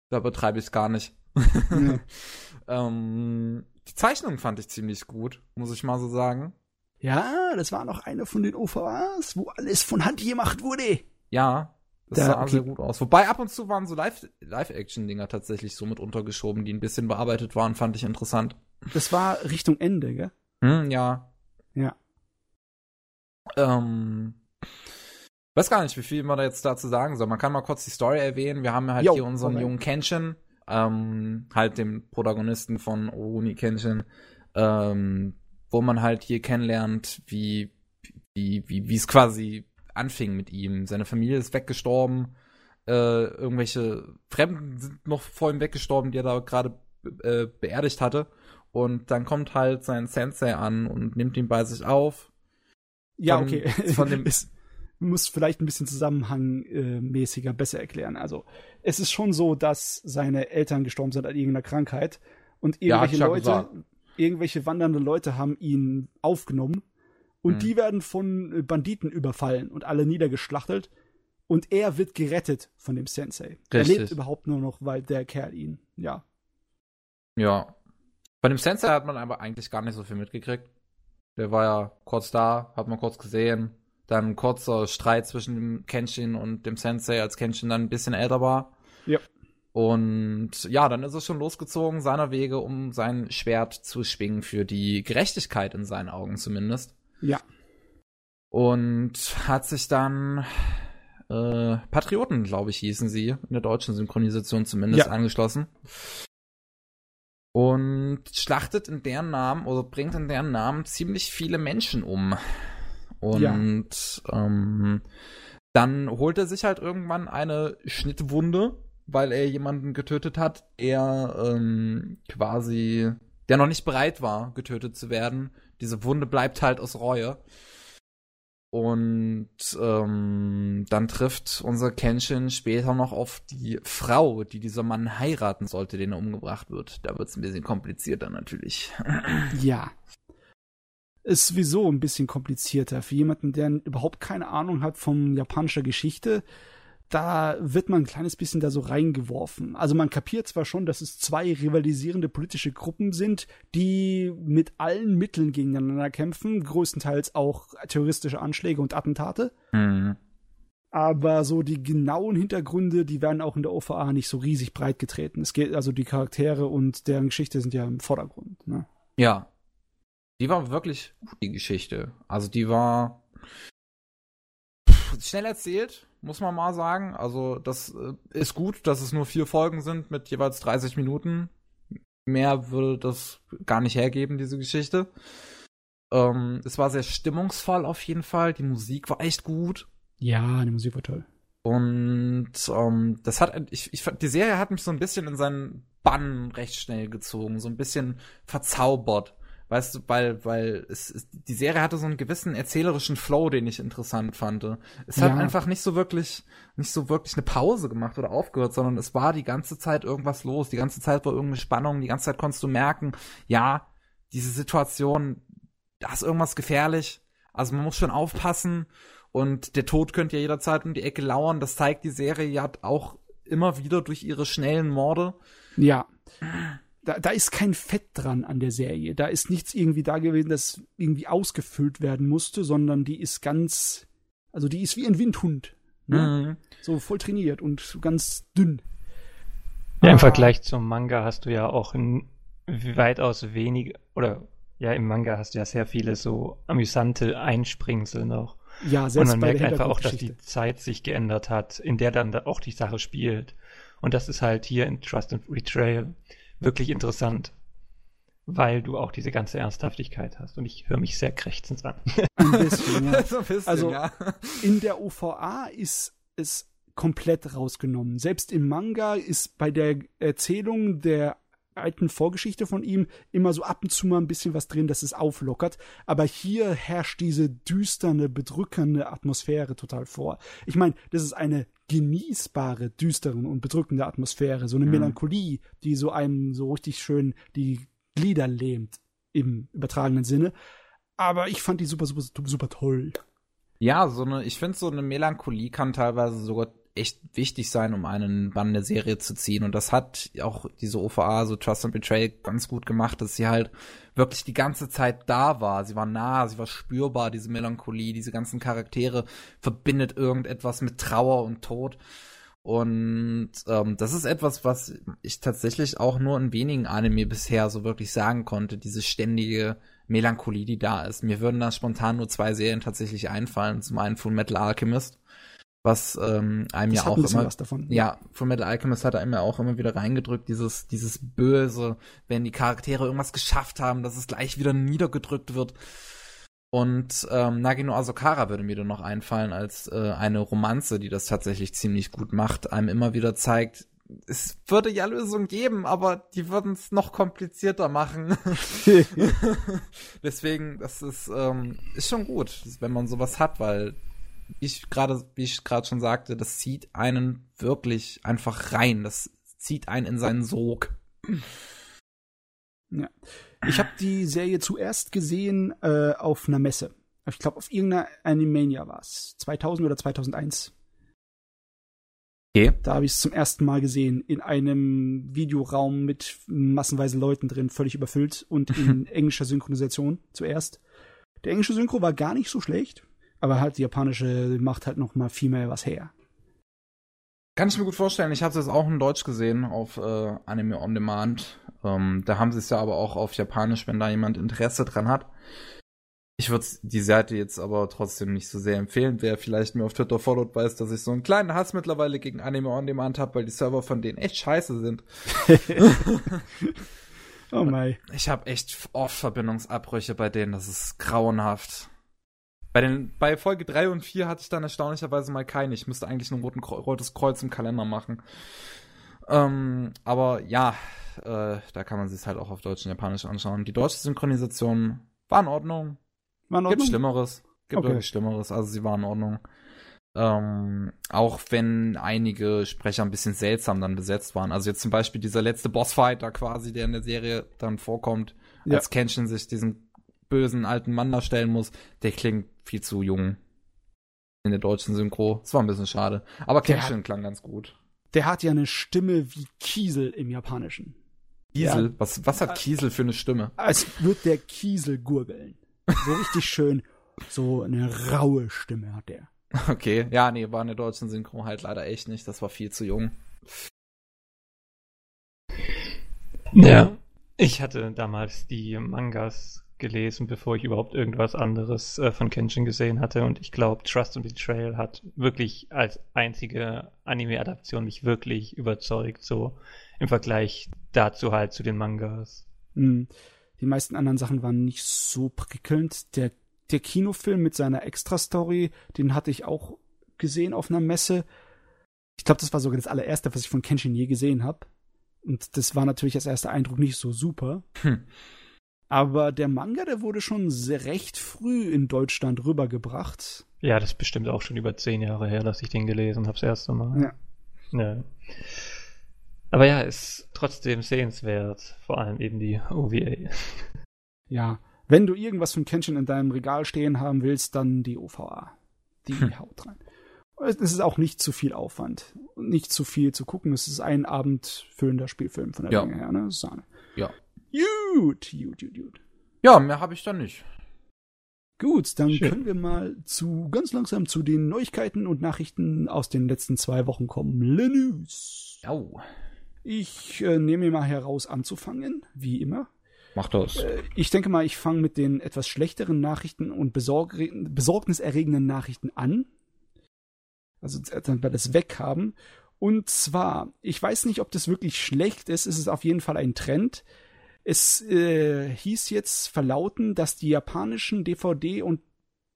Da betreibe ich es gar nicht. Mhm. ähm, die Zeichnung fand ich ziemlich gut, muss ich mal so sagen. Ja, das war noch eine von den OVAs, wo alles von Hand gemacht wurde. Ja, das da, sah okay. sehr gut aus. Wobei ab und zu waren so Live-Action-Dinger tatsächlich so mit untergeschoben, die ein bisschen bearbeitet waren, fand ich interessant. Das war Richtung Ende, gell? Hm, ja. Ja. Ähm, weiß gar nicht, wie viel man da jetzt dazu sagen soll. Man kann mal kurz die Story erwähnen. Wir haben ja halt jo, hier unseren okay. jungen Kenshin, ähm, halt dem Protagonisten von Oruni Kenshin, ähm, wo man halt hier kennenlernt, wie, wie, wie, wie es quasi anfing mit ihm. Seine Familie ist weggestorben, äh, irgendwelche Fremden sind noch vor ihm weggestorben, die er da gerade äh, beerdigt hatte. Und dann kommt halt sein Sensei an und nimmt ihn bei sich auf. Ja, von, okay. Von dem, muss vielleicht ein bisschen zusammenhangmäßiger besser erklären. Also es ist schon so, dass seine Eltern gestorben sind an irgendeiner Krankheit und irgendwelche ja, Leute, irgendwelche wandernde Leute haben ihn aufgenommen und mhm. die werden von Banditen überfallen und alle niedergeschlachtet und er wird gerettet von dem Sensei. Richtig. Er lebt überhaupt nur noch, weil der Kerl ihn, ja. Ja. Bei dem Sensei hat man aber eigentlich gar nicht so viel mitgekriegt. Der war ja kurz da, hat man kurz gesehen, dann ein kurzer Streit zwischen dem Kenshin und dem Sensei, als Kenshin dann ein bisschen älter war. Ja. Und ja, dann ist er schon losgezogen seiner Wege, um sein Schwert zu schwingen für die Gerechtigkeit in seinen Augen zumindest. Ja. Und hat sich dann äh, Patrioten, glaube ich, hießen sie, in der deutschen Synchronisation zumindest ja. angeschlossen. Und schlachtet in deren Namen oder bringt in deren Namen ziemlich viele Menschen um. Und ja. ähm, dann holt er sich halt irgendwann eine Schnittwunde, weil er jemanden getötet hat, er ähm, quasi, der noch nicht bereit war, getötet zu werden. Diese Wunde bleibt halt aus Reue. Und ähm, dann trifft unser Kenshin später noch auf die Frau, die dieser Mann heiraten sollte, den er umgebracht wird. Da wird es ein bisschen komplizierter natürlich. Ja ist sowieso ein bisschen komplizierter. Für jemanden, der überhaupt keine Ahnung hat von japanischer Geschichte, da wird man ein kleines bisschen da so reingeworfen. Also man kapiert zwar schon, dass es zwei rivalisierende politische Gruppen sind, die mit allen Mitteln gegeneinander kämpfen, größtenteils auch terroristische Anschläge und Attentate. Mhm. Aber so die genauen Hintergründe, die werden auch in der OVA nicht so riesig breit getreten. Es geht also die Charaktere und deren Geschichte sind ja im Vordergrund. Ne? Ja, die war wirklich gut, die Geschichte. Also die war schnell erzählt, muss man mal sagen. Also das äh, ist gut, dass es nur vier Folgen sind mit jeweils 30 Minuten. Mehr würde das gar nicht hergeben, diese Geschichte. Ähm, es war sehr stimmungsvoll auf jeden Fall. Die Musik war echt gut. Ja, die Musik war toll. Und ähm, das hat, ich, ich fand, die Serie hat mich so ein bisschen in seinen Bann recht schnell gezogen, so ein bisschen verzaubert. Weißt du, weil, weil es, es die Serie hatte so einen gewissen erzählerischen Flow, den ich interessant fand. Es hat Ja. einfach nicht so wirklich, nicht so wirklich eine Pause gemacht oder aufgehört, sondern es war die ganze Zeit irgendwas los. Die ganze Zeit war irgendeine Spannung, die ganze Zeit konntest du merken, ja, diese Situation, da ist irgendwas gefährlich. Also man muss schon aufpassen und der Tod könnte ja jederzeit um die Ecke lauern. Das zeigt die Serie ja auch immer wieder durch ihre schnellen Morde. Ja. Da, da ist kein Fett dran an der Serie. Da ist nichts irgendwie da gewesen, das irgendwie ausgefüllt werden musste, sondern die ist ganz, also die ist wie ein Windhund. Ne? Mhm. So voll trainiert und ganz dünn. Ja, Ah. im Vergleich zum Manga hast du ja auch ein weitaus wenig, oder ja, im Manga hast du ja sehr viele so amüsante Einspringsel noch. Ja, Und selbst man bei merkt einfach auch, dass die. Zeit sich geändert hat, in der dann da auch die Sache spielt. Und das ist halt hier in Trust and Betrayal wirklich interessant, weil du auch diese ganze Ernsthaftigkeit hast. Und ich höre mich sehr krächzend an. Ein bisschen, ja. so ein bisschen, Also- ja. In der OVA ist es komplett rausgenommen. Selbst im Manga ist bei der Erzählung der alten Vorgeschichte von ihm immer so ab und zu mal ein bisschen was drin, dass es auflockert. Aber hier herrscht diese düsterne, bedrückende Atmosphäre total vor. Ich meine, das ist eine genießbare, düstere und bedrückende Atmosphäre, so eine Mhm. Melancholie, die so einem so richtig schön die Glieder lähmt im übertragenen Sinne. Aber ich fand die super, super, super toll. Ja, so eine, ich finde, so eine Melancholie kann teilweise sogar echt wichtig sein, um einen Bann der Serie zu ziehen. Und das hat auch diese OVA, so Trust and Betray, ganz gut gemacht, dass sie halt wirklich die ganze Zeit da war. Sie war nah, sie war spürbar, diese Melancholie, diese ganzen Charaktere verbindet irgendetwas mit Trauer und Tod. Und ähm, das ist etwas, was ich tatsächlich auch nur in wenigen Anime bisher so wirklich sagen konnte, diese ständige Melancholie, die da ist. Mir würden da spontan nur zwei Serien tatsächlich einfallen. Zum einen Full Metal Alchemist, was ähm, einem Das ja auch immer was davon. ja, Full Metal Alchemist hat er immer auch immer wieder reingedrückt, dieses, dieses Böse, wenn die Charaktere irgendwas geschafft haben, dass es gleich wieder niedergedrückt wird. Und ähm, Nagino Asokara würde mir dann noch einfallen als äh, eine Romanze, die das tatsächlich ziemlich gut macht, einem immer wieder zeigt, es würde ja Lösungen geben, aber die würden es noch komplizierter machen. Deswegen, das ist, ähm, ist schon gut, wenn man sowas hat, weil wie ich gerade, wie ich gerade schon sagte, das zieht einen wirklich einfach rein. Das zieht einen in seinen Sog. Ich habe die Serie zuerst gesehen äh, auf einer Messe. Ich glaube, auf irgendeiner Animania war es. 2000 oder 2001. Okay. Da habe ich es zum ersten Mal gesehen. In einem Videoraum mit massenweise Leuten drin, völlig überfüllt und in englischer Synchronisation zuerst. Der englische Synchro war gar nicht so schlecht, aber halt die japanische macht halt noch mal viel mehr was her. Kann ich mir gut vorstellen. Ich habe es jetzt auch in Deutsch gesehen auf äh, Anime On Demand. Ähm, da haben sie es ja aber auch auf Japanisch, wenn da jemand Interesse dran hat. Ich würde die Seite jetzt aber trotzdem nicht so sehr empfehlen. Wer vielleicht mir auf Twitter followt, weiß, dass ich so einen kleinen Hass mittlerweile gegen Anime On Demand habe, weil die Server von denen echt scheiße sind. Oh mei. Ich habe echt oft Verbindungsabbrüche bei denen, das ist grauenhaft. Bei, den, bei Folge 3 und 4 hatte ich dann erstaunlicherweise mal keine. Ich müsste eigentlich ein roten, rotes Kreuz im Kalender machen. Ähm, aber ja, äh, da kann man sich halt auch auf Deutsch und Japanisch anschauen. Die deutsche Synchronisation war in Ordnung. War in Gibt Ordnung? Schlimmeres. Gibt Okay. wirklich Schlimmeres. Also sie war in Ordnung. Ähm, auch wenn einige Sprecher ein bisschen seltsam dann besetzt waren. Also jetzt zum Beispiel dieser letzte Bossfight da quasi, der in der Serie dann vorkommt, Ja. als Kenshin sich diesen bösen alten Mann da stellen muss, der klingt viel zu jung in der deutschen Synchro. Das war ein bisschen schade. Aber Der Kenshin klang ganz gut. Der hat ja eine Stimme wie Kiesel im Japanischen. Kiesel? Ja. Was, was hat Kiesel für eine Stimme? Als wird der Kiesel gurgeln. So richtig schön. So eine raue Stimme hat der. Okay, ja, nee, war in der deutschen Synchro halt leider echt nicht. Das war viel zu jung. Ja. Ich hatte damals die Mangas gelesen, bevor ich überhaupt irgendwas anderes äh, von Kenshin gesehen hatte. Und ich glaube, Trust and Betrayal hat wirklich als einzige Anime-Adaption mich wirklich überzeugt, so im Vergleich dazu halt zu den Mangas. Hm. Die meisten anderen Sachen waren nicht so prickelnd. Der, der Kinofilm mit seiner Extra-Story, den hatte ich auch gesehen auf einer Messe. Ich glaube, das war sogar das allererste, was ich von Kenshin je gesehen habe. Und das war natürlich als erster Eindruck nicht so super. Hm. Aber der Manga, der wurde schon sehr recht früh in Deutschland rübergebracht. Ja, das ist bestimmt auch schon über zehn Jahre her, dass ich den gelesen habe, das erste Mal. Ja. ja. Aber ja, ist trotzdem sehenswert, vor allem eben die OVA. Ja, wenn du irgendwas von Kenshin in deinem Regal stehen haben willst, dann die OVA. Die hm. haut rein. Es ist auch nicht zu viel Aufwand. Nicht zu viel zu gucken. Es ist ein abendfüllender Spielfilm von der ja. Länge her, ne? Sahne. Ja. Gut, gut, gut, gut. Ja, mehr habe ich dann nicht. Gut, dann Schön. können wir mal zu ganz langsam zu den Neuigkeiten und Nachrichten aus den letzten zwei Wochen kommen. Le News. Oh. Ich äh, nehme mir mal heraus anzufangen, wie immer. Mach das. Äh, ich denke mal, ich fange mit den etwas schlechteren Nachrichten und besorg besorgniserregenden Nachrichten an. Also dann wir das weghaben. Und zwar, ich weiß nicht, ob das wirklich schlecht ist, es ist auf jeden Fall ein Trend. Es äh, hieß jetzt verlauten, dass die japanischen DVD- und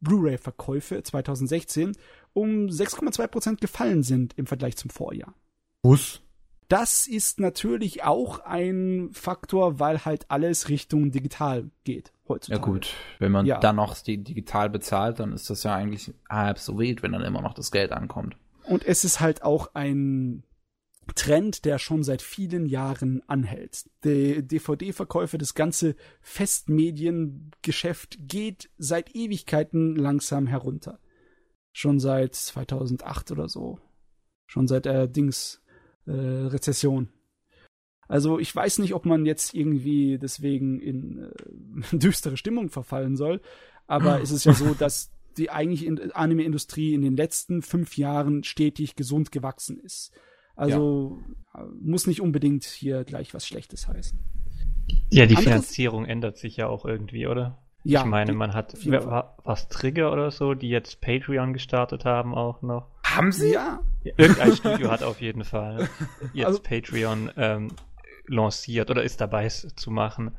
Blu-ray-Verkäufe 2016 um 6,2% gefallen sind im Vergleich zum Vorjahr. Was? Das ist natürlich auch ein Faktor, weil halt alles Richtung digital geht heutzutage. Ja gut, wenn man ja. dann noch digital bezahlt, dann ist das ja eigentlich halb so wild, wenn dann immer noch das Geld ankommt. Und es ist halt auch ein Trend, der schon seit vielen Jahren anhält. Die DVD-Verkäufe, das ganze Festmediengeschäft geht seit Ewigkeiten langsam herunter. Schon seit 2008 oder so. Schon seit der Dings äh, Rezession. Also ich weiß nicht, ob man jetzt irgendwie deswegen in äh, düstere Stimmung verfallen soll, aber es ist ja so, dass die eigentlich Anime-Industrie in den letzten fünf Jahren stetig gesund gewachsen ist. Also ja. muss nicht unbedingt hier gleich was Schlechtes heißen. Ja, die Anderes, Finanzierung ändert sich ja auch irgendwie, oder? Ja. Ich meine, man hat was Trigger oder so, die jetzt Patreon gestartet haben auch noch. Haben sie? Ja. Irgendein Studio hat auf jeden Fall jetzt also, Patreon ähm, lanciert oder ist dabei es zu machen.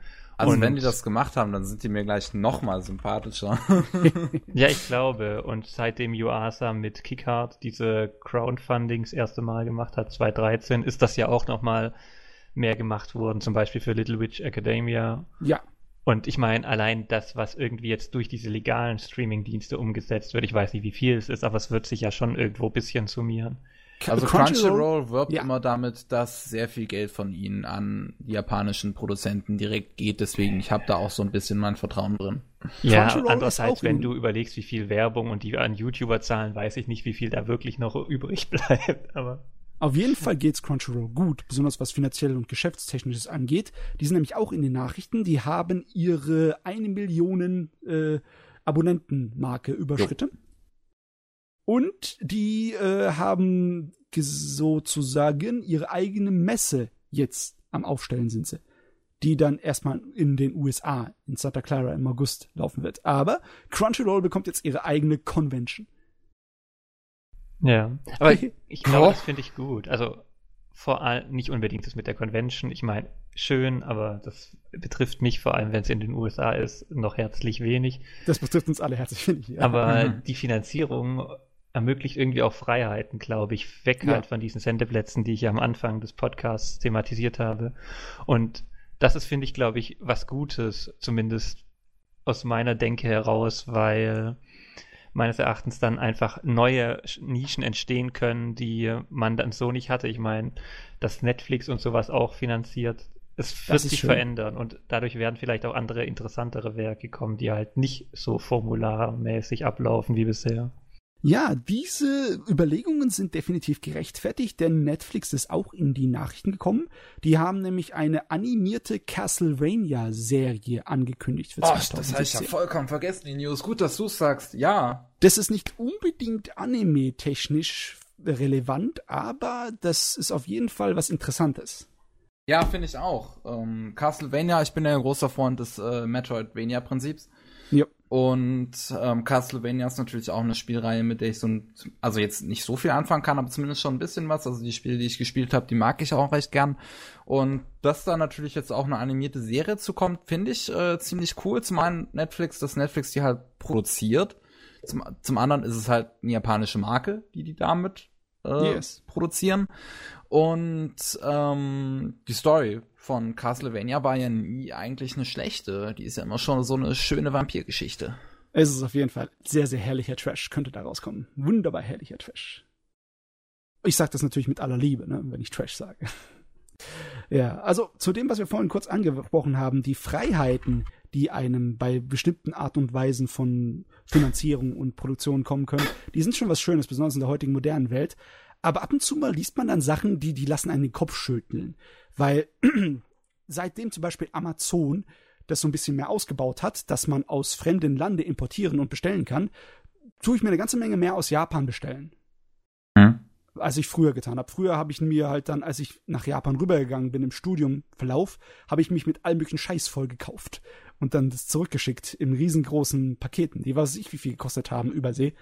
Also und wenn die das gemacht haben, dann sind die mir gleich noch mal sympathischer. ja, ich glaube. Und seitdem Yuasa mit Kickhard diese Crowdfundings erste Mal gemacht hat, 2013, ist das ja auch noch mal mehr gemacht worden. Zum Beispiel für Little Witch Academia. Ja. Und ich meine, allein das, was irgendwie jetzt durch diese legalen Streaming-Dienste umgesetzt wird, ich weiß nicht, wie viel es ist, aber es wird sich ja schon irgendwo ein bisschen summieren. Also Crunchyroll wirbt ja. immer damit, dass sehr viel Geld von ihnen an die japanischen Produzenten direkt geht. Deswegen, ich habe da auch so ein bisschen mein Vertrauen drin. Ja, andererseits, wenn du überlegst, wie viel Werbung und die an YouTuber zahlen, weiß ich nicht, wie viel da wirklich noch übrig bleibt. Aber auf jeden Fall geht's Crunchyroll gut, besonders was finanziell und geschäftstechnisches angeht. Die sind nämlich auch in den Nachrichten. Die haben ihre eine Millionen äh, Abonnentenmarke überschritten. Jo. Und die äh, haben sozusagen ihre eigene Messe jetzt am Aufstellen sind sie. Die dann erstmal in den USA, in Santa Clara im August laufen wird. Aber Crunchyroll bekommt jetzt ihre eigene Convention. Ja, aber ich, ich glaube, das finde ich gut. Also vor allem nicht unbedingt das mit der Convention. Ich meine, schön, aber das betrifft mich vor allem, wenn es in den USA ist, noch herzlich wenig. Das betrifft uns alle herzlich wenig. Ja. Aber mhm. die Finanzierung ermöglicht irgendwie auch Freiheiten, glaube ich, weg ja. halt von diesen Sendeplätzen, die ich ja am Anfang des Podcasts thematisiert habe. Und das ist, finde ich, glaube ich, was Gutes, zumindest aus meiner Denke heraus, weil meines Erachtens dann einfach neue Nischen entstehen können, die man dann so nicht hatte. Ich meine, dass Netflix und sowas auch finanziert, es wird sich schön. verändern und dadurch werden vielleicht auch andere interessantere Werke kommen, die halt nicht so formularmäßig ablaufen wie bisher. Ja, diese Überlegungen sind definitiv gerechtfertigt, denn Netflix ist auch in die Nachrichten gekommen. Die haben nämlich eine animierte Castlevania-Serie angekündigt für oh, 2016. Das habe ich ja vollkommen vergessen, die News. Gut, dass du sagst. Ja. Das ist nicht unbedingt anime-technisch relevant, aber das ist auf jeden Fall was Interessantes. Ja, finde ich auch. Ähm, Castlevania, ich bin ja ein großer Freund des äh, Metroidvania-Prinzips. Ja. Und ähm, Castlevania ist natürlich auch eine Spielreihe, mit der ich so ein, also jetzt nicht so viel anfangen kann, aber zumindest schon ein bisschen was. Also die Spiele, die ich gespielt habe, die mag ich auch recht gern. Und dass da natürlich jetzt auch eine animierte Serie zu kommt, finde ich äh, ziemlich cool. Zum einen Netflix, dass Netflix die halt produziert. Zum, zum anderen ist es halt eine japanische Marke, die die damit äh, yes. produzieren. Und ähm, die Story von Castlevania war ja nie eigentlich eine schlechte. Die ist ja immer schon so eine schöne Vampirgeschichte. Es ist auf jeden Fall sehr, sehr herrlicher Trash, könnte da rauskommen. Wunderbar herrlicher Trash. Ich sage das natürlich mit aller Liebe, ne, wenn ich Trash sage. ja, also zu dem, was wir vorhin kurz angesprochen haben, die Freiheiten, die einem bei bestimmten Art und Weisen von Finanzierung und Produktion kommen können, die sind schon was Schönes, besonders in der heutigen modernen Welt. Aber ab und zu mal liest man dann Sachen, die, die lassen einen den Kopf schütteln. Weil seitdem zum Beispiel Amazon das so ein bisschen mehr ausgebaut hat, dass man aus fremden Lande importieren und bestellen kann, tue ich mir eine ganze Menge mehr aus Japan bestellen. Hm. Als ich früher getan habe. Früher habe ich mir halt dann, als ich nach Japan rübergegangen bin im Studiumverlauf, habe ich mich mit allem möglichen Scheiß voll gekauft und dann das zurückgeschickt in riesengroßen Paketen, die weiß ich wie viel gekostet haben übersee.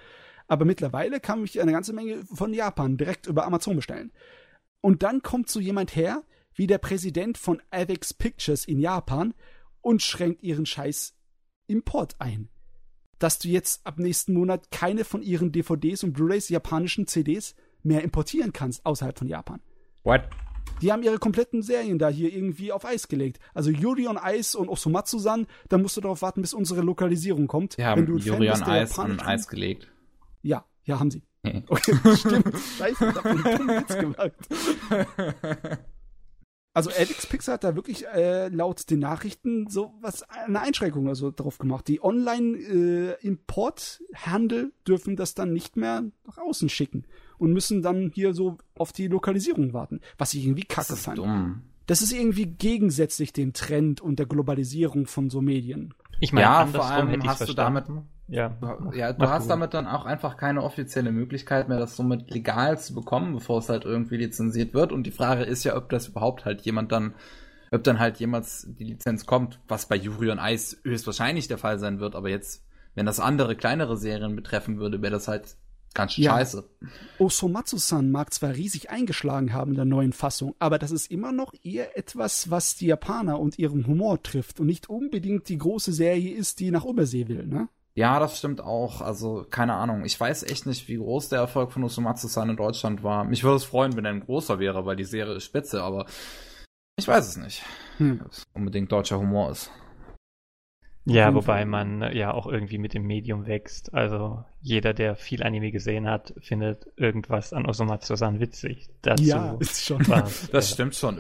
Aber mittlerweile kann ich eine ganze Menge von Japan direkt über Amazon bestellen. Und dann kommt so jemand her, wie der Präsident von Avex Pictures in Japan und schränkt ihren Scheiß Import ein. Dass du jetzt ab nächsten Monat keine von ihren DVDs und Blu-rays japanischen CDs mehr importieren kannst außerhalb von Japan. What? Die haben ihre kompletten Serien da hier irgendwie auf Eis gelegt. Also Yuri on Eis und Osomatsu-san, da musst du darauf warten, bis unsere Lokalisierung kommt. Die haben Yuri on Eis on Eis gelegt. Ja, ja, haben sie. Okay, stimmt. Scheiße, ich hab einen Witz gemacht. Also Alex Pixar hat da wirklich äh, laut den Nachrichten so was eine Einschränkung also drauf gemacht. Die Online-Importhandel äh, dürfen das dann nicht mehr nach außen schicken und müssen dann hier so auf die Lokalisierung warten, was ich irgendwie kacke das ist fand. Dumm. Das ist irgendwie gegensätzlich dem Trend und der Globalisierung von so Medien. Ich meine, ja, vor allem hast du damit ja, ja du hast du. damit dann auch einfach keine offizielle Möglichkeit mehr, das somit legal zu bekommen, bevor es halt irgendwie lizenziert wird. Und die Frage ist ja, ob das überhaupt halt jemand dann, ob dann halt jemals die Lizenz kommt, was bei Yuri on Ice höchstwahrscheinlich der Fall sein wird. Aber jetzt, wenn das andere kleinere Serien betreffen würde, wäre das halt Ganz ja. scheiße. Osomatsu-san mag zwar riesig eingeschlagen haben in der neuen Fassung, aber das ist immer noch eher etwas, was die Japaner und ihren Humor trifft und nicht unbedingt die große Serie ist, die nach Übersee will, ne? Ja, das stimmt auch. Also, keine Ahnung. Ich weiß echt nicht, wie groß der Erfolg von Osomatsu-san in Deutschland war. Mich würde es freuen, wenn er ein großer wäre, weil die Serie ist spitze, aber ich weiß es nicht. Hm. Ob es unbedingt deutscher Humor ist. Ja, wobei man äh, ja auch irgendwie mit dem Medium wächst. Also jeder, der viel Anime gesehen hat, findet irgendwas an Osomatsu-san witzig. Dazu ja, ist schon. das ja. stimmt schon.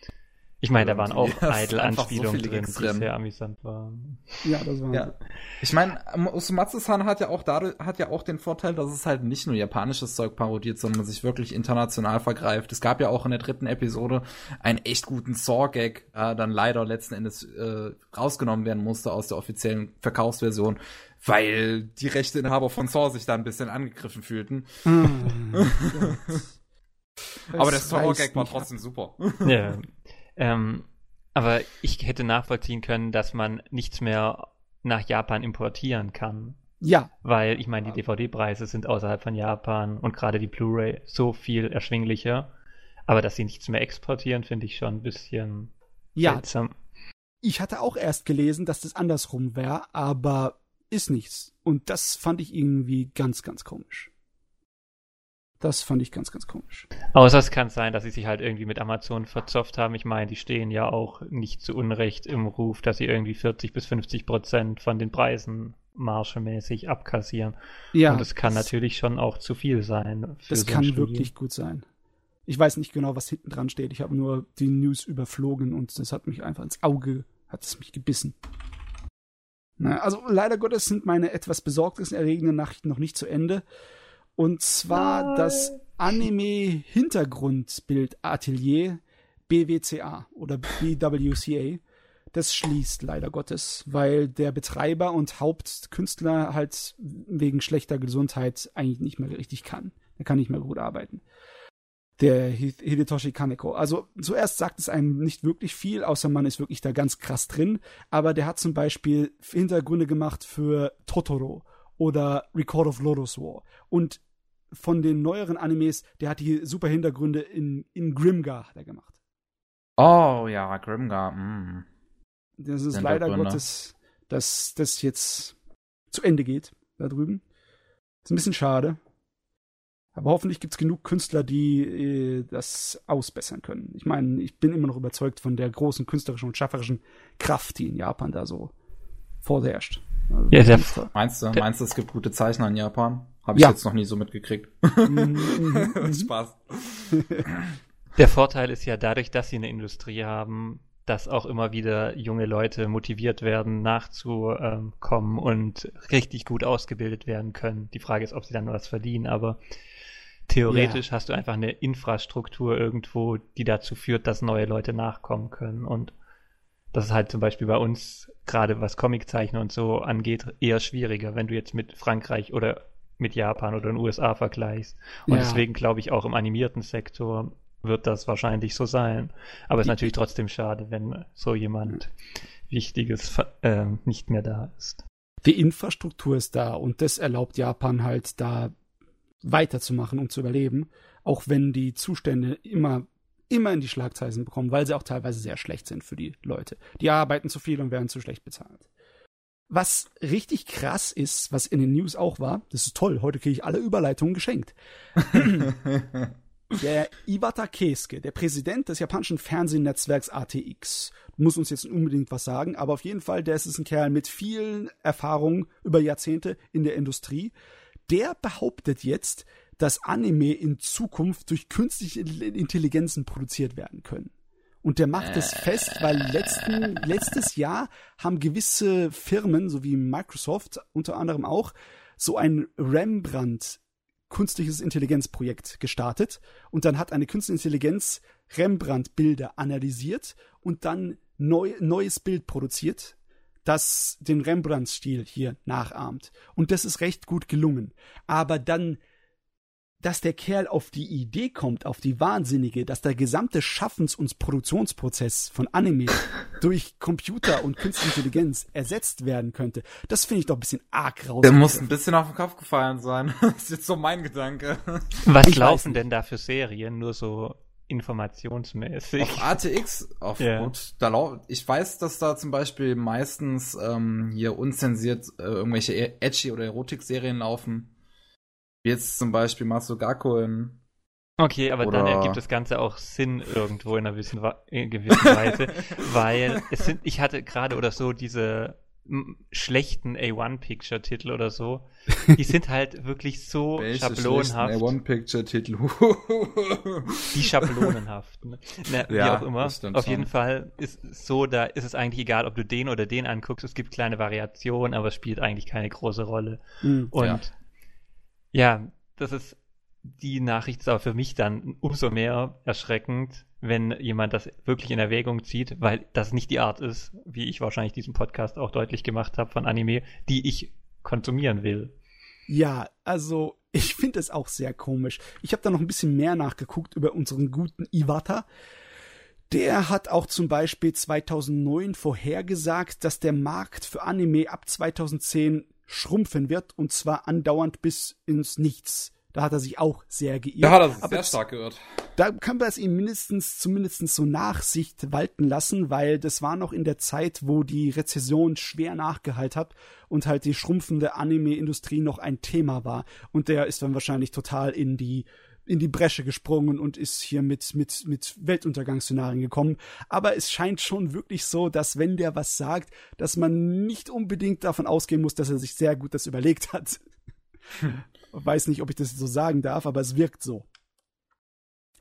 Ich meine, da waren auch Idle-Anspielungen so drin, die sehr amüsant waren. Ja, das war. Ja. Ich meine, Osumatsu-san hat ja auch dadurch, hat ja auch den Vorteil, dass es halt nicht nur japanisches Zeug parodiert, sondern sich wirklich international vergreift. Es gab ja auch in der dritten Episode einen echt guten Saw-Gag, äh, dann leider letzten Endes äh, rausgenommen werden musste aus der offiziellen Verkaufsversion, weil die Rechteinhaber von Saw sich da ein bisschen angegriffen fühlten. Mm, Aber der Saw-Gag war trotzdem super. Ja. Ähm, aber ich hätte nachvollziehen können, dass man nichts mehr nach Japan importieren kann. Ja. Weil ich meine, die DVD-Preise sind außerhalb von Japan und gerade die Blu-ray so viel erschwinglicher. Aber dass sie nichts mehr exportieren, finde ich schon ein bisschen ja. seltsam. Ich hatte auch erst gelesen, dass das andersrum wäre, aber ist nichts. Und das fand ich irgendwie ganz, ganz komisch. Das fand ich ganz, ganz komisch. Außer es kann sein, dass sie sich halt irgendwie mit Amazon verzopft haben. Ich meine, die stehen ja auch nicht zu Unrecht im Ruf, dass sie irgendwie 40 bis 50 Prozent von den Preisen marschemäßig abkassieren. Ja. Und das kann das, natürlich schon auch zu viel sein. das so kann wirklich gut sein. Ich weiß nicht genau, was hinten dran steht. Ich habe nur die News überflogen und das hat mich einfach ins Auge, hat es mich gebissen. Na, also leider Gottes sind meine etwas besorgniserregenden Nachrichten noch nicht zu Ende. Und zwar Nein. das Anime-Hintergrundbild-Atelier BWCA oder BWCA. Das schließt leider Gottes, weil der Betreiber und Hauptkünstler halt wegen schlechter Gesundheit eigentlich nicht mehr richtig kann. Er kann nicht mehr gut arbeiten. Der Hidetoshi Kaneko. Also zuerst sagt es einem nicht wirklich viel, außer man ist wirklich da ganz krass drin. Aber der hat zum Beispiel Hintergründe gemacht für Totoro oder Record of Lotus War. Und von den neueren Animes, der hat die super Hintergründe in, in Grimgar hat er gemacht. Oh ja, Grimgar. Mm. Das ist leider Gottes, dass das jetzt zu Ende geht da drüben. Ist ein bisschen schade. Aber hoffentlich gibt es genug Künstler, die äh, das ausbessern können. Ich meine, ich bin immer noch überzeugt von der großen künstlerischen und schafferischen Kraft, die in Japan da so vorherrscht. Also ja, der, meinst du, meinst du, es gibt gute Zeichner in Japan? Habe ich ja. jetzt noch nie so mitgekriegt. Mhm, mhm, mhm. Spaß. Der Vorteil ist ja dadurch, dass sie eine Industrie haben, dass auch immer wieder junge Leute motiviert werden, nachzukommen und richtig gut ausgebildet werden können. Die Frage ist, ob sie dann was verdienen, aber theoretisch ja. hast du einfach eine Infrastruktur irgendwo, die dazu führt, dass neue Leute nachkommen können. Und das ist halt zum Beispiel bei uns, gerade was Comiczeichner und so angeht, eher schwieriger, wenn du jetzt mit Frankreich oder mit Japan oder den USA vergleichst. Und ja. deswegen glaube ich auch im animierten Sektor wird das wahrscheinlich so sein. Aber es ist natürlich trotzdem schade, wenn so jemand Wichtiges äh, nicht mehr da ist. Die Infrastruktur ist da und das erlaubt Japan halt da weiterzumachen und zu überleben, auch wenn die Zustände immer immer in die Schlagzeilen bekommen, weil sie auch teilweise sehr schlecht sind für die Leute. Die arbeiten zu viel und werden zu schlecht bezahlt. Was richtig krass ist, was in den News auch war, das ist toll, heute kriege ich alle Überleitungen geschenkt. Der Iwata Keisuke, der Präsident des japanischen Fernsehnetzwerks ATX, muss uns jetzt unbedingt was sagen, aber auf jeden Fall, der ist ein Kerl mit vielen Erfahrungen über Jahrzehnte in der Industrie. Der behauptet jetzt, dass Anime in Zukunft durch künstliche Intelligenzen produziert werden können. Und der macht es fest, weil letzten, letztes Jahr haben gewisse Firmen, so wie Microsoft unter anderem auch, so ein Rembrandt künstliches Intelligenzprojekt gestartet und dann hat eine künstliche Intelligenz Rembrandt-Bilder analysiert und dann neu, neues Bild produziert, das den Rembrandt-Stil hier nachahmt. Und das ist recht gut gelungen. Aber dann dass der Kerl auf die Idee kommt, auf die Wahnsinnige, dass der gesamte Schaffens- und Produktionsprozess von Anime durch Computer und Künstliche Intelligenz ersetzt werden könnte, das finde ich doch ein bisschen arg raus. Der muss ein bisschen auf den Kopf gefallen sein. das ist jetzt so mein Gedanke. Was ich laufen denn da für Serien? Nur so informationsmäßig. Auf ATX, auf yeah. gut, da lau ich weiß, dass da zum Beispiel meistens ähm, hier unzensiert äh, irgendwelche e-, Edgy oder Erotik-Serien laufen. Wie jetzt zum Beispiel Masugako in. Okay, aber dann ergibt das Ganze auch Sinn irgendwo in einer gewissen, in gewissen Weise, weil es sind, ich hatte gerade oder so diese schlechten A1-Picture-Titel oder so, die sind halt wirklich so Welche schablonenhaft. A1-Picture-Titel. die schablonenhaften. Na, wie ja, auch immer. Auf jeden Fall ist so, da ist es eigentlich egal, ob du den oder den anguckst. Es gibt kleine Variationen, aber es spielt eigentlich keine große Rolle. Mhm, Und ja. Ja, das ist die Nachricht ist aber für mich dann umso mehr erschreckend, wenn jemand das wirklich in Erwägung zieht, weil das nicht die Art ist, wie ich wahrscheinlich diesen Podcast auch deutlich gemacht habe von Anime, die ich konsumieren will. Ja, also ich finde es auch sehr komisch. Ich habe da noch ein bisschen mehr nachgeguckt über unseren guten Iwata. Der hat auch zum Beispiel 2009 vorhergesagt, dass der Markt für Anime ab 2010 schrumpfen wird und zwar andauernd bis ins Nichts. Da hat er sich auch sehr geirrt. Da hat er sich sehr stark geirrt. Da kann man es ihm mindestens, zumindest so Nachsicht walten lassen, weil das war noch in der Zeit, wo die Rezession schwer nachgehalten hat und halt die schrumpfende Anime-Industrie noch ein Thema war. Und der ist dann wahrscheinlich total in die in die Bresche gesprungen und ist hier mit, mit, mit Weltuntergangsszenarien gekommen. Aber es scheint schon wirklich so, dass wenn der was sagt, dass man nicht unbedingt davon ausgehen muss, dass er sich sehr gut das überlegt hat. Hm. Weiß nicht, ob ich das so sagen darf, aber es wirkt so.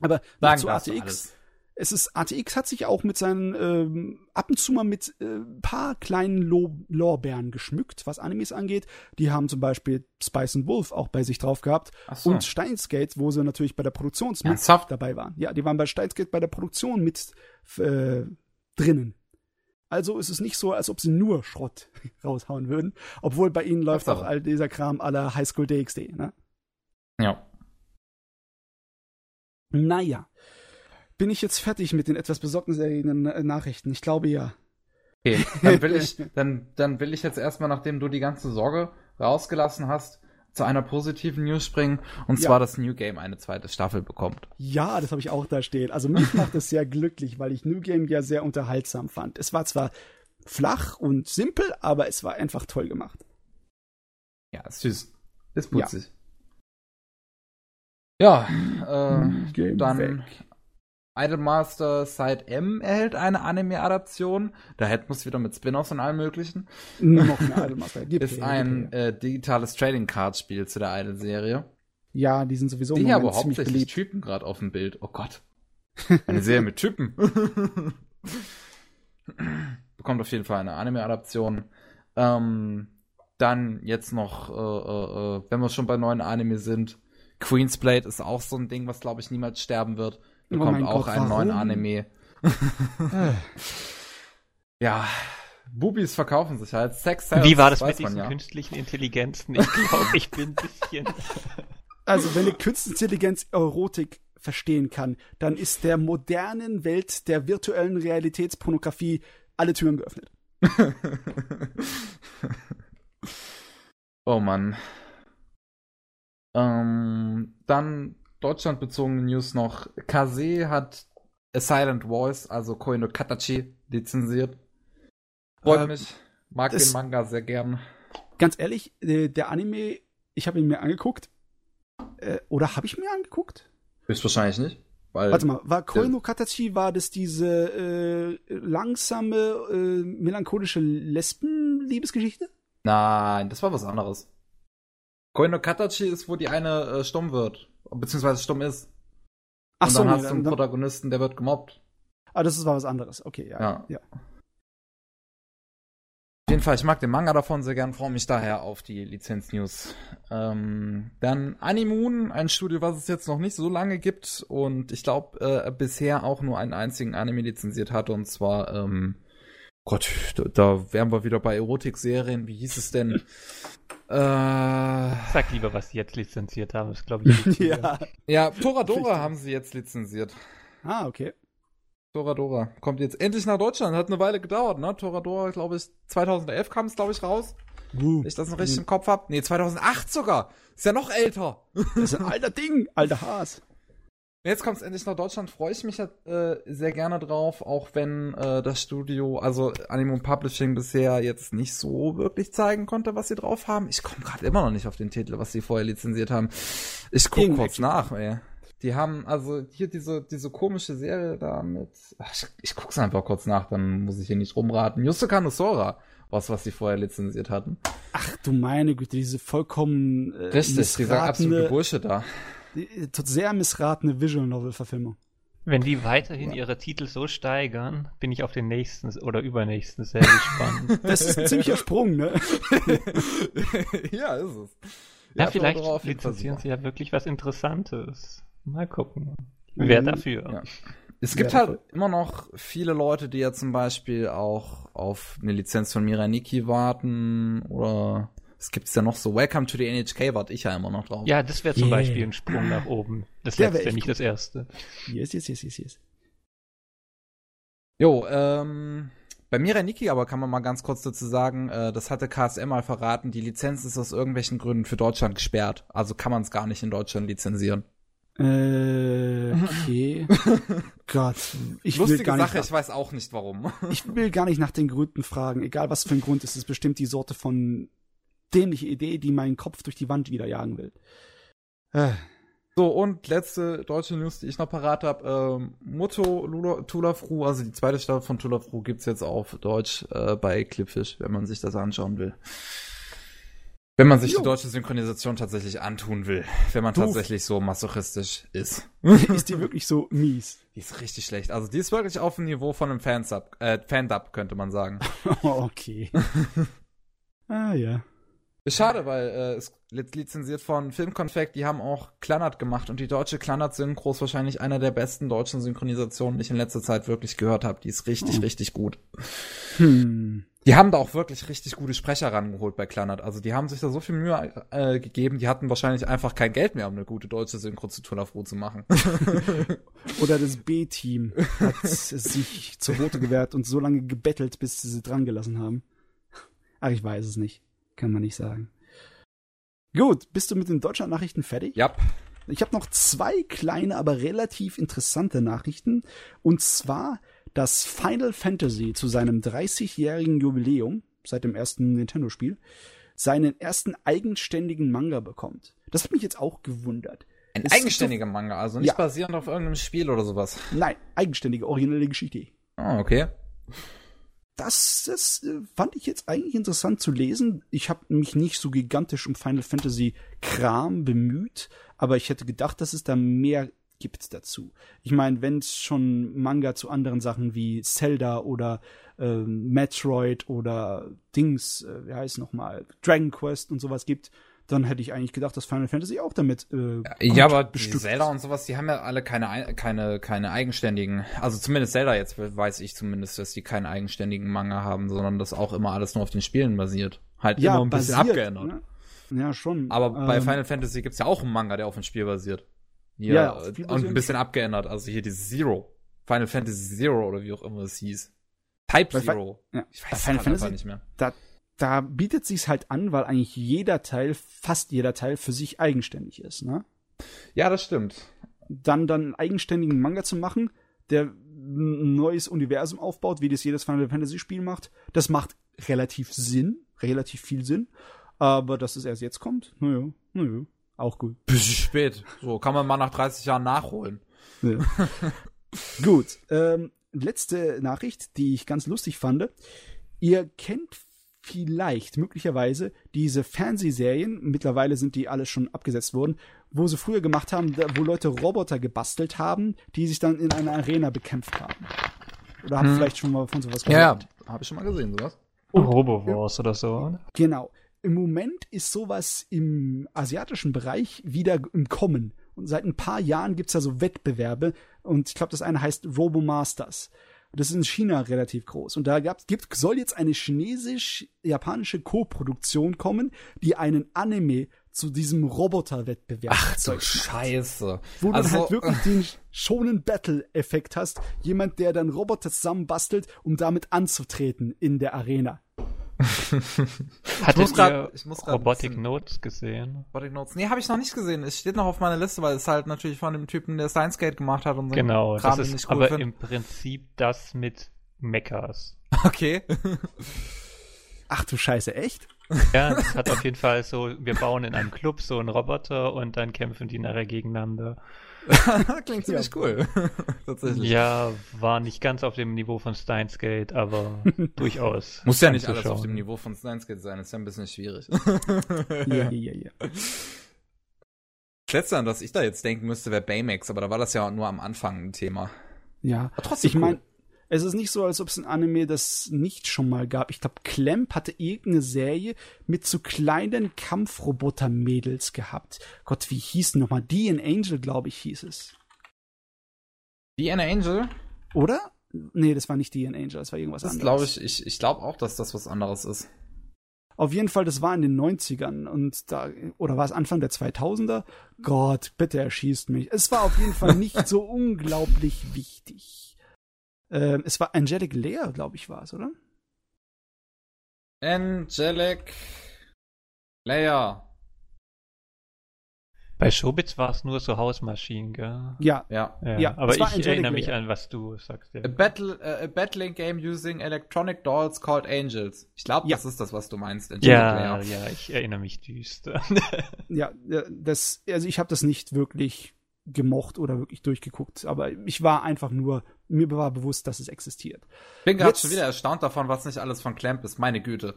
Aber sagen zu ATX es ist, ATX hat sich auch mit seinen, ähm, ab und zu mal mit äh, paar kleinen Lo Lorbeeren geschmückt, was Animes angeht. Die haben zum Beispiel Spice and Wolf auch bei sich drauf gehabt. So. Und Steinsgate, wo sie natürlich bei der Produktion mit dabei waren. Ja, die waren bei Steinsgate bei der Produktion mit äh, drinnen. Also ist es nicht so, als ob sie nur Schrott raushauen würden. Obwohl bei ihnen läuft auch all dieser Kram aller Highschool DxD, ne? Ja. Naja. Bin ich jetzt fertig mit den etwas besorgniserregenden äh, Nachrichten? Ich glaube ja. Okay, dann will ich, dann, dann will ich jetzt erstmal, nachdem du die ganze Sorge rausgelassen hast, zu einer positiven News springen. Und ja. zwar, dass New Game eine zweite Staffel bekommt. Ja, das habe ich auch da stehen. Also mich macht es sehr glücklich, weil ich New Game ja sehr unterhaltsam fand. Es war zwar flach und simpel, aber es war einfach toll gemacht. Ja, ist süß. Ist putzig. Ja. Ja, äh, dann weg. Idolmaster Side M erhält eine Anime-Adaption. Da hätten wir es wieder mit Spin-offs und allem möglichen. Noch eine Idolmaster. Gib Ist ein äh, digitales Trading Card Spiel zu der Idol-Serie. Ja, die sind sowieso im Die Moment aber ziemlich hauptsächlich beliebt. Typen gerade auf dem Bild. Oh Gott. Eine Serie mit Typen. Bekommt auf jeden Fall eine Anime-Adaption. Ähm, dann jetzt noch, äh, äh, äh, wenn wir schon bei neuen Anime sind, Queen's Blade ist auch so ein Ding, was glaube ich niemals sterben wird. Oh Bekommt mein auch Gott, einen neuen? Anime. Ja, Bubis verkaufen sich halt. Sex Wie war das mit diesen ja. künstlichen Intelligenzen? Ich glaube, ich bin ein bisschen. Also, wenn eine Künstliche Erotik verstehen kann, dann ist der modernen Welt der virtuellen Realitätspornografie alle Türen geöffnet. oh Mann. Ähm, dann deutschlandbezogene News noch. Kase hat A Silent Voice, also Koi no Katachi, lizenziert. Freut Ähm, mich. Mag den Manga sehr gern. Ganz ehrlich, äh, der Anime, ich habe ihn mir angeguckt. Äh, oder habe ich mir angeguckt? Höchstwahrscheinlich nicht. Weil Warte mal, war Koi der- no Katachi, war das diese äh, langsame, äh, melancholische Lesben-Liebesgeschichte? Nein, das war was anderes. Koi no Katachi ist, wo die eine äh, stumm wird. Beziehungsweise stumm ist. Ach Und so, dann nee, hast du einen dann, Protagonisten, der wird gemobbt. ah, das ist- war was anderes. Okay, ja. Ja. ja. Auf jeden Fall, ich mag den Manga davon sehr gern, freue mich daher auf die Lizenz-News. Ähm, dann Animoon, ein Studio, was es jetzt noch nicht so lange gibt und ich glaube äh, bisher auch nur einen einzigen Anime lizenziert hat und zwar, ähm, Gott, da, da wären wir wieder bei Erotik-Serien, wie hieß es denn? Äh, Sag lieber, was sie jetzt lizenziert haben. Das glaube ich. nicht. ja. ja, Toradora Richtig. haben sie jetzt lizenziert. Ah, okay. Toradora kommt jetzt endlich nach Deutschland, hat eine Weile gedauert, ne? Toradora, glaube ich, 2011 kam es, glaube ich, raus. Uh, Wenn ich das noch richtig im Kopf hab. Nee, 2008 sogar. Ist ja noch älter. das ist ein alter Ding, alter Haas. Jetzt kommt es endlich nach Deutschland, freue ich mich äh, sehr gerne drauf, auch wenn äh, das Studio, also Animum Publishing bisher jetzt nicht so wirklich zeigen konnte, was sie drauf haben. Ich komme gerade immer noch nicht auf den Titel, was sie vorher lizenziert haben. Ich guck Irgendein kurz nach, ey. Die haben also hier diese diese komische Serie da mit. Ach, ich, ich guck's einfach kurz nach, dann muss ich hier nicht rumraten. Yusuka no Sora, was was sie vorher lizenziert hatten. Ach du meine Güte, diese vollkommen äh, Richtig, dieser absolute Bursche da. Tot- sehr missratene Visual Novel Verfilmung. Wenn die weiterhin ihre Titel so steigern, bin ich auf den nächsten oder übernächsten sehr gespannt. Das ist ein ziemlicher Sprung, ne? ja, ist es. ja, vielleicht jeden Fall lizenzieren sie ja wirklich was Interessantes. Mal gucken. Wer Mhm. dafür? Ja. Es gibt Ja, halt immer noch viele Leute, die ja zum Beispiel auch auf eine Lizenz von Miraniki warten oder es gibt ja noch so Welcome to the NHK, warte ich ja immer noch drauf. Ja, das wäre zum Yeah. Beispiel ein Sprung nach oben. Das letzte, echt nicht gut. das erste. Yes, yes, yes, yes, yes. Jo, ähm, bei Miraniki aber kann man mal ganz kurz dazu sagen, äh, das hatte KSM mal verraten, die Lizenz ist aus irgendwelchen Gründen für Deutschland gesperrt. Also kann man es gar nicht in Deutschland lizenzieren. Äh, okay. Gott, ich will Lustige gar nicht. Sache, ich weiß auch nicht warum. Ich will gar nicht nach den Gründen fragen. Egal was für ein Grund ist, es ist bestimmt die Sorte von dämliche Idee, die meinen Kopf durch die Wand wieder jagen will. Äh, So, und letzte deutsche News, die ich noch parat habe. Ähm, Motto Lula, Tulafru, also die zweite Staffel von Tulafru gibt's jetzt auf Deutsch äh, bei Clipfish, wenn man sich das anschauen will. Wenn man sich Jo. die deutsche Synchronisation tatsächlich antun will. Wenn man Doof. tatsächlich so masochistisch ist. ist die wirklich so mies? Die ist richtig schlecht. Also die ist wirklich auf dem Niveau von einem Fansub, äh, Fandub, könnte man sagen. okay. ah ja. Ist schade, weil äh, es li- lizenziert von Filmkonfekt, die haben auch Klannert gemacht und die deutsche Klannert-Synchro ist wahrscheinlich einer der besten deutschen Synchronisationen, die ich in letzter Zeit wirklich gehört habe. Die ist richtig, Oh. richtig gut. Hm. Die haben da auch wirklich richtig gute Sprecher rangeholt bei Klannert. Also die haben sich da so viel Mühe äh, gegeben, die hatten wahrscheinlich einfach kein Geld mehr, um eine gute deutsche Synchro zu Tulafru zu machen. Oder das B-Team hat sich zur Rote gewehrt und so lange gebettelt, bis sie sie dran gelassen haben. Ach, ich weiß es nicht. Kann man nicht sagen. Gut, bist du mit den Deutschland-Nachrichten fertig? ja. Ich habe noch zwei kleine, aber relativ interessante Nachrichten. Und zwar, dass Final Fantasy zu seinem 30-jährigen Jubiläum, seit dem ersten Nintendo-Spiel, seinen ersten eigenständigen Manga bekommt. Das hat mich jetzt auch gewundert. Ein Ist eigenständiger Manga, also nicht Ja. basierend auf irgendeinem Spiel oder sowas. Nein, eigenständige, originelle Geschichte. Oh, okay. Das, das äh, fand ich jetzt eigentlich interessant zu lesen. Ich habe mich nicht so gigantisch um Final Fantasy Kram bemüht, aber ich hätte gedacht, dass es da mehr gibt dazu. Ich meine, wenn es schon Manga zu anderen Sachen wie Zelda oder ähm, Metroid oder Dings, äh, wie heißt noch mal, Dragon Quest und sowas gibt, dann hätte ich eigentlich gedacht, dass Final Fantasy auch damit äh, Ja, aber bestückt Zelda und sowas, die haben ja alle keine, ei- keine, keine eigenständigen, also zumindest Zelda jetzt weiß ich zumindest, dass die keinen eigenständigen Manga haben, sondern das auch immer alles nur auf den Spielen basiert. Halt ja, immer ein bisschen basiert, abgeändert. Ne? Ja, schon. Aber bei Ähm, Final Fantasy gibt's ja auch einen Manga, der auf dem Spiel basiert. Hier, Ja, äh, und ein bisschen abgeändert. Also hier dieses Zero. Final Fantasy Zero oder wie auch immer es hieß. Type Zero. ja, Ich weiß Final es einfach Fantasy- nicht mehr. da, da bietet sich's halt an, weil eigentlich jeder Teil, fast jeder Teil für sich eigenständig ist, ne? Ja, das stimmt. Dann dann einen eigenständigen Manga zu machen, der ein neues Universum aufbaut, wie das jedes Final Fantasy Spiel macht, das macht relativ Sinn, relativ viel Sinn, aber dass es erst jetzt kommt, naja, naja, auch gut. Bisschen spät. So, kann man mal nach 30 Jahren nachholen. Ja. Gut. Ähm, letzte Nachricht, die ich ganz lustig fand. Ihr kennt vielleicht, möglicherweise, diese Fernsehserien, mittlerweile sind die alle schon abgesetzt worden, wo sie früher gemacht haben, wo Leute Roboter gebastelt haben, die sich dann in einer Arena bekämpft haben. Oder habt ihr Hm. vielleicht schon mal von sowas Ja, ja. gehört? Habe ich schon mal gesehen, sowas. Robowars oder so. oder? Genau. Im Moment ist sowas im asiatischen Bereich wieder im Kommen. Und seit ein paar Jahren gibt's da so Wettbewerbe. Und ich glaube, das eine heißt Robomasters. Das ist in China relativ groß. Und da gab's, gibt, soll jetzt eine chinesisch-japanische Co-Produktion kommen, die einen Anime zu diesem Roboter-Wettbewerb Ach du erzeugt. Scheiße. Wo du also, halt wirklich den schonen Battle-Effekt hast. Jemand, der dann Roboter zusammenbastelt, um damit anzutreten in der Arena. Hattet muss grad- ihr ich muss grad ein Robotic bisschen- Notes gesehen? Body Notes. Nee, habe ich noch nicht gesehen. Es steht noch auf meiner Liste, weil es halt natürlich von dem Typen, der Steins Gate gemacht hat und so. Genau, Kram, das ist cool aber find. im Prinzip das mit Mechas. Okay. Ach du Scheiße, echt? Ja, das hat auf jeden Fall so, wir bauen in einem Club so einen Roboter und dann kämpfen die nachher gegeneinander. Klingt ziemlich cool. Tatsächlich. Ja, war nicht ganz auf dem Niveau von Steins Gate, aber durchaus. Muss ja nicht alles anzuschauen. auf dem Niveau von Steins Gate sein, ist ja ein bisschen schwierig. Ja, ja, ja, ja. Das letzte, an das ich da jetzt denken müsste, wäre Baymax, aber da war das ja nur am Anfang ein Thema. Ja, Aber trotzdem ich meine, es ist nicht so, als ob es ein Anime das nicht schon mal gab. Ich glaube, Clamp hatte irgendeine Serie mit so kleinen Kampfroboter-Mädels gehabt. Gott, wie hieß denn nochmal? Die in Angel, glaube ich, hieß es. Die Angel, Oder? Nee, das war nicht die in Angel, das war irgendwas das anderes. glaube ich, ich, ich glaube auch, dass das was anderes ist. Auf jeden Fall, das war in den 90ern und da, oder war es Anfang der 2000er? Gott, bitte erschießt mich. Es war auf jeden Fall nicht so unglaublich wichtig. Ähm, es war Angelic Lair, glaube ich, war es, oder? Angelic Leia. Bei Showbits war es nur so Hausmaschinen, gell? Ja, Ja. Ja, Ja, aber ich Angelic erinnere mich Layer. an, was du sagst. Ja. A, battle, uh, a battling game using electronic dolls called Angels. Ich glaube, Ja. das ist das, was du meinst. Angelic Ja, Layer. ja, ich erinnere mich düster. ja, ja, das, also ich habe das nicht wirklich gemocht oder wirklich durchgeguckt, aber ich war einfach nur, mir war bewusst, dass es existiert. Ich bin gerade schon wieder erstaunt davon, was nicht alles von Clamp ist. Meine Güte.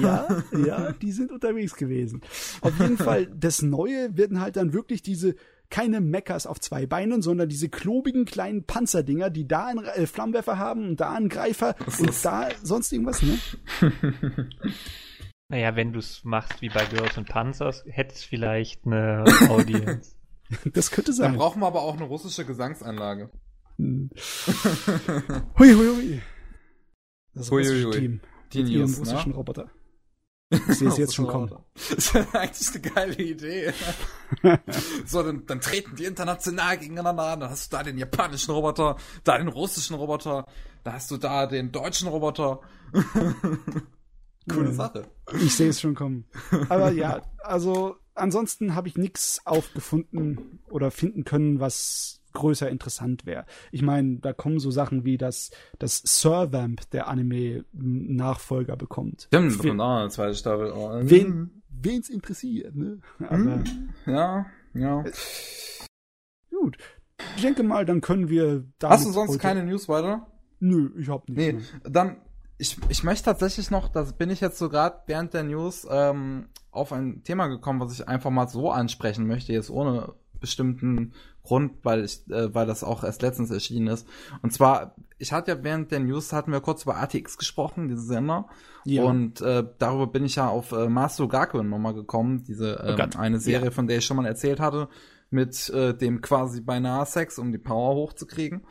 Ja, ja, die sind unterwegs gewesen. Auf jeden Fall, das Neue werden halt dann wirklich diese keine Mechas auf zwei Beinen, sondern diese klobigen kleinen Panzerdinger, die da einen äh, Flammenwerfer haben und da einen Greifer und da sonst irgendwas, ne? naja, wenn du es machst wie bei Girls und Panzers, hätte es vielleicht eine Audience. Das könnte Dann sein. brauchen wir aber auch eine russische Gesangsanlage. Hm. Hui, hui, hui. Das Hui, russische hui, hui. Team Die mit News, russischen ne? Roboter. Ich sehe es jetzt schon kommen. Das ist eigentlich eine geile Idee. so, dann, dann treten die international gegeneinander an. Dann hast du da den japanischen Roboter, da den russischen Roboter, da hast du da den deutschen Roboter. Coole Ja. Sache. Ich sehe es schon kommen. Aber ja, also ansonsten habe ich nichts aufgefunden oder finden können, was größer interessant wäre. Ich meine, da kommen so Sachen wie, dass das Servamp der Anime einen Nachfolger bekommt. Stimmt, bekommt auch eine zweite Staffel. Oh, Wen wen's interessiert, ne? Aber Ja. Ja. Gut. Ich denke mal, dann können wir da. Hast du sonst keine News weiter? Nö, ich hab nicht. Nee, mehr. dann, ich, ich möchte tatsächlich noch, da bin ich jetzt so gerade während der News ähm, auf ein Thema gekommen, was ich einfach mal so ansprechen möchte, jetzt ohne bestimmten Grund, weil ich, äh, weil das auch erst letztens erschienen ist. Und zwar, ich hatte ja während der News hatten wir kurz über ATX gesprochen, diese Sender. Ja. Und äh, darüber bin ich ja auf äh, Master Gaku nochmal gekommen, diese Oh ähm, eine Serie, Ja. von der ich schon mal erzählt hatte, mit äh, dem quasi beinahe Sex, um die Power hochzukriegen.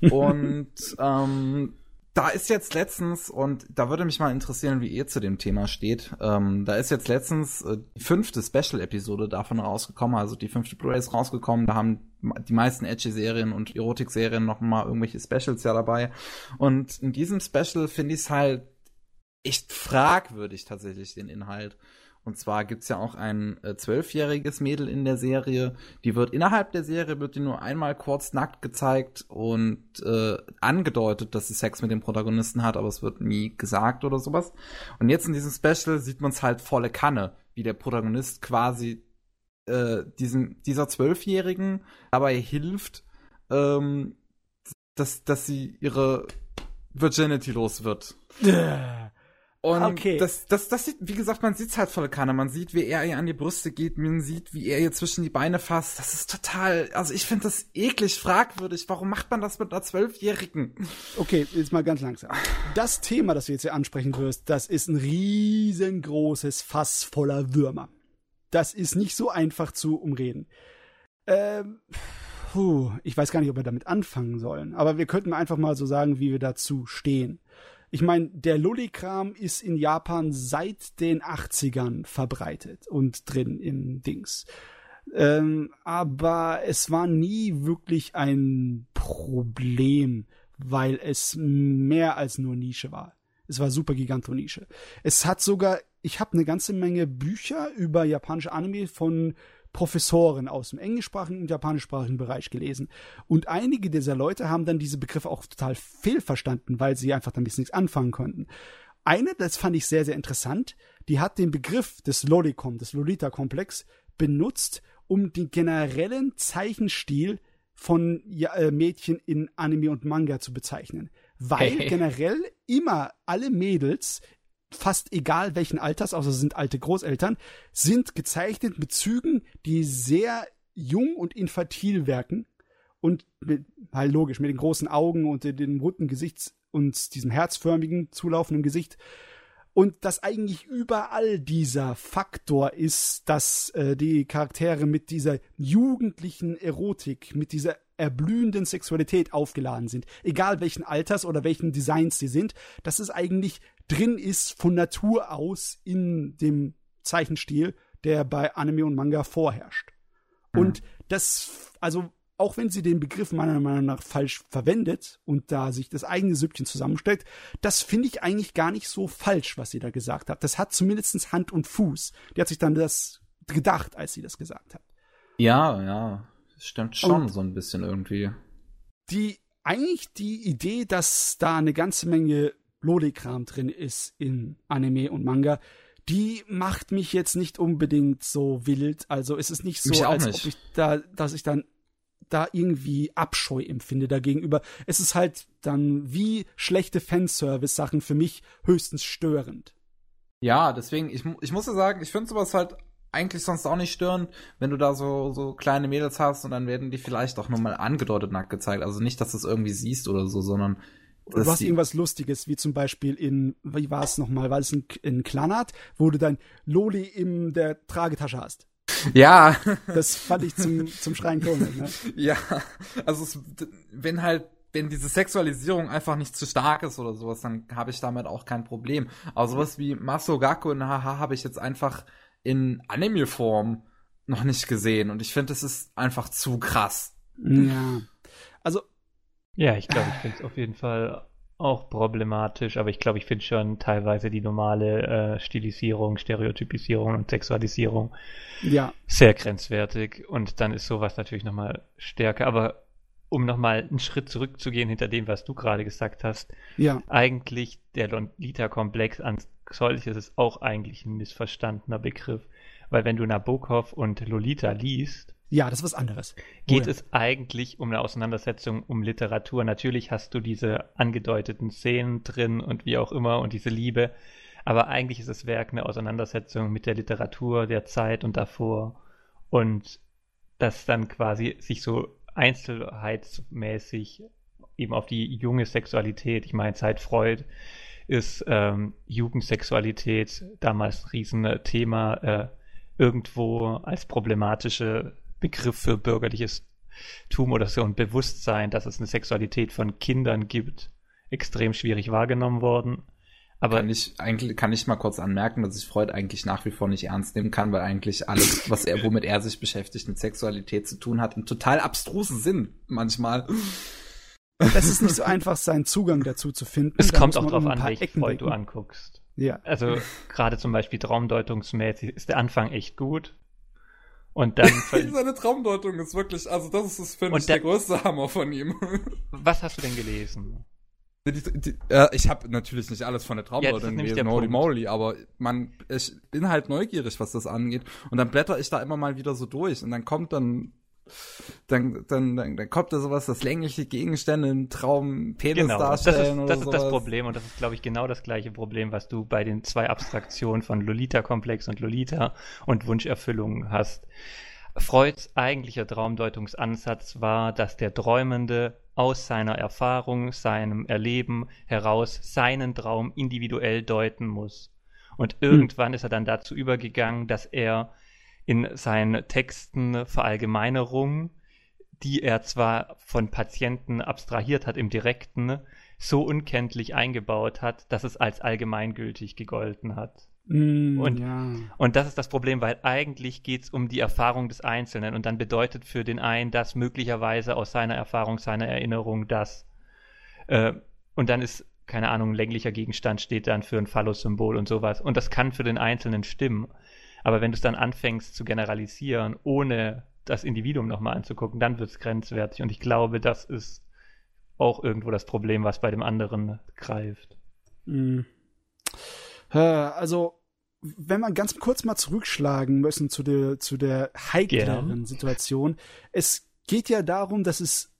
und ähm, da ist jetzt letztens, und da würde mich mal interessieren, wie ihr zu dem Thema steht. Ähm, da ist jetzt letztens äh, die fünfte Special-Episode davon rausgekommen, also die fünfte Blu-ray ist rausgekommen. Da haben die meisten Edgy-Serien und Erotik-Serien noch mal irgendwelche Specials ja dabei. Und in diesem Special finde ich es halt echt fragwürdig tatsächlich den Inhalt. Und zwar gibt's ja auch ein äh, zwölfjähriges Mädel in der Serie. Die wird innerhalb der Serie wird die nur einmal kurz nackt gezeigt und äh, angedeutet, dass sie Sex mit dem Protagonisten hat, aber es wird nie gesagt oder sowas. Und jetzt in diesem Special sieht man es halt volle Kanne, wie der Protagonist quasi äh, diesem, dieser Zwölfjährigen dabei hilft, ähm, dass, dass sie ihre Virginity los wird. Und Okay. das, das, das sieht, wie gesagt, man sieht's halt volle Kanne. Man sieht, wie er ihr an die Brüste geht, man sieht, wie er ihr zwischen die Beine fasst. Das ist total, also ich finde das eklig fragwürdig. Warum macht man das mit einer Zwölfjährigen? Okay, jetzt mal ganz langsam. Das Thema, das du jetzt hier ansprechen wirst, das ist ein riesengroßes Fass voller Würmer. Das ist nicht so einfach zu umreden. Ähm, puh, ich weiß gar nicht, ob wir damit anfangen sollen, aber wir könnten einfach mal so sagen, wie wir dazu stehen. Ich meine, der Lollikram ist in Japan seit den 80ern verbreitet und drin im Dings. Ähm, aber es war nie wirklich ein Problem, weil es mehr als nur Nische war. Es war super Gigantonische. Es hat sogar, ich habe eine ganze Menge Bücher über japanische Anime von Professoren aus dem englischsprachigen und japanischsprachigen Bereich gelesen. Und einige dieser Leute haben dann diese Begriffe auch total fehlverstanden, weil sie einfach damit nichts anfangen konnten. Eine, das fand ich sehr, sehr interessant, die hat den Begriff des Lolicom, des Lolita-Komplex, benutzt, um den generellen Zeichenstil von äh, Mädchen in Anime und Manga zu bezeichnen. Weil Hey. generell immer alle Mädels, fast egal welchen Alters, außer sind alte Großeltern, sind gezeichnet mit Zügen, die sehr jung und infantil wirken und mit, halt logisch, mit den großen Augen und dem runden Gesicht und diesem herzförmigen, zulaufenden Gesicht. Und dass eigentlich überall dieser Faktor ist, dass äh, die Charaktere mit dieser jugendlichen Erotik, mit dieser erblühenden Sexualität aufgeladen sind. Egal welchen Alters oder welchen Designs sie sind, dass es eigentlich drin ist von Natur aus in dem Zeichenstil, der bei Anime und Manga vorherrscht. Und das, also auch wenn sie den Begriff meiner Meinung nach falsch verwendet und da sich das eigene Süppchen zusammenstellt, das finde ich eigentlich gar nicht so falsch, was sie da gesagt hat. Das hat zumindest Hand und Fuß. Die hat sich dann das gedacht, als sie das gesagt hat. Ja, ja, stimmt schon Und- so ein bisschen irgendwie. Die, eigentlich die Idee, dass da eine ganze Menge Lollikram drin ist in Anime und Manga, die macht mich jetzt nicht unbedingt so wild. Also es ist nicht so, auch als nicht. ob ich da, dass ich dann da irgendwie Abscheu empfinde dagegenüber. Es ist halt dann wie schlechte Fanservice-Sachen für mich höchstens störend. Ja, deswegen, ich, ich muss ja sagen, ich finde sowas halt eigentlich sonst auch nicht störend, wenn du da so, so kleine Mädels hast und dann werden die vielleicht auch nur mal angedeutet nackt gezeigt. Also nicht, dass du es irgendwie siehst oder so, sondern du hast irgendwas Lustiges, wie zum Beispiel in, wie war es nochmal, war es in, in Klanat, wo du dein Loli in der Tragetasche hast. Ja, Das fand ich zum, zum Schreien komisch, ne? ja. Also es, wenn halt, wenn diese Sexualisierung einfach nicht zu stark ist oder sowas, dann habe ich damit auch kein Problem. Aber sowas wie Masogaku in Haha habe ich jetzt einfach in Anime-Form noch nicht gesehen und ich finde, es ist einfach zu krass. Ja. Also, Ja, ich glaube, ich finde es auf jeden Fall auch problematisch, aber ich glaube, ich finde schon teilweise die normale äh, Stilisierung, Stereotypisierung und Sexualisierung ja, sehr grenzwertig und dann ist sowas natürlich nochmal stärker. Aber um nochmal einen Schritt zurückzugehen hinter dem, was du gerade gesagt hast, ja, eigentlich der Lolita-Komplex an solches ist auch eigentlich ein missverstandener Begriff. Weil wenn du Nabokov und Lolita liest, ja, das ist was anderes. Geht oh ja. es eigentlich um eine Auseinandersetzung um Literatur? Natürlich hast du diese angedeuteten Szenen drin und wie auch immer und diese Liebe, aber eigentlich ist das Werk eine Auseinandersetzung mit der Literatur der Zeit und davor und das dann quasi sich so einzelheitsmäßig eben auf die junge Sexualität, ich meine, seit Freud ist ähm, Jugendsexualität damals ein Riesenthema, äh, irgendwo als problematische Begriff für bürgerliches Tum oder so ein Bewusstsein, dass es eine Sexualität von Kindern gibt, extrem schwierig wahrgenommen worden. Aber kann ich eigentlich kann ich mal kurz anmerken, dass ich Freud eigentlich nach wie vor nicht ernst nehmen kann, weil eigentlich alles, was er, womit er sich beschäftigt, mit Sexualität zu tun hat, einen total abstrusen Sinn manchmal. Das ist nicht so einfach, seinen Zugang dazu zu finden. Es kommt auch darauf an, welchen Freud du anguckst. Ja. Also gerade zum Beispiel traumdeutungsmäßig ist der Anfang echt gut. Und dann. Seine Traumdeutung ist wirklich, also das ist, das, finde ich, der größte Hammer von ihm. Was hast du denn gelesen? Die, die, äh, ich habe natürlich nicht alles von der Traumdeutung ja, gelesen, holy moly, aber man, ich bin halt neugierig, was das angeht. Und dann blätter ich da immer mal wieder so durch und dann kommt dann dann, dann, dann, dann kommt da sowas, dass längliche Gegenstände im Traum Penis genau, darstellen. Das ist, das, ist das Problem und das ist, glaube ich, genau das gleiche Problem, was du bei den zwei Abstraktionen von Lolita-Komplex und Lolita und Wunscherfüllung hast. Freuds eigentlicher Traumdeutungsansatz war, dass der Träumende aus seiner Erfahrung, seinem Erleben heraus seinen Traum individuell deuten muss. Und hm. irgendwann hm. ist er dann dazu übergegangen, dass er in seinen Texten Verallgemeinerungen, die er zwar von Patienten abstrahiert hat im Direkten, so unkenntlich eingebaut hat, dass es als allgemeingültig gegolten hat. Mm, und, ja. und das ist das Problem, weil eigentlich geht es um die Erfahrung des Einzelnen und dann bedeutet für den einen das möglicherweise aus seiner Erfahrung, seiner Erinnerung das. Äh, und dann ist, keine Ahnung, ein länglicher Gegenstand steht dann für ein Phallus-Symbol und sowas. Und das kann für den Einzelnen stimmen. Aber wenn du es dann anfängst zu generalisieren, ohne das Individuum nochmal anzugucken, dann wird es grenzwertig. Und ich glaube, das ist auch irgendwo das Problem, was bei dem anderen greift. Mhm. Also, wenn wir ganz kurz mal zurückschlagen müssen zu der, zu der heikleren Gern. Situation. Es geht ja darum, dass es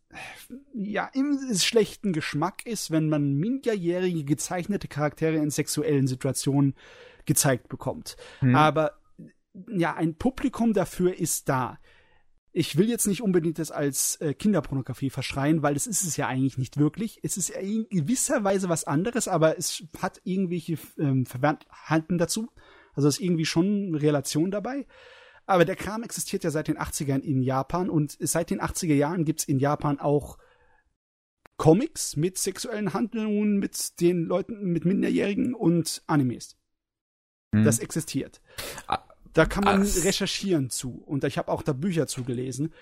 ja im schlechten Geschmack ist, wenn man minderjährige gezeichnete Charaktere in sexuellen Situationen gezeigt bekommt. Hm. Aber ja, ein Publikum dafür ist da. Ich will jetzt nicht unbedingt das als äh, Kinderpornografie verschreien, weil das ist es ja eigentlich nicht wirklich. Es ist ja in gewisser Weise was anderes, aber es hat irgendwelche ähm, Verwandten dazu. Also ist irgendwie schon Relation dabei. Aber der Kram existiert ja seit den 80ern in Japan und seit den 80er Jahren gibt's in Japan auch Comics mit sexuellen Handlungen mit den Leuten, mit Minderjährigen und Animes. Hm. Das existiert. Da kann man Ach. recherchieren zu. Und ich habe auch da Bücher zugelesen.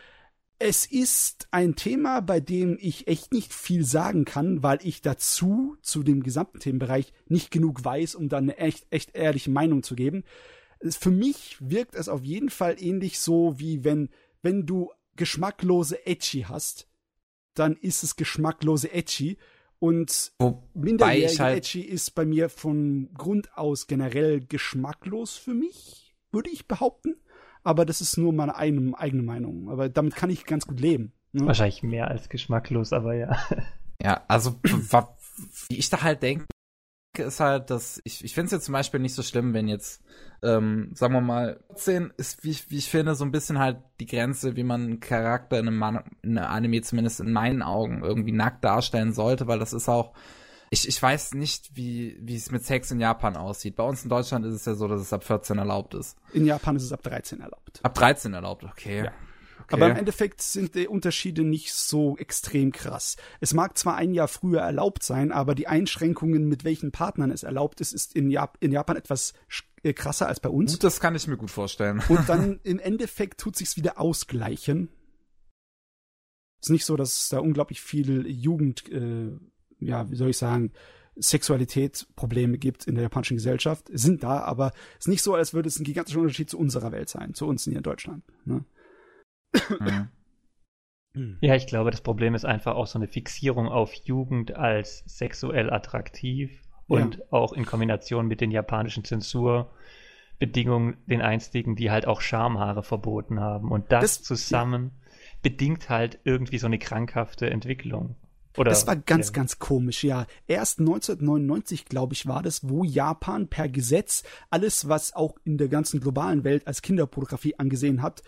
Es ist ein Thema, bei dem ich echt nicht viel sagen kann, weil ich dazu, zu dem gesamten Themenbereich, nicht genug weiß, um dann eine echt, echt ehrliche Meinung zu geben. Für mich wirkt es auf jeden Fall ähnlich so, wie wenn, wenn du geschmacklose Etchi hast, dann ist es geschmacklose Etchi. Und minderjährige halt Etchi ist bei mir von Grund aus generell geschmacklos für mich würde ich behaupten. Aber das ist nur meine eigene, eigene Meinung. Aber damit kann ich ganz gut leben. Ne? Wahrscheinlich mehr als geschmacklos, aber ja. Ja, also wie ich da halt denke, ist halt, dass ich, ich finde es jetzt zum Beispiel nicht so schlimm, wenn jetzt, ähm, sagen wir mal, 14 ist, wie ich, wie ich finde, so ein bisschen halt die Grenze, wie man einen Charakter in einem, Man in einem Anime zumindest in meinen Augen irgendwie nackt darstellen sollte, weil das ist auch, ich, ich weiß nicht, wie, wie es mit Sex in Japan aussieht. Bei uns in Deutschland ist es ja so, dass es ab 14 erlaubt ist. In Japan ist es ab 13 erlaubt. Ab 13 erlaubt, okay. Ja. Okay. Aber im Endeffekt sind die Unterschiede nicht so extrem krass. Es mag zwar ein Jahr früher erlaubt sein, aber die Einschränkungen, mit welchen Partnern es erlaubt ist, ist in, Jap in Japan etwas äh, krasser als bei uns. Gut, das kann ich mir gut vorstellen. Und dann im Endeffekt tut sich's wieder ausgleichen. Ist nicht so, dass da unglaublich viel Jugend äh, ja, wie soll ich sagen, Sexualitätsprobleme gibt in der japanischen Gesellschaft, sind da, aber es ist nicht so, als würde es ein gigantischer Unterschied zu unserer Welt sein, zu uns hier in Deutschland. Ne? Mhm. Ja, ich glaube, das Problem ist einfach auch so eine Fixierung auf Jugend als sexuell attraktiv und ja. auch in Kombination mit den japanischen Zensurbeschränkungen Bedingungen den einstigen, die halt auch Schamhaare verboten haben. Und das, Das- zusammen bedingt halt irgendwie so eine krankhafte Entwicklung. Oder, Das war ganz, ja. ganz komisch, ja. Erst 1999, glaube ich, war das, wo Japan per Gesetz alles, was auch in der ganzen globalen Welt als Kinderpornografie angesehen hat,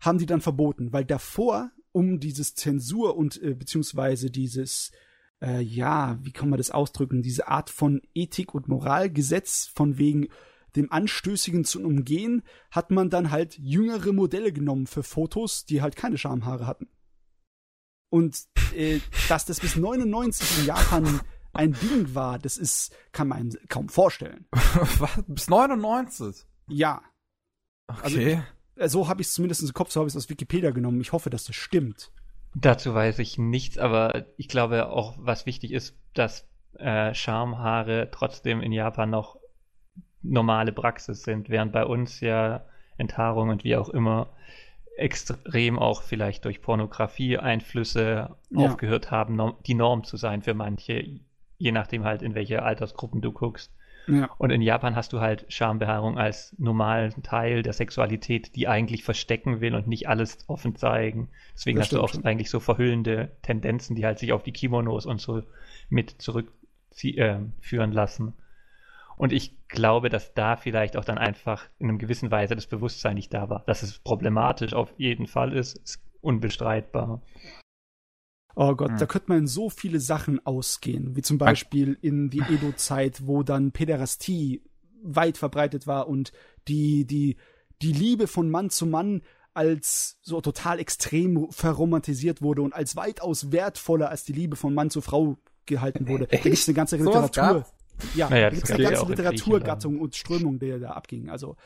haben die dann verboten. Weil davor, um dieses Zensur und äh, beziehungsweise dieses, äh, ja, wie kann man das ausdrücken, diese Art von Ethik- und Moralgesetz von wegen dem Anstößigen zu umgehen, hat man dann halt jüngere Modelle genommen für Fotos, die halt keine Schamhaare hatten. Und äh, dass das bis 99 in Japan ein Ding war, das ist, kann man kaum vorstellen. Was? Bis 99? Ja, Also- Okay. äh, so habe ich es zumindest im Kopf, so habe ich es aus Wikipedia genommen. Ich hoffe, dass das stimmt. Dazu weiß ich nichts, aber ich glaube auch, was wichtig ist, dass äh, Schamhaare trotzdem in Japan noch normale Praxis sind, während bei uns ja Enthaarung und wie auch immer extrem auch vielleicht durch Pornografie-Einflüsse Ja. aufgehört haben, die Norm zu sein für manche, je nachdem halt, in welche Altersgruppen du guckst. Ja, Und in Japan hast du halt Schambehaarung als normalen Teil der Sexualität, die eigentlich verstecken will und nicht alles offen zeigen. Deswegen Das hast du auch schon. eigentlich so verhüllende Tendenzen, die halt sich auf die Kimonos und so mit zurückführen äh, lassen. Und ich glaube, dass da vielleicht auch dann einfach in einer gewissen Weise das Bewusstsein nicht da war. Dass es problematisch auf jeden Fall ist, ist unbestreitbar. Oh Gott, Hm. da könnte man in so viele Sachen ausgehen, wie zum Beispiel in die Edo-Zeit, wo dann Päderastie weit verbreitet war und die, die, die Liebe von Mann zu Mann als so total extrem verromantisiert wurde und als weitaus wertvoller als die Liebe von Mann zu Frau gehalten wurde. Da gibt es eine ganze Literatur. Ja, Naja, da gibt es eine ja ganze Literaturgattung und Strömung, die da abging. Also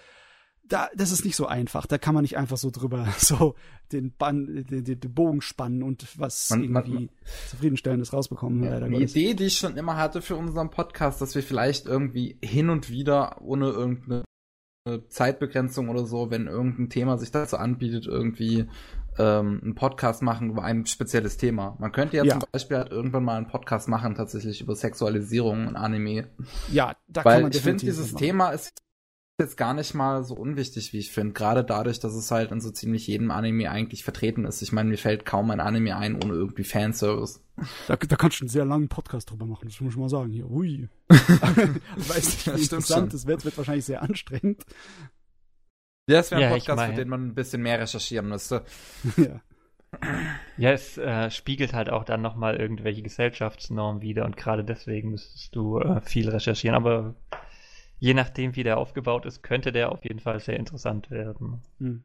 da, das ist nicht so einfach. Da kann man nicht einfach so drüber so den, Bann, den, den, den Bogen spannen und was Man- man- irgendwie zufriedenstellendes rausbekommen. leider Eine Gottes. Idee, die ich schon immer hatte für unseren Podcast, dass wir vielleicht irgendwie hin und wieder ohne irgendeine Zeitbegrenzung oder so, wenn irgendein Thema sich dazu anbietet, irgendwie ähm, einen Podcast machen über ein spezielles Thema. Man könnte ja, Ja. zum Beispiel halt irgendwann mal einen Podcast machen, tatsächlich über Sexualisierung und Anime. Ja, da kann Weil man ich finde, dieses machen. Thema ist jetzt gar nicht mal so unwichtig, wie ich finde. Gerade dadurch, dass es halt in so ziemlich jedem Anime eigentlich vertreten ist. Ich meine, mir fällt kaum ein Anime ein ohne irgendwie Fanservice. Da, da kannst du einen sehr langen Podcast drüber machen, das muss ich mal sagen. Hier, ui. Weiß nicht, wie Ja, interessant schon. das wird, wird wahrscheinlich sehr anstrengend. Ja, das wäre ein Ja, Podcast, für den man ein bisschen mehr recherchieren müsste. ja. Ja, es äh, spiegelt halt auch dann nochmal irgendwelche Gesellschaftsnormen wider und gerade deswegen müsstest du äh, viel recherchieren. Aber je nachdem, wie der aufgebaut ist, könnte der auf jeden Fall sehr interessant werden. Hm.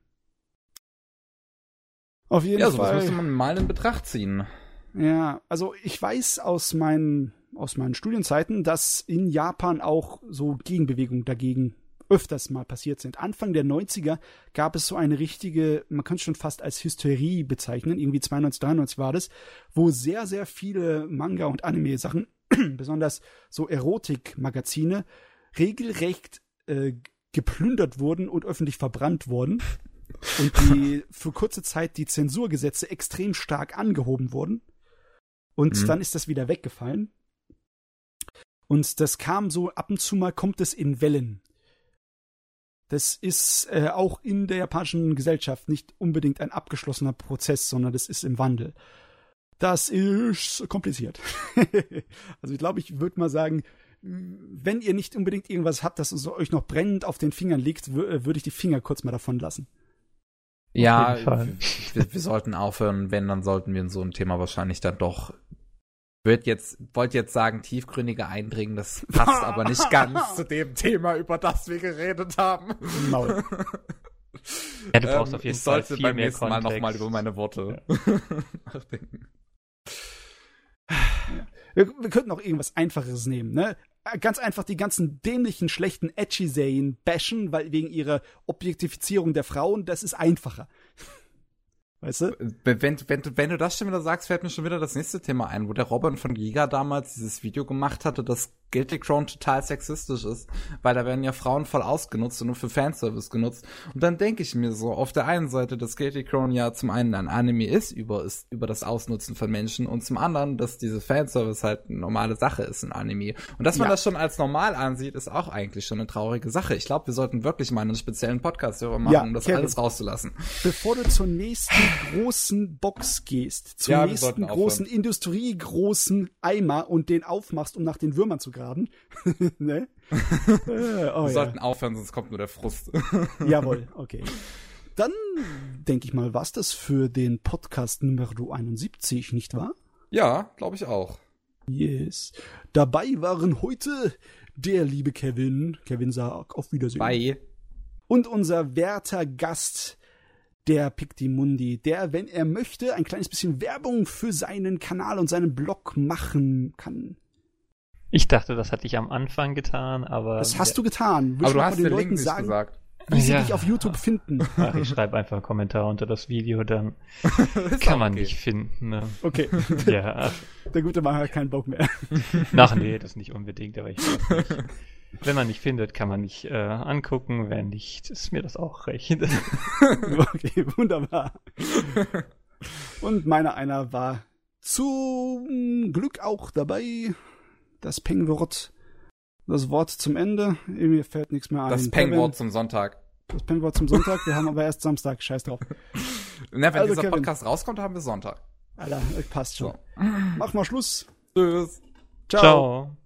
Auf jeden Ja, sowas Fall. müsste man mal in Betracht ziehen. Ja, also ich weiß aus meinen, aus meinen Studienzeiten, dass in Japan auch so Gegenbewegungen dagegen öfters mal passiert sind. Anfang der 90er gab es so eine richtige, man kann es schon fast als Hysterie bezeichnen, irgendwie 92, 93 war das, wo sehr, sehr viele Manga- und Anime-Sachen, besonders so Erotik-Magazine, regelrecht äh, geplündert wurden und öffentlich verbrannt wurden. Und die für kurze Zeit die Zensurgesetze extrem stark angehoben wurden. Und Mhm. dann ist das wieder weggefallen. Und das kam so, ab und zu mal kommt es in Wellen. Das ist äh, auch in der japanischen Gesellschaft nicht unbedingt ein abgeschlossener Prozess, sondern das ist im Wandel. Das ist kompliziert. also ich glaube, ich würde mal sagen, wenn ihr nicht unbedingt irgendwas habt, das so euch noch brennend auf den Fingern liegt, äh, würde ich die Finger kurz mal davon lassen. Ja, wir, wir sollten aufhören. Wenn, dann sollten wir in so ein Thema wahrscheinlich dann doch. Wird jetzt, wollte jetzt sagen, tiefgründiger eindringen. Das passt aber nicht ganz zu dem Thema, über das wir geredet haben. Maul. Ja, du brauchst Ähm, auf jeden ich Fall sollte viel beim mehr nächsten Mal Kontext. nochmal über meine Worte nachdenken. Wir, wir könnten auch irgendwas Einfaches nehmen, ne? Ganz einfach die ganzen dämlichen, schlechten Edgy-Serien bashen, weil wegen ihrer Objektifizierung der Frauen, das ist einfacher. Weißt du? Wenn, wenn, wenn, du- wenn du das schon wieder sagst, fällt mir schon wieder das nächste Thema ein, wo der Robin von Giga damals dieses Video gemacht hatte, das Guilty Crown total sexistisch ist, weil da werden ja Frauen voll ausgenutzt und nur für Fanservice genutzt. Und dann denke ich mir so, auf der einen Seite, dass Guilty Crown ja zum einen ein Anime ist über, ist über das Ausnutzen von Menschen und zum anderen, dass diese Fanservice halt eine normale Sache ist in Anime. Und dass man Ja. das schon als normal ansieht, ist auch eigentlich schon eine traurige Sache. Ich glaube, wir sollten wirklich mal einen speziellen Podcast darüber machen, Ja, um das Kevin. alles rauszulassen. Bevor du zur nächsten großen Box gehst, zum Ja, nächsten großen industriegroßen Eimer und den aufmachst, um nach den Würmern zu graben. ne? äh, oh, Wir ja. sollten aufhören, sonst kommt nur der Frust. Jawohl, okay. Dann denke ich mal, war's das für den Podcast Nummer 71, nicht wahr? ja, glaube ich auch. Yes. Dabei waren heute der liebe Kevin, Kevin sagt auf Wiedersehen. Bye. Und unser werter Gast, der Pictimundi, der, wenn er möchte, ein kleines bisschen Werbung für seinen Kanal und seinen Blog machen kann. Ich dachte, das hatte ich am Anfang getan, aber. Das hast du getan. Willst Aber du hast den den Leuten Link nicht sagen, gesagt. wie sie Ja. dich auf YouTube finden? Ach, ich schreibe einfach einen Kommentar unter das Video, dann Ist kann man okay. mich finden. Ne? Okay, Ja, der gute Mann hat keinen Bock mehr. nach nee, das nicht unbedingt, aber ich weiß nicht. Wenn man mich findet, kann man mich äh, angucken. Wenn nicht, ist mir das auch recht. Okay, wunderbar. Und meiner einer war zum Glück auch dabei. Das Pengwort. Das Wort zum Ende. Mir fällt nichts mehr ein. Das Pengwort zum Sonntag. Das Pengwort zum Sonntag. Wir haben aber erst Samstag. Scheiß drauf. Na, wenn Also, dieser Kevin. Podcast rauskommt, haben wir Sonntag. Alter, passt schon. So. Mach mal Schluss. Tschüss. Ciao. Ciao.